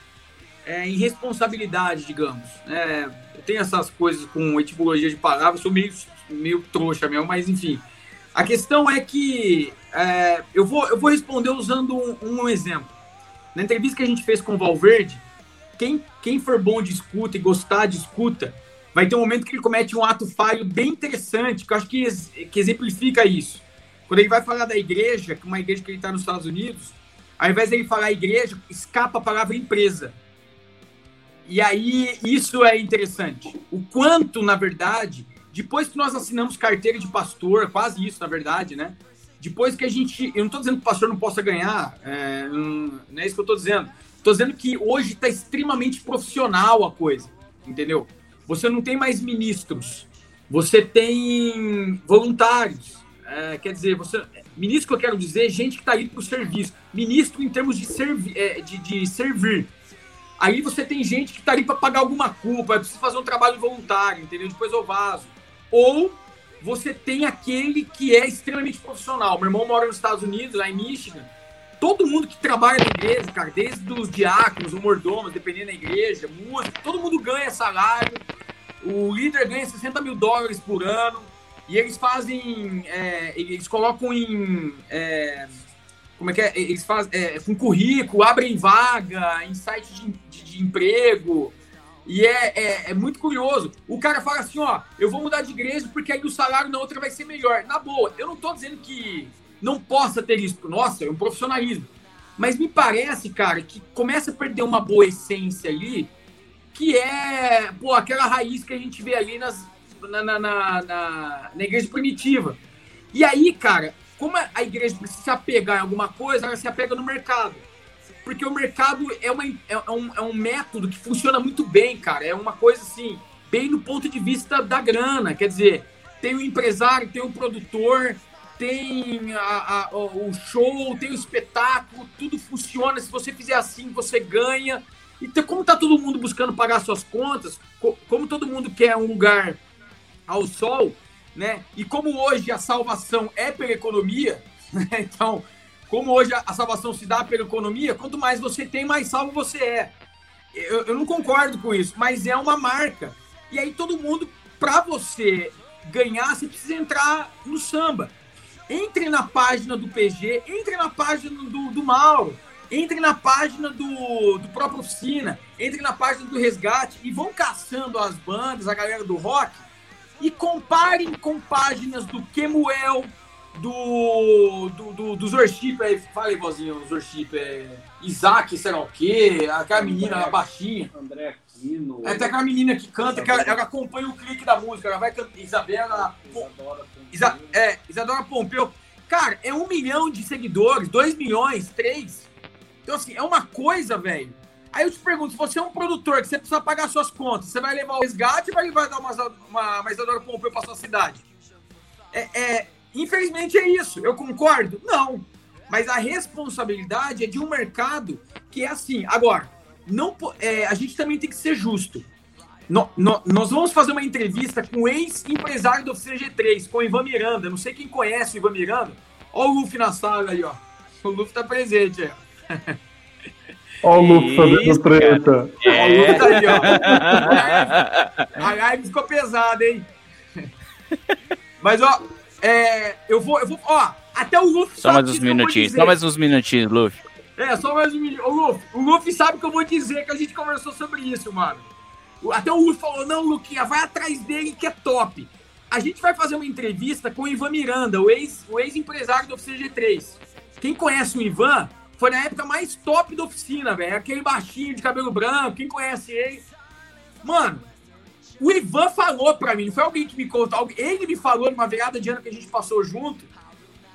é, em responsabilidade, digamos. É, eu tenho essas coisas com etimologia de palavras, sou meio, meio trouxa mesmo, mas enfim. A questão é que é, eu, vou, eu vou responder usando um, um, exemplo. Na entrevista que a gente fez com o Valverde, quem, quem for bom de escuta e gostar de escuta, vai ter um momento que ele comete um ato falho bem interessante, que eu acho que, que exemplifica isso. Quando ele vai falar da igreja, que é uma igreja que ele está nos Estados Unidos, ao invés de ele falar igreja, escapa a palavra empresa. E aí, isso é interessante. O quanto, na verdade, depois que nós assinamos carteira de pastor, quase isso, na verdade, né? Depois que a gente. Eu não estou dizendo que o pastor não possa ganhar, é, não, é isso que eu estou dizendo. Estou dizendo que hoje está extremamente profissional a coisa, entendeu? Você não tem mais ministros, você tem voluntários. É, quer dizer, você. Ministro que eu quero dizer, gente que está aí para o serviço. Ministro em termos de, servi, é, de, de servir. Aí você tem gente que tá ali para pagar alguma culpa, precisa fazer um trabalho voluntário, entendeu? Depois eu vazo. Ou você tem aquele que é extremamente profissional. Meu irmão mora nos Estados Unidos, lá em Michigan. Todo mundo que trabalha na igreja, cara, desde os diáconos, o mordomo, dependendo da igreja, música, todo mundo ganha salário. O líder ganha 60 mil dólares por ano. E eles fazem. É, eles colocam em. É, como é que é? Eles fazem é, com currículo, abrem vaga em site de, de, de emprego. E é, é, é, muito curioso. O cara fala assim, ó, eu vou mudar de igreja porque aí o salário na outra vai ser melhor. Na boa, eu não tô dizendo que não possa ter isso. Nossa, é um profissionalismo. Mas me parece, cara, que começa a perder uma boa essência ali, que é, pô, aquela raiz que a gente vê ali nas, na, na, na, na, igreja primitiva. E aí, cara, como a igreja precisa se apegar em alguma coisa, ela se apega no mercado. Porque o mercado é, uma, é, um, é um método que funciona muito bem, cara. É uma coisa assim, bem no ponto de vista da grana. Quer dizer, tem o empresário, tem o produtor, tem a, a, o show, tem o espetáculo, tudo funciona. Se você fizer assim, você ganha. Então, como tá todo mundo buscando pagar suas contas, como todo mundo quer um lugar ao sol, né? E como hoje a salvação é pela economia, né? então como hoje a, salvação se dá pela economia, quanto mais você tem, mais salvo você é. Eu, eu não concordo com isso, mas é uma marca. E aí todo mundo, para você ganhar, você precisa entrar no samba. Entre na página do PG, entre na página do, do Mauro, entre na página do, do próprio Oficina, entre na página do Resgate e vão caçando as bandas, a galera do rock, e comparem com páginas do Kemuel, do, do, do, do Zorship, aí, fala aí, vozinho, Zorship, é Isaac, sei lá o quê, aquela menina, a baixinha. André Aquino. É, tem aquela menina que canta, que ela, ela, acompanha o clique da música, ela vai cantar, Isabela... Isadora Isa, é, Isadora Pompeu. Cara, é um milhão de seguidores, dois milhões, três. Então, assim, é uma coisa, velho. Aí eu te pergunto, se você é um produtor que você precisa pagar suas contas, você vai levar o resgate ou vai, vai dar uma, uma, uma Isadora Pompeu pra sua cidade? É, é, Infelizmente é isso. Eu concordo? Não. Mas a responsabilidade é de um mercado que é assim. Agora, não, é, a gente também tem que ser justo. No, no, nós vamos fazer uma entrevista com o ex-empresário do CG3, com o Ivan Miranda. Não sei quem conhece o Ivan Miranda. Olha o Luffy na sala aí, ó. O Luffy tá presente aí. Olha o Luffy fazendo treta. É. o Luffy tá aí, ó. A live ficou pesada, hein? Mas, ó, é, eu vou, eu vou, ó, até o Luffy Só mais uns minutinhos, só mais uns minutinhos, Luffy. É, só mais um minutinho. O Luffy, o Luffy sabe que eu vou dizer que a gente conversou sobre isso, mano. Até o Luffy falou, não, Luquinha, vai atrás dele que é top. A gente vai fazer uma entrevista com o Ivan Miranda, o ex-empresário ex do Oficina G3. Quem conhece o Ivan, foi na época mais top da oficina, velho. Aquele baixinho de cabelo branco, quem conhece ele. Mano, o Ivan falou para mim, não foi alguém que me contou, ele me falou numa virada de ano que a gente passou junto.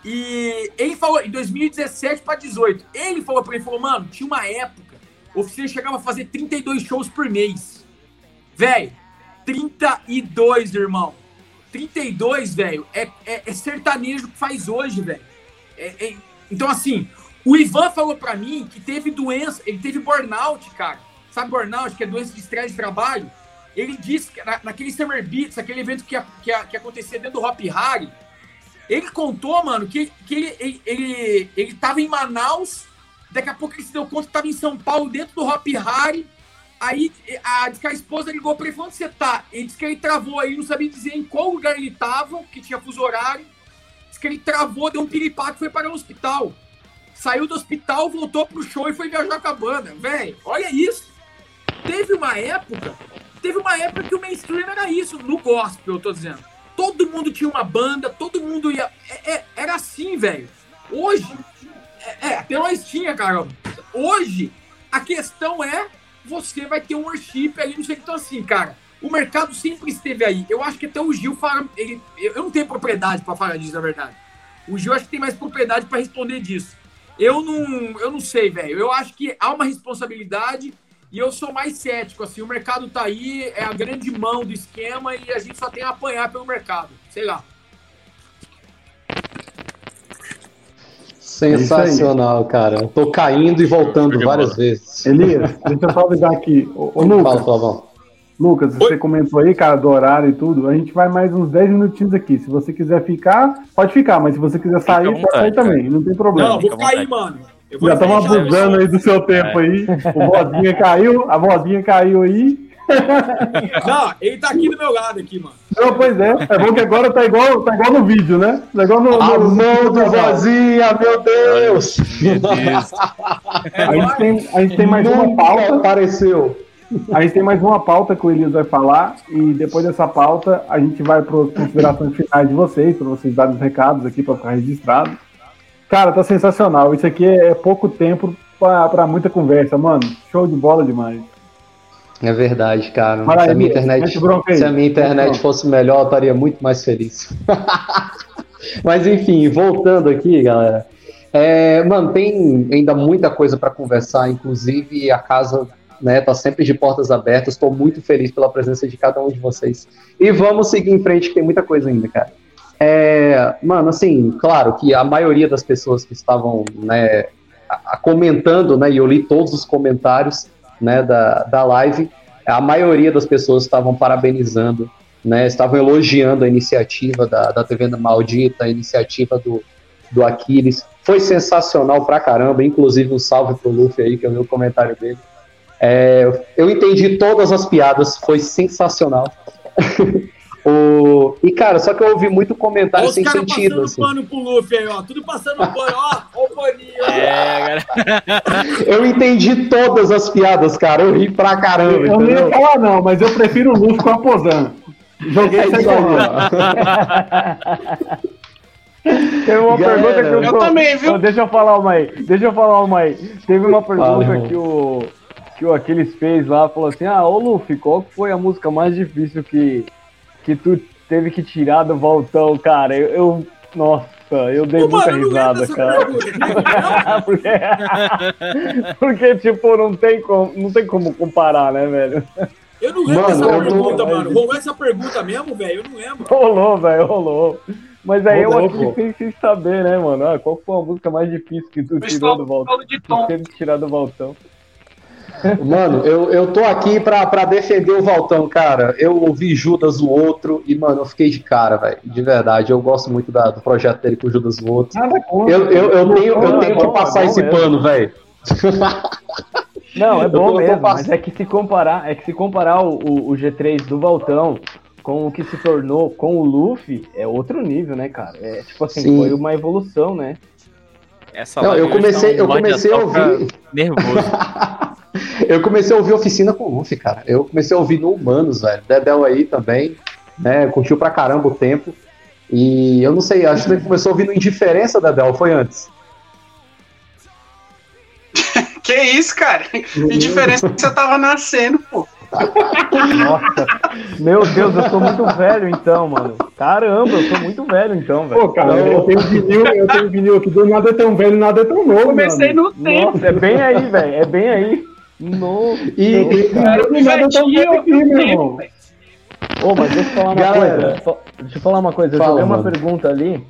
E ele falou, em 2017 para 18, ele falou para mim, falou, mano, tinha uma época, o oficina chegava a fazer 32 shows por mês. Velho, 32, irmão. 32, velho, é, é, é, sertanejo que faz hoje, velho. É, é, então, assim, o Ivan falou para mim que teve doença, ele teve burnout, cara. Sabe burnout, que é doença de estresse de trabalho? Ele disse que na, naquele Summer Beats, aquele evento que, que, que acontecia dentro do Hop Harry, ele contou, mano, que, que ele, ele, ele, ele tava em Manaus, daqui a pouco ele se deu conta que tava em São Paulo, dentro do Hop Harry. Aí a, que a esposa ligou pra ele falou: onde você tá? Ele disse que ele travou aí, não sabia dizer em qual lugar ele tava, que tinha fuso horário. Diz que ele travou, deu um piripaque e foi para o hospital. Saiu do hospital, voltou pro show e foi viajar com a banda. Velho, olha isso. Teve uma época Teve uma época que o mainstream era isso, no gospel, eu tô dizendo. Todo mundo tinha uma banda, todo mundo ia. É, é, era assim, velho. Hoje. É, é, até nós tinha, cara. Hoje, a questão é: você vai ter um worship aí, não sei. Então, assim, cara, o mercado sempre esteve aí. Eu acho que até o Gil fala. Ele, eu não tenho propriedade para falar disso, na verdade. O Gil acho que tem mais propriedade para responder disso. Eu não, eu não sei, velho. Eu acho que há uma responsabilidade e eu sou mais cético, assim, o mercado tá aí, é a grande mão do esquema e a gente só tem a apanhar pelo mercado. Sei lá. Sensacional, é cara. Eu tô caindo e voltando várias vezes. Elias, deixa eu só avisar aqui. Ô, ô Lucas, Fala, Lucas, Oi? você comentou aí, cara, do horário e tudo. A gente vai mais uns 10 minutinhos aqui. Se você quiser ficar, pode ficar, mas se você quiser sair, vontade, pode sair cara. também. Não tem problema. Não, vou cair, mano. Já estamos abusando aí do seu tempo é. aí. O vozinha caiu, a vozinha caiu aí. Não, ele tá aqui do meu lado aqui, mano. Não, pois é. É bom que agora tá igual, tá igual no vídeo, né? Tá igual no, a no, mão do vozinha, meu Deus! Meu Deus. a, gente tem, a gente tem mais uma pauta. Apareceu. A gente tem mais uma pauta que o Elias vai falar e depois dessa pauta a gente vai para as considerações finais de vocês, para vocês darem os recados aqui para ficar registrado. Cara, tá sensacional. Isso aqui é pouco tempo para muita conversa, mano. Show de bola demais. É verdade, cara. se, a minha internet, se a minha internet fosse melhor, eu estaria muito mais feliz. Mas enfim, voltando aqui, galera. É, mano, tem ainda muita coisa para conversar, inclusive a casa né, tá sempre de portas abertas. Estou muito feliz pela presença de cada um de vocês. E vamos seguir em frente, que tem muita coisa ainda, cara. É, mano, assim, claro que a maioria das pessoas que estavam né, comentando, né, e eu li todos os comentários né, da, da live, a maioria das pessoas estavam parabenizando, né, estavam elogiando a iniciativa da, da TV Maldita, a iniciativa do, do Aquiles. foi sensacional pra caramba, inclusive um salve pro Luffy aí, que eu vi o comentário dele. É, eu entendi todas as piadas, foi sensacional. o... E, cara, só que eu ouvi muito comentário sem sentido. Assim. pano pro Luffy aí, ó. Tudo passando pano, ó. Ó o paninho. É, cara. eu entendi todas as piadas, cara. Eu ri pra caramba. Eu entendeu? não ia falar, não, mas eu prefiro o Luffy com a Pozan. Joguei é isso Teve uma pergunta que eu. Eu também, viu? Deixa eu falar uma aí. Deixa eu falar uma aí. Teve uma pergunta que o que o Aquiles fez lá, falou assim: Ah, ô Luffy, qual foi a música mais difícil que, que tu teve que tirar do voltão, cara? Eu. eu nossa, eu dei Ô, muita mano, risada, cara. porque, porque, tipo, não tem, como, não tem como comparar, né, velho? Eu não lembro mano, essa pergunta, tô... mano. Rolou essa pergunta mesmo, velho? Eu não lembro. Rolou, velho, rolou. Mas aí rolou, eu aqui sem, sem saber, né, mano? Ah, qual foi a música mais difícil que tu tirou do voltão? Que teve que tirar do voltão. Mano, eu, eu tô aqui pra, pra defender o Valtão, cara. Eu ouvi Judas o outro e, mano, eu fiquei de cara, velho. De verdade, eu gosto muito da, do projeto dele com o Judas o outro. Nada contra, eu, eu, eu, tenho, eu tenho que passar esse pano, velho. Não, é bom mesmo, mas é que se comparar, é que se comparar o, o, o G3 do Valtão com o que se tornou com o Luffy, é outro nível, né, cara? É tipo assim, Sim. foi uma evolução, né? Essa Não, eu comecei, eu comecei a ouvir. Nervoso. eu comecei a ouvir Oficina com o Luffy, cara. Eu comecei a ouvir no Humanos, velho. Dedel aí também, né? Curtiu pra caramba o tempo. E eu não sei, acho que ele começou a ouvir no Indiferença, Dedel, foi antes? que isso, cara? Indiferença você tava nascendo, pô. Nossa, meu Deus, eu sou muito velho então, mano. Caramba, eu sou muito velho então, velho. Pô, cara, eu tenho vinil, eu tenho vinil que do nada é tão velho, nada é tão novo. Comecei no tempo. Nossa, é bem aí, velho, é bem aí. Nossa, e, e nada tão velho aqui, meu irmão. Ô, mas deixa eu falar uma Galera, coisa. Deixa eu falar uma coisa. Eu fala, joguei uma pergunta ali.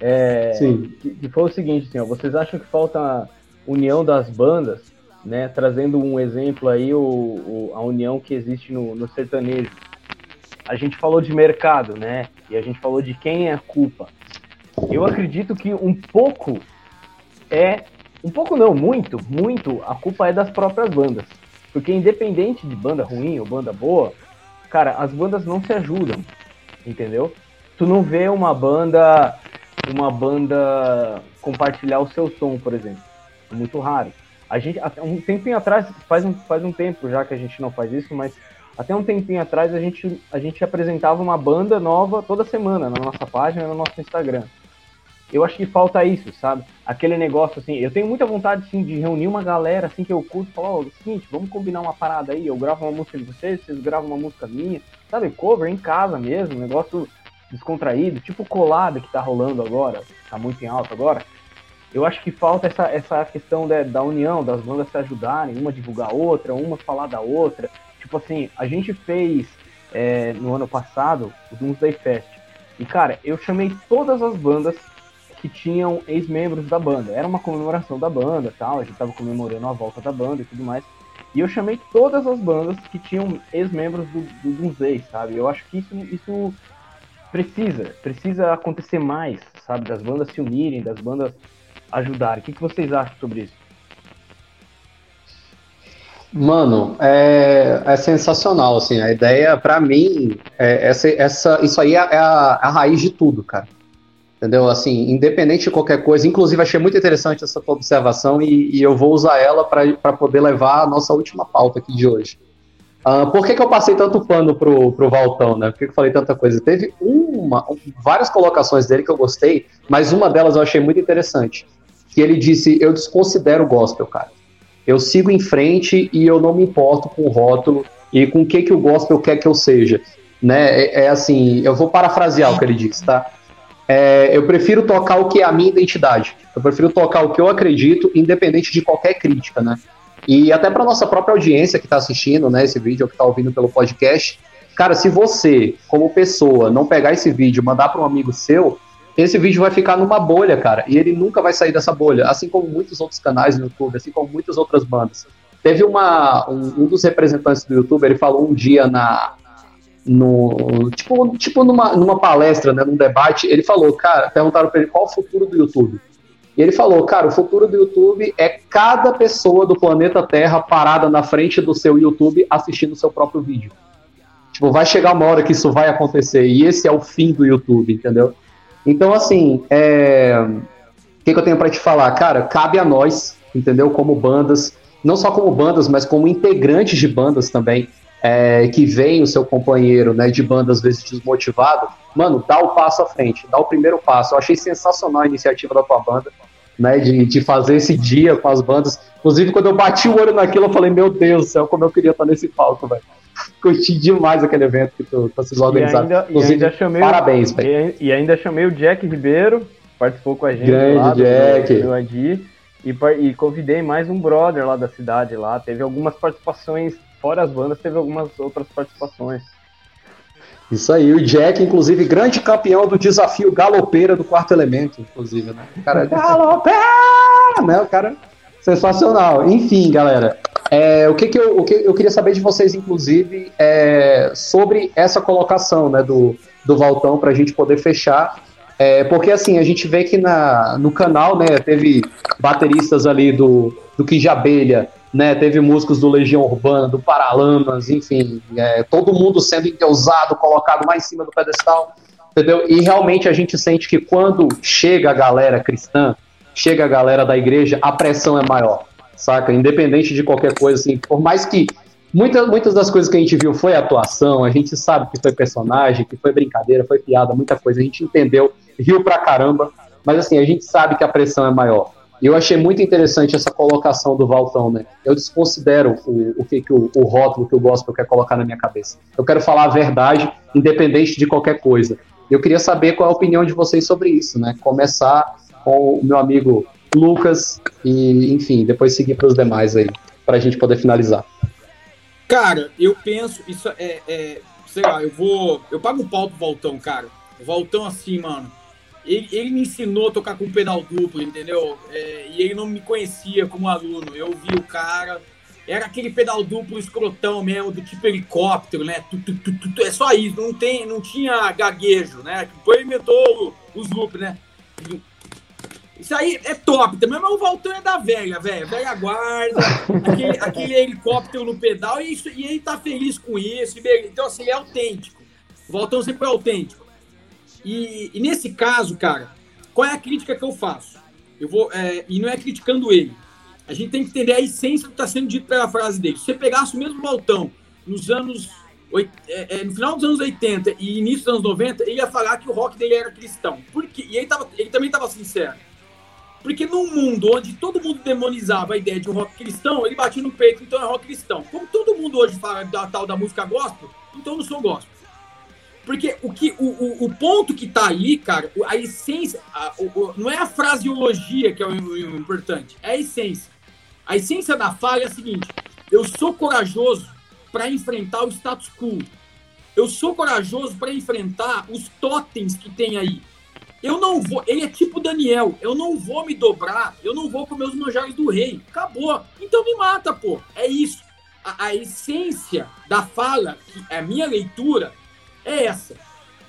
É, Sim. Que, que, foi o seguinte, assim, ó, vocês acham que falta união das bandas né? Trazendo um exemplo aí, o, o a união que existe no, no, sertanejo. A gente falou de mercado, né? E a gente falou de quem é a culpa. Eu acredito que um pouco é. Um pouco não, muito, muito, a culpa é das próprias bandas. Porque independente de banda ruim ou banda boa, cara, as bandas não se ajudam. Entendeu? Tu não vê uma banda. Uma banda compartilhar o seu som, por exemplo. É muito raro. A gente, até um tempinho atrás, faz um, faz um tempo já que a gente não faz isso, mas até um tempinho atrás a gente, a gente apresentava uma banda nova toda semana na nossa página, no nosso Instagram. Eu acho que falta isso, sabe? Aquele negócio assim, eu tenho muita vontade assim, de reunir uma galera assim que eu curto falar, ó, oh, seguinte, vamos combinar uma parada aí, eu gravo uma música de vocês, vocês gravam uma música minha, sabe? Cover em casa mesmo, negócio descontraído, tipo colada que tá rolando agora, tá muito em alta agora eu acho que falta essa, essa questão da, da união, das bandas se ajudarem, uma divulgar a outra, uma falar da outra. Tipo assim, a gente fez é, no ano passado o Doomsday Fest. E, cara, eu chamei todas as bandas que tinham ex-membros da banda. Era uma comemoração da banda tal, a gente tava comemorando a volta da banda e tudo mais. E eu chamei todas as bandas que tinham ex-membros do, do Doomsday, sabe? Eu acho que isso, isso precisa, precisa acontecer mais, sabe? Das bandas se unirem, das bandas ajudar. O que, que vocês acham sobre isso? Mano, é, é sensacional, assim, a ideia, para mim, é essa, essa, isso aí é a, a raiz de tudo, cara. Entendeu? Assim, independente de qualquer coisa, inclusive achei muito interessante essa tua observação e, e eu vou usar ela para poder levar a nossa última pauta aqui de hoje. Uh, por que, que eu passei tanto pano pro, pro Valtão, né? Por que, que eu falei tanta coisa? Teve uma, várias colocações dele que eu gostei, mas uma delas eu achei muito interessante que ele disse: Eu desconsidero o gospel, cara. Eu sigo em frente e eu não me importo com o rótulo e com o que, que o gospel quer que eu seja. Né? É, é assim, eu vou parafrasear o que ele disse, tá? É, eu prefiro tocar o que é a minha identidade. Eu prefiro tocar o que eu acredito, independente de qualquer crítica, né? E até para nossa própria audiência que está assistindo, né, esse vídeo, ou que está ouvindo pelo podcast, cara, se você, como pessoa, não pegar esse vídeo, mandar para um amigo seu, esse vídeo vai ficar numa bolha, cara, e ele nunca vai sair dessa bolha, assim como muitos outros canais no YouTube, assim como muitas outras bandas. Teve uma um, um dos representantes do YouTube, ele falou um dia na no tipo, tipo numa, numa palestra, né, num debate, ele falou, cara, perguntaram para ele qual o futuro do YouTube. E ele falou, cara, o futuro do YouTube é cada pessoa do planeta Terra parada na frente do seu YouTube assistindo o seu próprio vídeo. Tipo, vai chegar uma hora que isso vai acontecer, e esse é o fim do YouTube, entendeu? Então, assim, é... o que, que eu tenho para te falar? Cara, cabe a nós, entendeu? Como bandas, não só como bandas, mas como integrantes de bandas também, é, que vem o seu companheiro né, de banda, às vezes desmotivado, mano, dá o passo à frente, dá o primeiro passo. Eu achei sensacional a iniciativa da tua banda, né, de, de fazer esse dia com as bandas. Inclusive, quando eu bati o olho naquilo, eu falei, meu Deus do céu, como eu queria estar nesse palco, velho. Curti demais aquele evento que tu, vocês organizaram. E ainda, Inclusive, e ainda chamei parabéns, velho. E, e, ainda chamei o Jack Ribeiro, participou com a gente Grande lá Jack. do, do Adi, e, e convidei mais um brother lá da cidade lá. Teve algumas participações fora as bandas, teve algumas outras participações. Isso aí, o Jack, inclusive, grande campeão do desafio galopeira do quarto elemento, inclusive, né? O cara, galopeira! Né? O cara, sensacional. Enfim, galera, é, o que, que, eu, o que eu queria saber de vocês, inclusive, é, sobre essa colocação né, do, do Valtão, para a gente poder fechar. É, porque, assim, a gente vê que na, no canal, né, teve bateristas ali do, do Quijabelha, né? Teve músicos do Legião Urbana, do Paralamas, enfim, é, todo mundo sendo endeusado, colocado lá em cima do pedestal, entendeu? E realmente a gente sente que quando chega a galera cristã, chega a galera da igreja, a pressão é maior, saca? Independente de qualquer coisa, assim, por mais que muitas, muitas das coisas que a gente viu foi atuação, a gente sabe que foi personagem, que foi brincadeira, foi piada, muita coisa, a gente entendeu, riu pra caramba, mas assim, a gente sabe que a pressão é maior. E eu achei muito interessante essa colocação do Valtão, né? Eu desconsidero o, o que, que o, o rótulo que o gospel quer colocar na minha cabeça. Eu quero falar a verdade, independente de qualquer coisa. Eu queria saber qual é a opinião de vocês sobre isso, né? Começar com o meu amigo Lucas e, enfim, depois seguir para os demais aí, para a gente poder finalizar. Cara, eu penso, isso é, é, sei lá, eu vou, eu pago o pau pro Valtão, cara. O Valtão assim, mano ele, ele, me ensinou a tocar com pedal duplo, entendeu? É, e ele não me conhecia como aluno. Eu vi o cara. Era aquele pedal duplo escrotão mesmo, do tipo helicóptero, né? Tu, tu, tu, é só isso, não, tem, não tinha gaguejo, né? Depois inventou os loops, né? Isso aí é top também, mas o Valtão é da velha, velho. Velha guarda, aquele, aquele, helicóptero no pedal, e, isso, e ele tá feliz com isso. Então, assim, ele é autêntico. O Valtão sempre é autêntico. E, e, nesse caso, cara, qual é a crítica que eu faço? Eu vou, é, e não é criticando ele. A gente tem que entender a essência do que está sendo dito pela frase dele. Se você pegasse o mesmo Baltão nos anos. É, é, no final dos anos 80 e início dos anos 90, ele ia falar que o rock dele era cristão. Por quê? E ele, tava, ele também estava sincero. Porque num mundo onde todo mundo demonizava a ideia de um rock cristão, ele batia no peito, então é rock cristão. Como todo mundo hoje fala da tal da música gospel, então eu não sou gospel. Porque o, que, o, o, o ponto que tá aí, cara, a essência, a, o, não é a fraseologia que é o, importante, é a essência. A essência da falha é a seguinte: eu sou corajoso para enfrentar o status quo. Eu sou corajoso para enfrentar os totens que tem aí. Eu não vou. Ele é tipo Daniel. Eu não vou me dobrar. Eu não vou comer os manjares do rei. Acabou. Então me mata, pô. É isso. A, a essência da fala, é a minha leitura, é essa.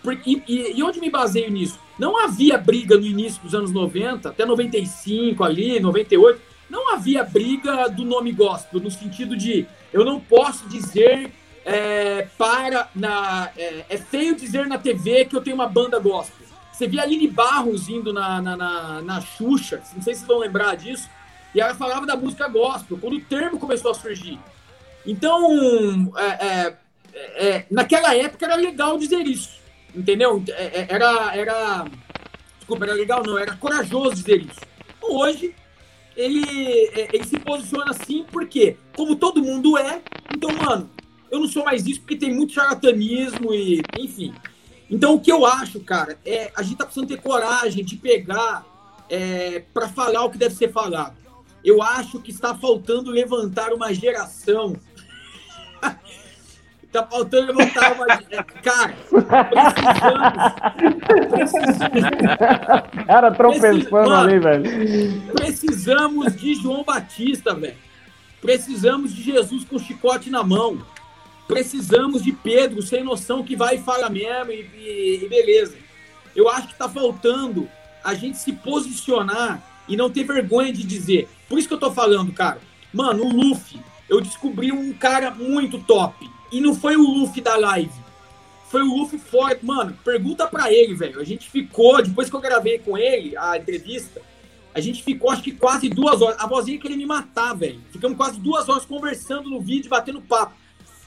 Porque, e, e, onde me baseio nisso? Não havia briga no início dos anos 90, até 95 ali, 98, não havia briga do nome gospel, no sentido de eu não posso dizer é, para. Na, é, é, feio dizer na TV que eu tenho uma banda gospel. Você via a Aline Barros indo na, na, na, na Xuxa, não sei se vocês vão lembrar disso, e ela falava da música gospel, quando o termo começou a surgir. Então, é, é é, é, naquela época era legal dizer isso, entendeu? É, é, era, era, desculpa, era legal não, era corajoso dizer isso. Hoje, ele, ele se posiciona assim porque, como todo mundo é, então, mano, eu não sou mais isso porque tem muito charlatanismo e, enfim. Então, o que eu acho, cara, é a gente tá precisando ter coragem de pegar é, para falar o que deve ser falado. Eu acho que está faltando levantar uma geração Tá faltando levantar uma. Cara, precisamos. precisamos cara tropeçando ali, velho. Precisamos de João Batista, velho. Precisamos de Jesus com chicote na mão. Precisamos de Pedro sem noção que vai e fala mesmo e, e, e beleza. Eu acho que tá faltando a gente se posicionar e não ter vergonha de dizer. Por isso que eu tô falando, cara. Mano, o Luffy, eu descobri um cara muito top. E não foi o Luffy da live. Foi o Luffy fora. Mano, pergunta pra ele, velho. A gente ficou, depois que eu gravei com ele a entrevista, a gente ficou acho que quase duas horas. A vozinha queria me matar, velho. Ficamos quase duas horas conversando no vídeo, batendo papo.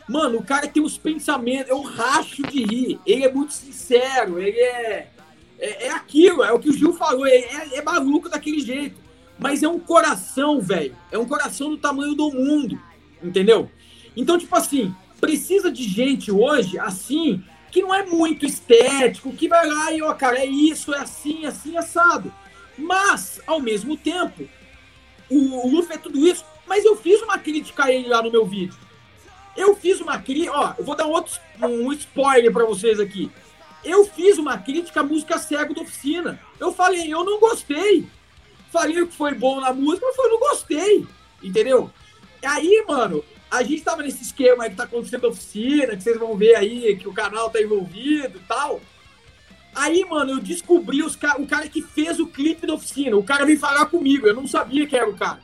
Mano, o cara tem uns pensamentos, eu racho de rir. Ele é muito sincero, ele é. É, é aquilo, é o que o Gil falou, é, é, é maluco daquele jeito. Mas é um coração, velho. É um coração do tamanho do mundo, entendeu? Então, tipo assim, precisa de gente hoje, assim, que não é muito estético, que vai lá e, ó, cara, é isso, é assim, assim, assado. Mas, ao mesmo tempo, o, o Luffy é tudo isso, mas eu fiz uma crítica a ele lá no meu vídeo. Eu fiz uma crítica, ó, eu vou dar outro, um spoiler para vocês aqui. Eu fiz uma crítica à música Cego da Oficina. Eu falei, eu não gostei. Falei o que foi bom na música, mas eu não gostei. Entendeu? Aí, mano, a gente tava nesse esquema aí que tá acontecendo na oficina, que vocês vão ver aí, que o canal tá envolvido e tal. Aí, mano, eu descobri os ca o cara que fez o clipe da oficina. O cara veio falar comigo, eu não sabia que era o cara.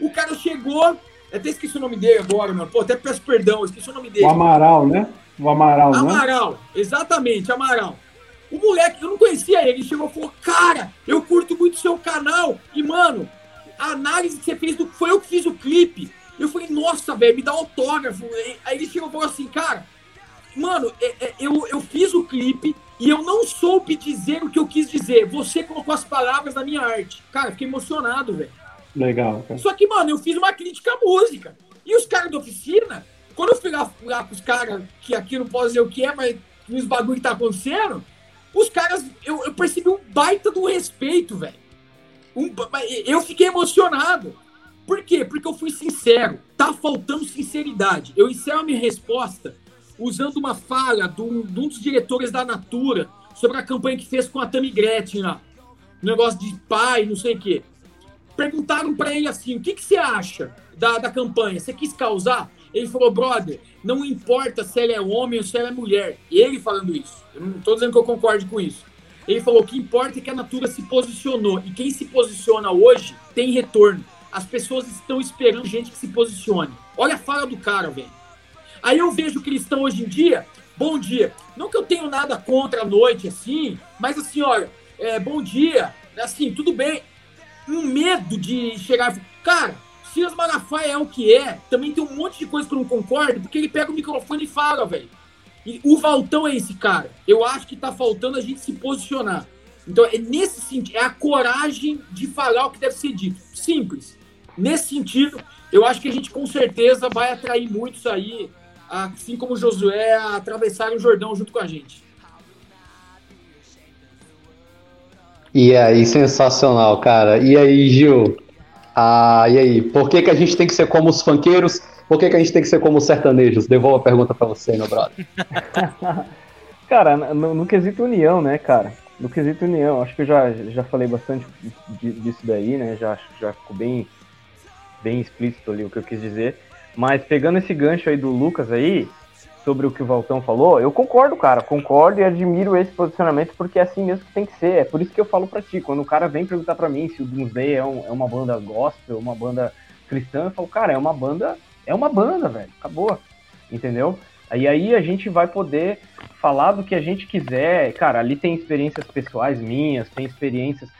O cara chegou, até esqueci o nome dele agora, mano. Pô, até peço perdão, esqueci o nome dele. O Amaral, né? O Amaral, né? Amaral, exatamente, Amaral. O moleque, eu não conhecia ele, ele chegou e falou: Cara, eu curto muito seu canal. E, mano, a análise que você fez do. Foi eu que fiz o clipe. Eu falei, nossa, velho, me dá autógrafo. Aí ele chegou e falou assim, cara, mano, é, é, eu, eu fiz o clipe e eu não soube dizer o que eu quis dizer. Você colocou as palavras na minha arte. Cara, fiquei emocionado, velho. Legal, cara. Só que, mano, eu fiz uma crítica à música. E os caras da oficina, quando eu fui lá, lá com os caras, que aqui não posso dizer o que é, mas nos bagulho que tá acontecendo, os caras, eu, eu percebi um baita do respeito, velho. Um, eu fiquei emocionado. Por quê? Porque eu fui sincero. Tá faltando sinceridade. Eu encerro a minha resposta usando uma fala de um, de um dos diretores da Natura sobre a campanha que fez com a Tammy Gretchen lá. Um negócio de pai, não sei o quê. Perguntaram para ele assim: o que, que você acha da, da campanha? Você quis causar? Ele falou, brother, não importa se ela é homem ou se ela é mulher. Ele falando isso. Eu não estou dizendo que eu concorde com isso. Ele falou: o que importa é que a Natura se posicionou. E quem se posiciona hoje tem retorno. As pessoas estão esperando gente que se posicione. Olha a fala do cara, velho. Aí eu vejo cristão hoje em dia, bom dia. Não que eu tenho nada contra a noite, assim, mas assim, olha, é, bom dia, assim, tudo bem. Um medo de chegar. Cara, Silas Malafaia é o que é, também tem um monte de coisa que eu não concordo, porque ele pega o microfone e fala, velho. E o Valtão é esse cara. Eu acho que tá faltando a gente se posicionar. Então, é nesse sentido, é a coragem de falar o que deve ser dito. Simples. Nesse sentido, eu acho que a gente com certeza vai atrair muitos aí, assim como Josué, a atravessar o Jordão junto com a gente. E aí, sensacional, cara. E aí, Gil? Ah, e aí? Por que, que a gente tem que ser como os funkeiros? Por que, que a gente tem que ser como os sertanejos? Devolvo a pergunta para você, meu brother. cara, no, no, quesito união, né, cara? No quesito união, acho que eu já, já falei bastante disso daí, né? Já, já ficou bem bem explícito ali o que eu quis dizer. Mas pegando esse gancho aí do Lucas aí, sobre o que o Valtão falou, eu concordo, cara, concordo e admiro esse posicionamento porque é assim mesmo que tem que ser. É por isso que eu falo pra ti, quando o cara vem perguntar pra mim se o Doomsday é, um, é uma banda gospel, uma banda cristã, eu falo, cara, é uma banda, é uma banda, velho, acabou, entendeu? E aí a gente vai poder falar do que a gente quiser. Cara, ali tem experiências pessoais minhas, tem experiências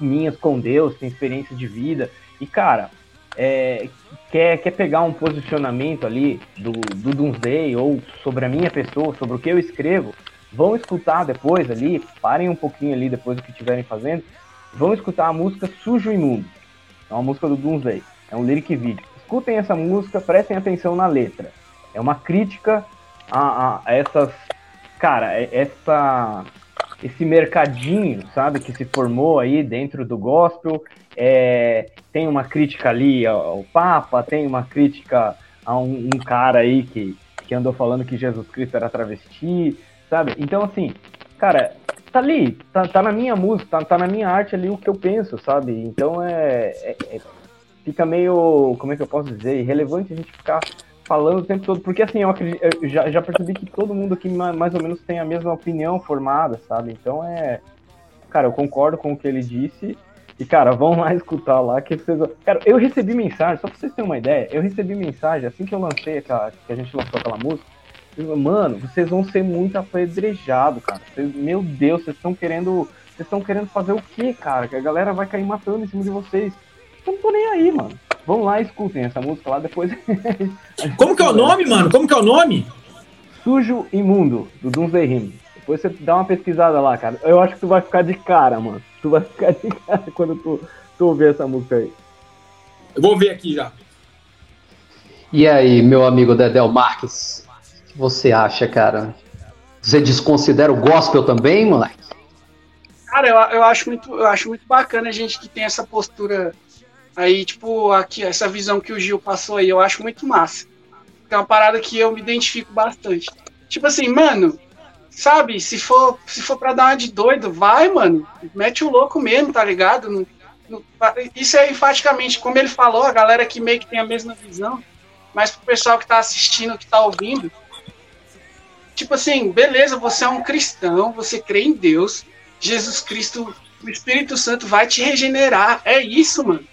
minhas com Deus, tem experiência de vida. E, cara, é, quer, quer pegar um posicionamento ali do, do Doomsday ou sobre a minha pessoa, sobre o que eu escrevo, vão escutar depois ali, parem um pouquinho ali depois do que estiverem fazendo, vão escutar a música Sujo Imundo. É uma música do Doomsday, é um lyric video. Escutem essa música, prestem atenção na letra. É uma crítica a, a essas. Cara, é, essa esse mercadinho, sabe, que se formou aí dentro do gospel. É, tem uma crítica ali ao Papa, tem uma crítica a um, um, cara aí que, que andou falando que Jesus Cristo era travesti, sabe? Então, assim, cara, tá ali, tá, tá na minha música, tá, tá na minha arte ali o que eu penso, sabe? Então é, é, é fica meio, como é que eu posso dizer, irrelevante a gente ficar falando o tempo todo, porque assim, eu, acredito, eu já, já, percebi que todo mundo aqui mais ou menos tem a mesma opinião formada, sabe? Então é. Cara, eu concordo com o que ele disse E, cara, vão lá escutar lá que vocês. Cara, eu recebi mensagem, só pra vocês terem uma ideia, eu recebi mensagem assim que eu lancei aquela. que a gente lançou aquela música. Mano, vocês vão ser muito apedrejados, cara. Vocês, meu Deus, vocês estão querendo. Vocês estão querendo fazer o quê, cara? Que a galera vai cair matando em cima de vocês. Eu não tô nem aí, mano. Vão lá e escutem essa música lá depois. Como que é o nome, mano? Como que é o nome? Sujo Imundo, do Doomsday Rim. Depois você dá uma pesquisada lá, cara. Eu acho que tu vai ficar de cara, mano. Tu vai ficar de cara quando tu, tu ouvir essa música aí. Eu vou ver aqui já. E aí, meu amigo Dedel Marques? O que você acha, cara? Você desconsidera o gospel também, moleque? Cara, eu, eu, acho muito, eu acho muito bacana a gente que tem essa postura aí, tipo, aqui, essa visão que o Gil passou aí, eu acho muito massa. É uma parada que eu me identifico bastante. Tipo assim, mano, sabe, se for, se for pra dar uma de doido, vai, mano. Mete o louco mesmo, tá ligado? Não, isso é enfaticamente, como ele falou, a galera que meio que tem a mesma visão, mas pro pessoal que tá assistindo, que tá ouvindo, tipo assim, beleza, você é um cristão, você crê em Deus, Jesus Cristo, o Espírito Santo vai te regenerar. É isso, mano.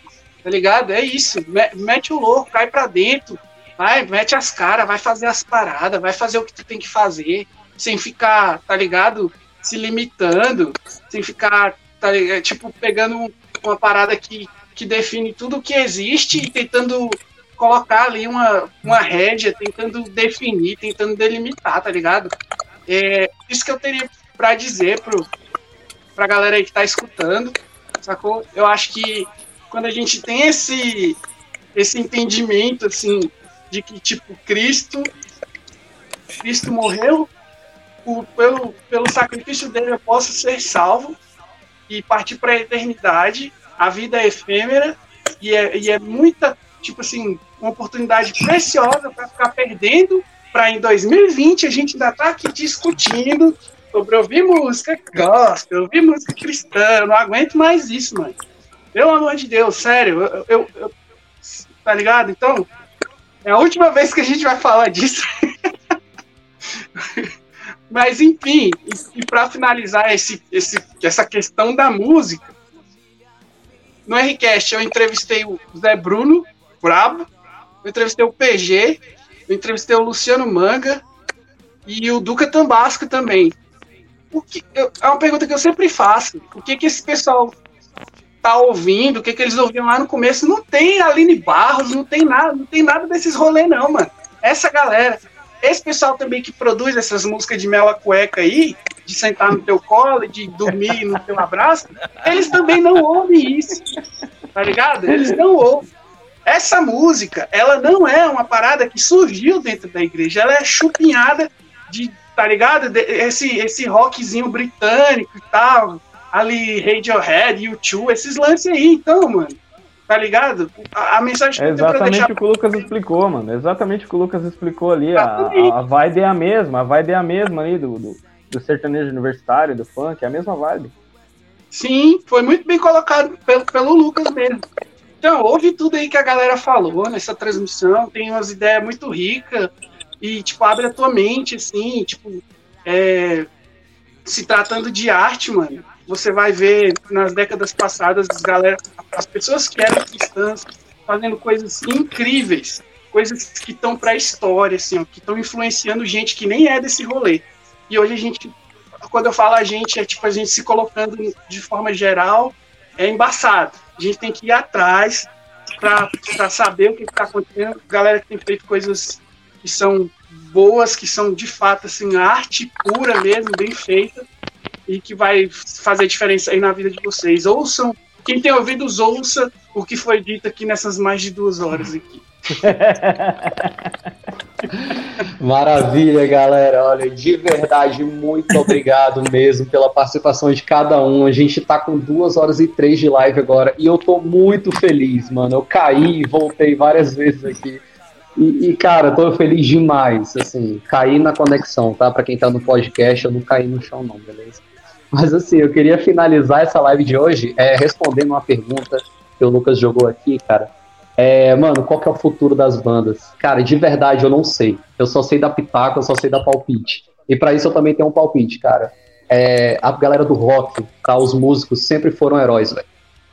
Tá ligado? É isso. Mete o louco, cai pra dentro. Vai, mete as caras, vai fazer as paradas, vai fazer o que tu tem que fazer sem ficar, tá ligado? Se limitando, sem ficar, tá ligado? tipo, pegando uma parada que, que define tudo o que existe e tentando colocar ali uma, uma rédea, tentando definir, tentando delimitar, tá ligado? É, isso que eu teria para dizer pro, pra galera aí que tá escutando, sacou? Eu acho que quando a gente tem esse, esse entendimento, assim, de que, tipo, Cristo, Cristo morreu pelo, pelo sacrifício dele eu posso ser salvo e partir para a eternidade. A vida é efêmera e é, e é muita, tipo assim, uma oportunidade preciosa para ficar perdendo para em 2020 a gente ainda tá aqui discutindo sobre ouvir música gospel, ouvir música cristã. Eu não aguento mais isso, mano. Pelo amor de Deus, sério. Eu, eu, eu, tá ligado? Então, é a última vez que a gente vai falar disso. Mas enfim, e, e para finalizar esse, esse, essa questão da música, no Rcast eu entrevistei o Zé Bruno, brabo, eu entrevistei o PG, eu entrevistei o Luciano Manga e o Duca Tambasco também. O que, eu, é uma pergunta que eu sempre faço. O que, que esse pessoal tá ouvindo, o que, que eles ouviam lá no começo? Não tem Aline Barros, não tem nada, não tem nada desses rolês, não, mano. Essa galera esse pessoal também que produz essas músicas de mela cueca aí, de sentar no teu colo, de dormir no teu abraço, eles também não ouvem isso. Tá ligado? Eles não ouvem. Essa música, ela não é uma parada que surgiu dentro da igreja, ela é chupinhada de, tá ligado? Esse, esse rockzinho britânico e tal, ali Radiohead, U2, esses lances aí, então, mano tá ligado? A, a mensagem é exatamente deixar... o que o Lucas explicou, mano. Exatamente o que o Lucas explicou ali. A, a, a vibe é a mesma, a vibe é a mesma ali do, do, do, sertanejo universitário, do funk, é a mesma vibe. Sim, foi muito bem colocado pelo, pelo Lucas mesmo. Então, ouve tudo aí que a galera falou nessa transmissão, tem umas ideias muito ricas e, tipo, abre a tua mente, assim, tipo, é, se tratando de arte, mano, você vai ver nas décadas passadas as, galera, as pessoas que eram cristãs fazendo coisas incríveis, coisas que estão para a história, assim, ó, que estão influenciando gente que nem é desse rolê. E hoje a gente, quando eu falo a gente, é tipo a gente se colocando de forma geral, é embaçado. A gente tem que ir atrás para saber o que está acontecendo. Galera que tem feito coisas que são boas, que são de fato assim, arte pura mesmo, bem feita e que vai fazer diferença aí na vida de vocês. Ouçam, quem tem ouvidos, ouça o que foi dito aqui nessas mais de duas horas aqui. Maravilha, galera. Olha, de verdade, muito obrigado mesmo pela participação de cada um. A gente tá com duas horas e três de live agora e eu tô muito feliz, mano. Eu caí e voltei várias vezes aqui. E, e, cara, tô feliz demais. Assim, caí na conexão, tá? Pra quem tá no podcast, eu não caí no chão, não, beleza? Mas assim, eu queria finalizar essa live de hoje é, respondendo uma pergunta que o Lucas jogou aqui, cara. É, mano, qual que é o futuro das bandas? Cara, de verdade eu não sei. Eu só sei da pitaco, eu só sei da palpite. E para isso eu também tenho um palpite, cara. É, a galera do rock, tá? Os músicos sempre foram heróis, velho.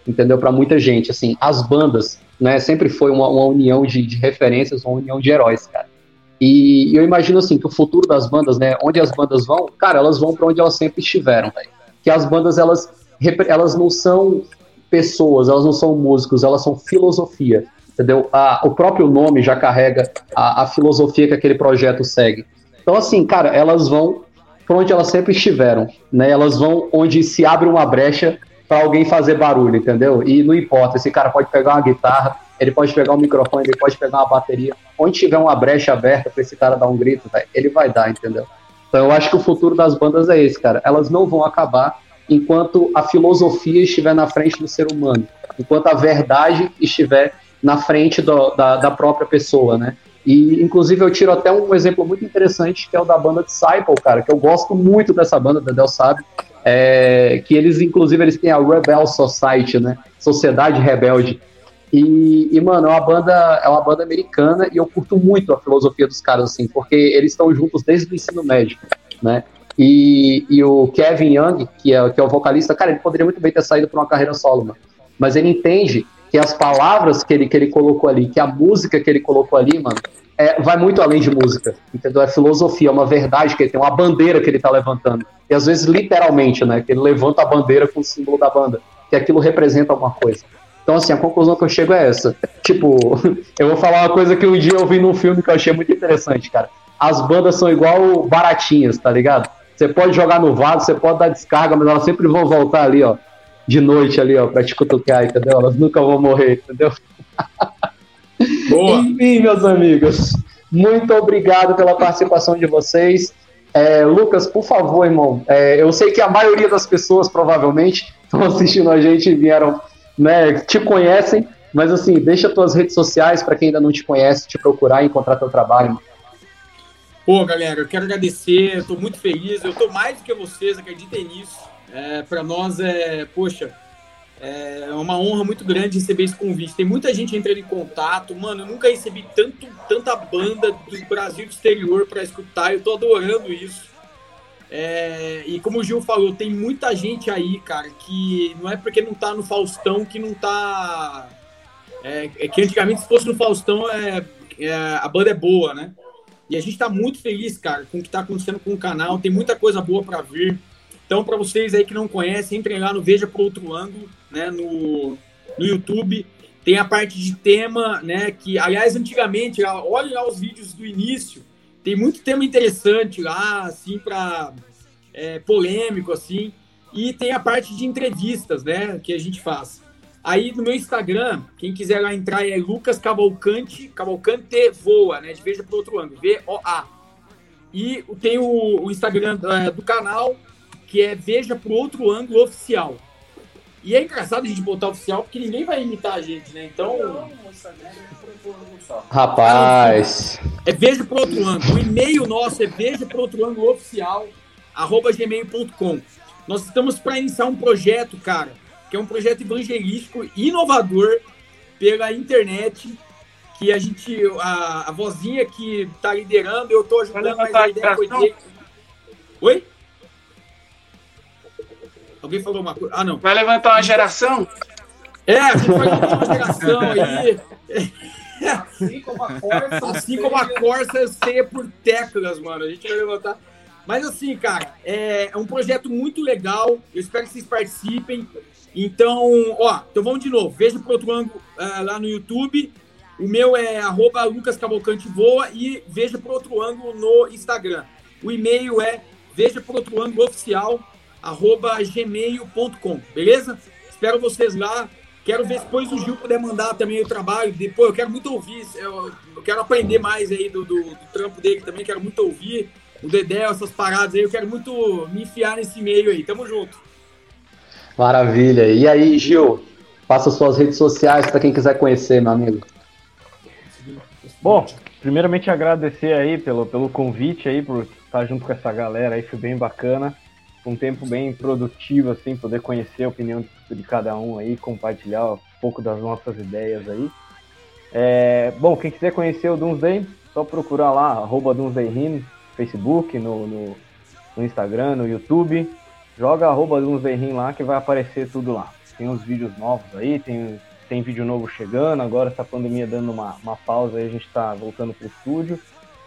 entendeu? Para muita gente, assim, as bandas, né, sempre foi uma, uma união de, de, referências, uma união de heróis, cara. E eu imagino, assim, que o futuro das bandas, né, onde as bandas vão, cara, elas vão para onde elas sempre estiveram, véio. Que as bandas, elas, elas não são pessoas, elas não são músicos, elas são filosofia, entendeu? A, o próprio nome já carrega a, a filosofia que aquele projeto segue. Então, assim, cara, elas vão para onde elas sempre estiveram, né? Elas vão onde se abre uma brecha para alguém fazer barulho, entendeu? E não importa, esse cara pode pegar uma guitarra, ele pode pegar um microfone, ele pode pegar uma bateria. Onde tiver uma brecha aberta para esse cara dar um grito, véio, ele vai dar, entendeu? Então eu acho que o futuro das bandas é esse, cara. Elas não vão acabar enquanto a filosofia estiver na frente do ser humano, enquanto a verdade estiver na frente do, da, da própria pessoa, né? E, inclusive, eu tiro até um exemplo muito interessante, que é o da banda Disciple, cara, que eu gosto muito dessa banda, da Del sabe, é, que eles, inclusive, eles têm a Rebel Society, né? Sociedade Rebelde. E, e, mano, é uma banda, é uma banda americana e eu curto muito a filosofia dos caras, assim, porque eles estão juntos desde o ensino médio, né? E, e o Kevin Young, que é, que é o vocalista, cara, ele poderia muito bem ter saído para uma carreira solo, mano. Mas ele entende que as palavras que ele, que ele colocou ali, que a música que ele colocou ali, mano, é, vai muito além de música, entendeu? É filosofia, é uma verdade que ele tem, uma bandeira que ele tá levantando. E às vezes, literalmente, né? Que ele levanta a bandeira com o símbolo da banda, que aquilo representa alguma coisa. Então, assim, a conclusão que eu chego é essa. Tipo, eu vou falar uma coisa que um dia eu vi num filme que eu achei muito interessante, cara. As bandas são igual baratinhas, tá ligado? Você pode jogar no vaso, você pode dar descarga, mas elas sempre vão voltar ali, ó, de noite ali, ó, pra te cutucar, entendeu? Elas nunca vão morrer, entendeu? Boa. Enfim, meus amigos, muito obrigado pela participação de vocês. É, Lucas, por favor, irmão, é, eu sei que a maioria das pessoas provavelmente estão assistindo a gente e vieram, né, te conhecem, mas assim, deixa tuas redes sociais para quem ainda não te conhece, te procurar e encontrar teu trabalho. Pô, galera, eu quero agradecer, estou muito feliz, eu estou mais do que vocês, acreditem nisso. É, para nós é, poxa, é uma honra muito grande receber esse convite. Tem muita gente entrando em contato. Mano, eu nunca recebi tanto, tanta banda do Brasil do exterior para escutar. Eu tô adorando isso. É, e como o Gil falou, tem muita gente aí, cara, que não é porque não tá no Faustão que não tá. É, é que antigamente, se fosse no Faustão, é, é, a banda é boa, né? E a gente tá muito feliz, cara, com o que tá acontecendo com o canal. Tem muita coisa boa para vir. Então, para vocês aí que não conhecem, entrem lá no Veja por Outro Ângulo, né, no, no YouTube. Tem a parte de tema, né, que, aliás, antigamente, olhem lá os vídeos do início, tem muito tema interessante lá, assim, para é, polêmico, assim. E tem a parte de entrevistas, né, que a gente faz. Aí no meu Instagram, quem quiser lá entrar é Lucas Cavalcante, Cavalcante Voa, né, de Veja por Outro Ângulo, V-O-A. E tem o, o Instagram é, do canal, que é Veja por Outro Ângulo Oficial. E é engraçado a gente botar oficial, porque ninguém vai imitar a gente, né? Então. Rapaz. É Veja por Outro Ângulo. O e-mail nosso é veja por outro ângulo oficial, arroba gmail.com. Nós estamos para iniciar um projeto, cara, que é um projeto evangelístico inovador pela internet, que a gente, a, a vozinha que está liderando, eu estou ajudando, mas a ideia foi dele. Oi? Alguém falou uma coisa. Ah, não. Vai levantar uma geração? É, a gente vai levantar uma geração aí. Assim como a Corsa. Assim como a Corsa ceia por teclas, mano. A gente vai levantar. Mas assim, cara, é, é um projeto muito legal. Eu espero que vocês participem. Então, ó, então vamos de novo. Veja pro outro ângulo uh, lá no YouTube. O meu é arroba Lucas Cavalcante Voa e veja pro outro ângulo no Instagram. O e-mail é veja pro outro ângulo oficial arroba gmail.com, beleza? Espero vocês lá. Quero ver se depois o Gil puder mandar também o trabalho. Depois eu quero muito ouvir. Eu, eu quero aprender mais aí do, do, do, trampo dele também. Quero muito ouvir. O Dedé, essas paradas aí. Eu quero muito me enfiar nesse meio aí. Tamo junto. Maravilha. E aí, Gil? Faça suas redes sociais para quem quiser conhecer, meu amigo. Bom, primeiramente agradecer aí pelo, pelo convite aí, por estar junto com essa galera aí. Foi bem bacana um tempo bem produtivo, assim, poder conhecer a opinião de, cada um aí, compartilhar um pouco das nossas ideias aí. É, bom, quem quiser conhecer o Doomsday, só procurar lá, arroba no Facebook, no, no, no, Instagram, no YouTube. Joga arroba Doomsday lá que vai aparecer tudo lá. tem uns vídeos novos aí, tem, tem vídeo novo chegando, agora essa pandemia dando uma, uma pausa aí, a gente está voltando pro estúdio,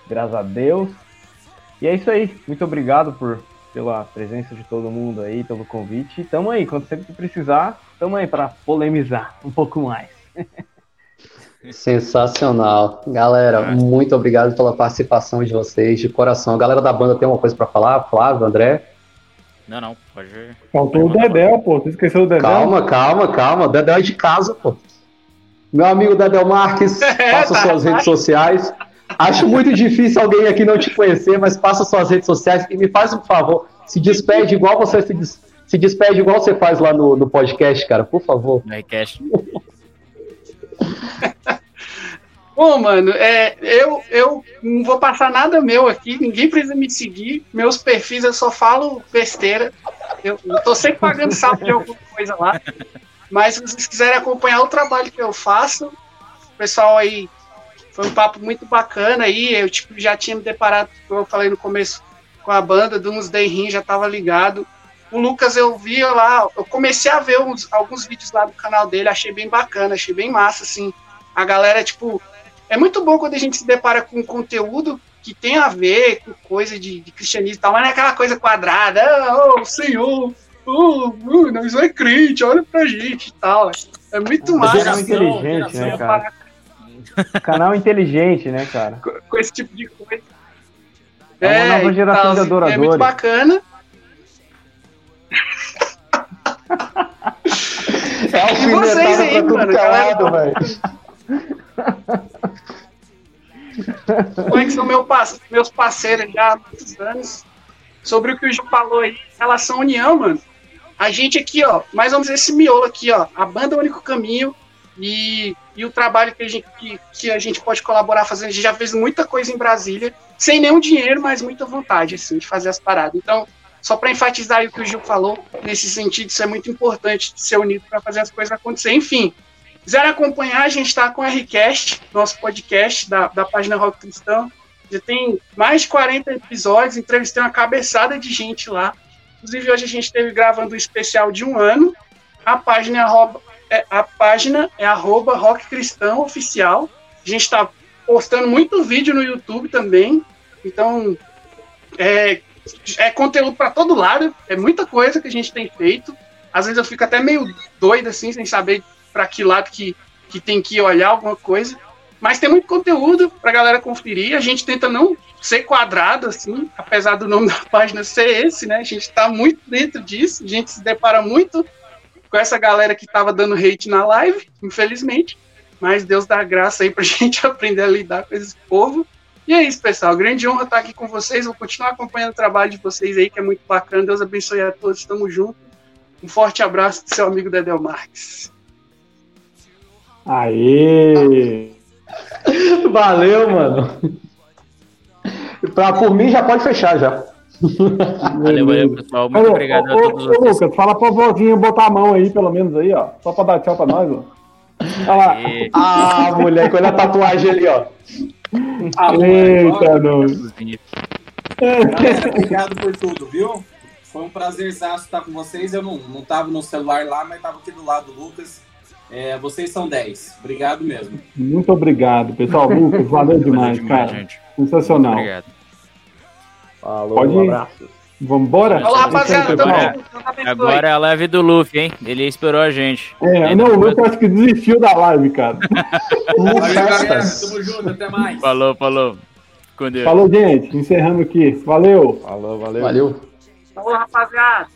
graças a Deus. E é isso aí, muito obrigado por, pela presença de todo mundo aí, pelo convite. Tamo aí, quando sempre precisar, tamo aí para polemizar um pouco mais. Sensacional. Galera, muito obrigado pela participação de vocês, de coração. A galera da banda tem uma coisa para falar? Flávio, André? Não, não, pode. Faltou o Dedel, pô. Você esqueceu o Dedel? Calma, calma, calma. O Dedel é de casa, pô. Meu amigo Dedel Marques, passa tá, suas redes sociais. Acho muito difícil alguém aqui não te conhecer, mas passa suas redes sociais e me faz um favor. Se despede igual você se, des... se despede igual você faz lá no, no podcast, cara, por favor. No. Bom, mano, é, eu, eu não vou passar nada meu aqui, ninguém precisa me seguir. Meus perfis eu só falo besteira. Eu, eu tô sempre pagando sapo de alguma coisa lá. Mas se vocês quiserem acompanhar o trabalho que eu faço, o pessoal aí foi um papo muito bacana aí. Eu tipo, já tinha me deparado, como eu falei no começo, com a banda do Uns Rim, já tava ligado. O Lucas eu via lá, eu comecei a ver uns, alguns vídeos lá do canal dele, achei bem bacana, achei bem massa, assim. A galera, tipo, é muito bom quando a gente se depara com conteúdo que tem a ver com coisa de, de cristianismo e tal, mas não é aquela coisa quadrada, oh, ah, Senhor, oh, uh, nós é crente, olha pra gente e tal. É muito massa. Canal inteligente, né, cara? Canal inteligente, né, cara? Com, com, esse tipo de coisa. É, é uma nova geração tal, de adoradores. É muito bacana. é e vocês aí, mano, galera. velho. Como é que são meu, meus parceiros já há muitos anos. Sobre o que o Ju falou aí, em relação à união, mano. A gente aqui, ó, mais ou menos esse miolo aqui, ó. A banda é o único caminho e, e o trabalho que a, gente, que, que a gente pode colaborar fazendo. A gente já fez muita coisa em Brasília, sem nenhum dinheiro, mas muita vontade, assim, de fazer as paradas. Então, só para enfatizar o que o Gil falou, nesse sentido, isso é muito importante de ser unido para fazer as coisas acontecer. Enfim, quiserem acompanhar, a gente está com o Rcast, nosso podcast da, da página Rock Cristão. Já tem mais de 40 episódios, entrevistei uma cabeçada de gente lá. Inclusive, hoje a gente esteve gravando um especial de um ano. A página é é, a página é arroba Rock Cristão Oficial. A gente está postando muito vídeo no YouTube também. Então, é, é conteúdo para todo lado, é muita coisa que a gente tem feito. Às vezes eu fico até meio doido assim, sem saber para que lado que, que tem que olhar alguma coisa. Mas tem muito conteúdo para a galera conferir. A gente tenta não ser quadrado assim, apesar do nome da página ser esse, né? A gente está muito dentro disso. A gente se depara muito com essa galera que estava dando hate na live, infelizmente. Mas Deus dá graça aí para a gente aprender a lidar com esse povo. E é isso, pessoal. Grande honra estar aqui com vocês. Vou continuar acompanhando o trabalho de vocês aí, que é muito bacana. Deus abençoe a todos. Estamos juntos. Um forte abraço do seu amigo Dedel Marques. Aê! Valeu, mano. Pra, por mim já pode fechar já. Valeu, valeu, pessoal. Muito Olha, obrigado ô, a todos. Ô, Lucas, fala pra vozinha botar a mão aí, pelo menos aí, ó. Só pra dar tchau pra nós, ó. Olha lá. Ah, moleque, olha a tatuagem ali, ó. Eita, não. Obrigado por tudo, viu? Foi um prazer estar com vocês. Eu não, não tava no celular lá, mas tava aqui do lado do Lucas. É, vocês são 10. Obrigado mesmo. Muito obrigado, pessoal. Lucas, valeu demais, cara. Gente. Sensacional. Obrigado. Falou, Pode um abraço. Vambora? Olá, rapaziada. Agora, agora é a live do Luffy, hein? Ele esperou a gente. É, não, o Luffy acho que desistiu da live, cara. Valeu, galera. Tamo junto, até mais. Falou, falou. Com Deus. Falou, gente. Encerrando aqui. Valeu. Falou, valeu. Valeu. Falou, rapaziada.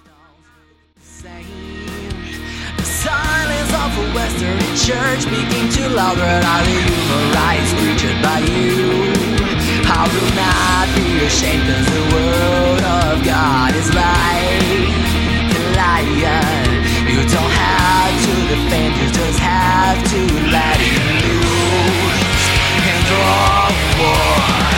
silence of a Western church speaking too loud, but are the human rights creatured by you? I will not be ashamed cause the word of God is like the lion You don't have to defend, you just have to let it loose And draw war.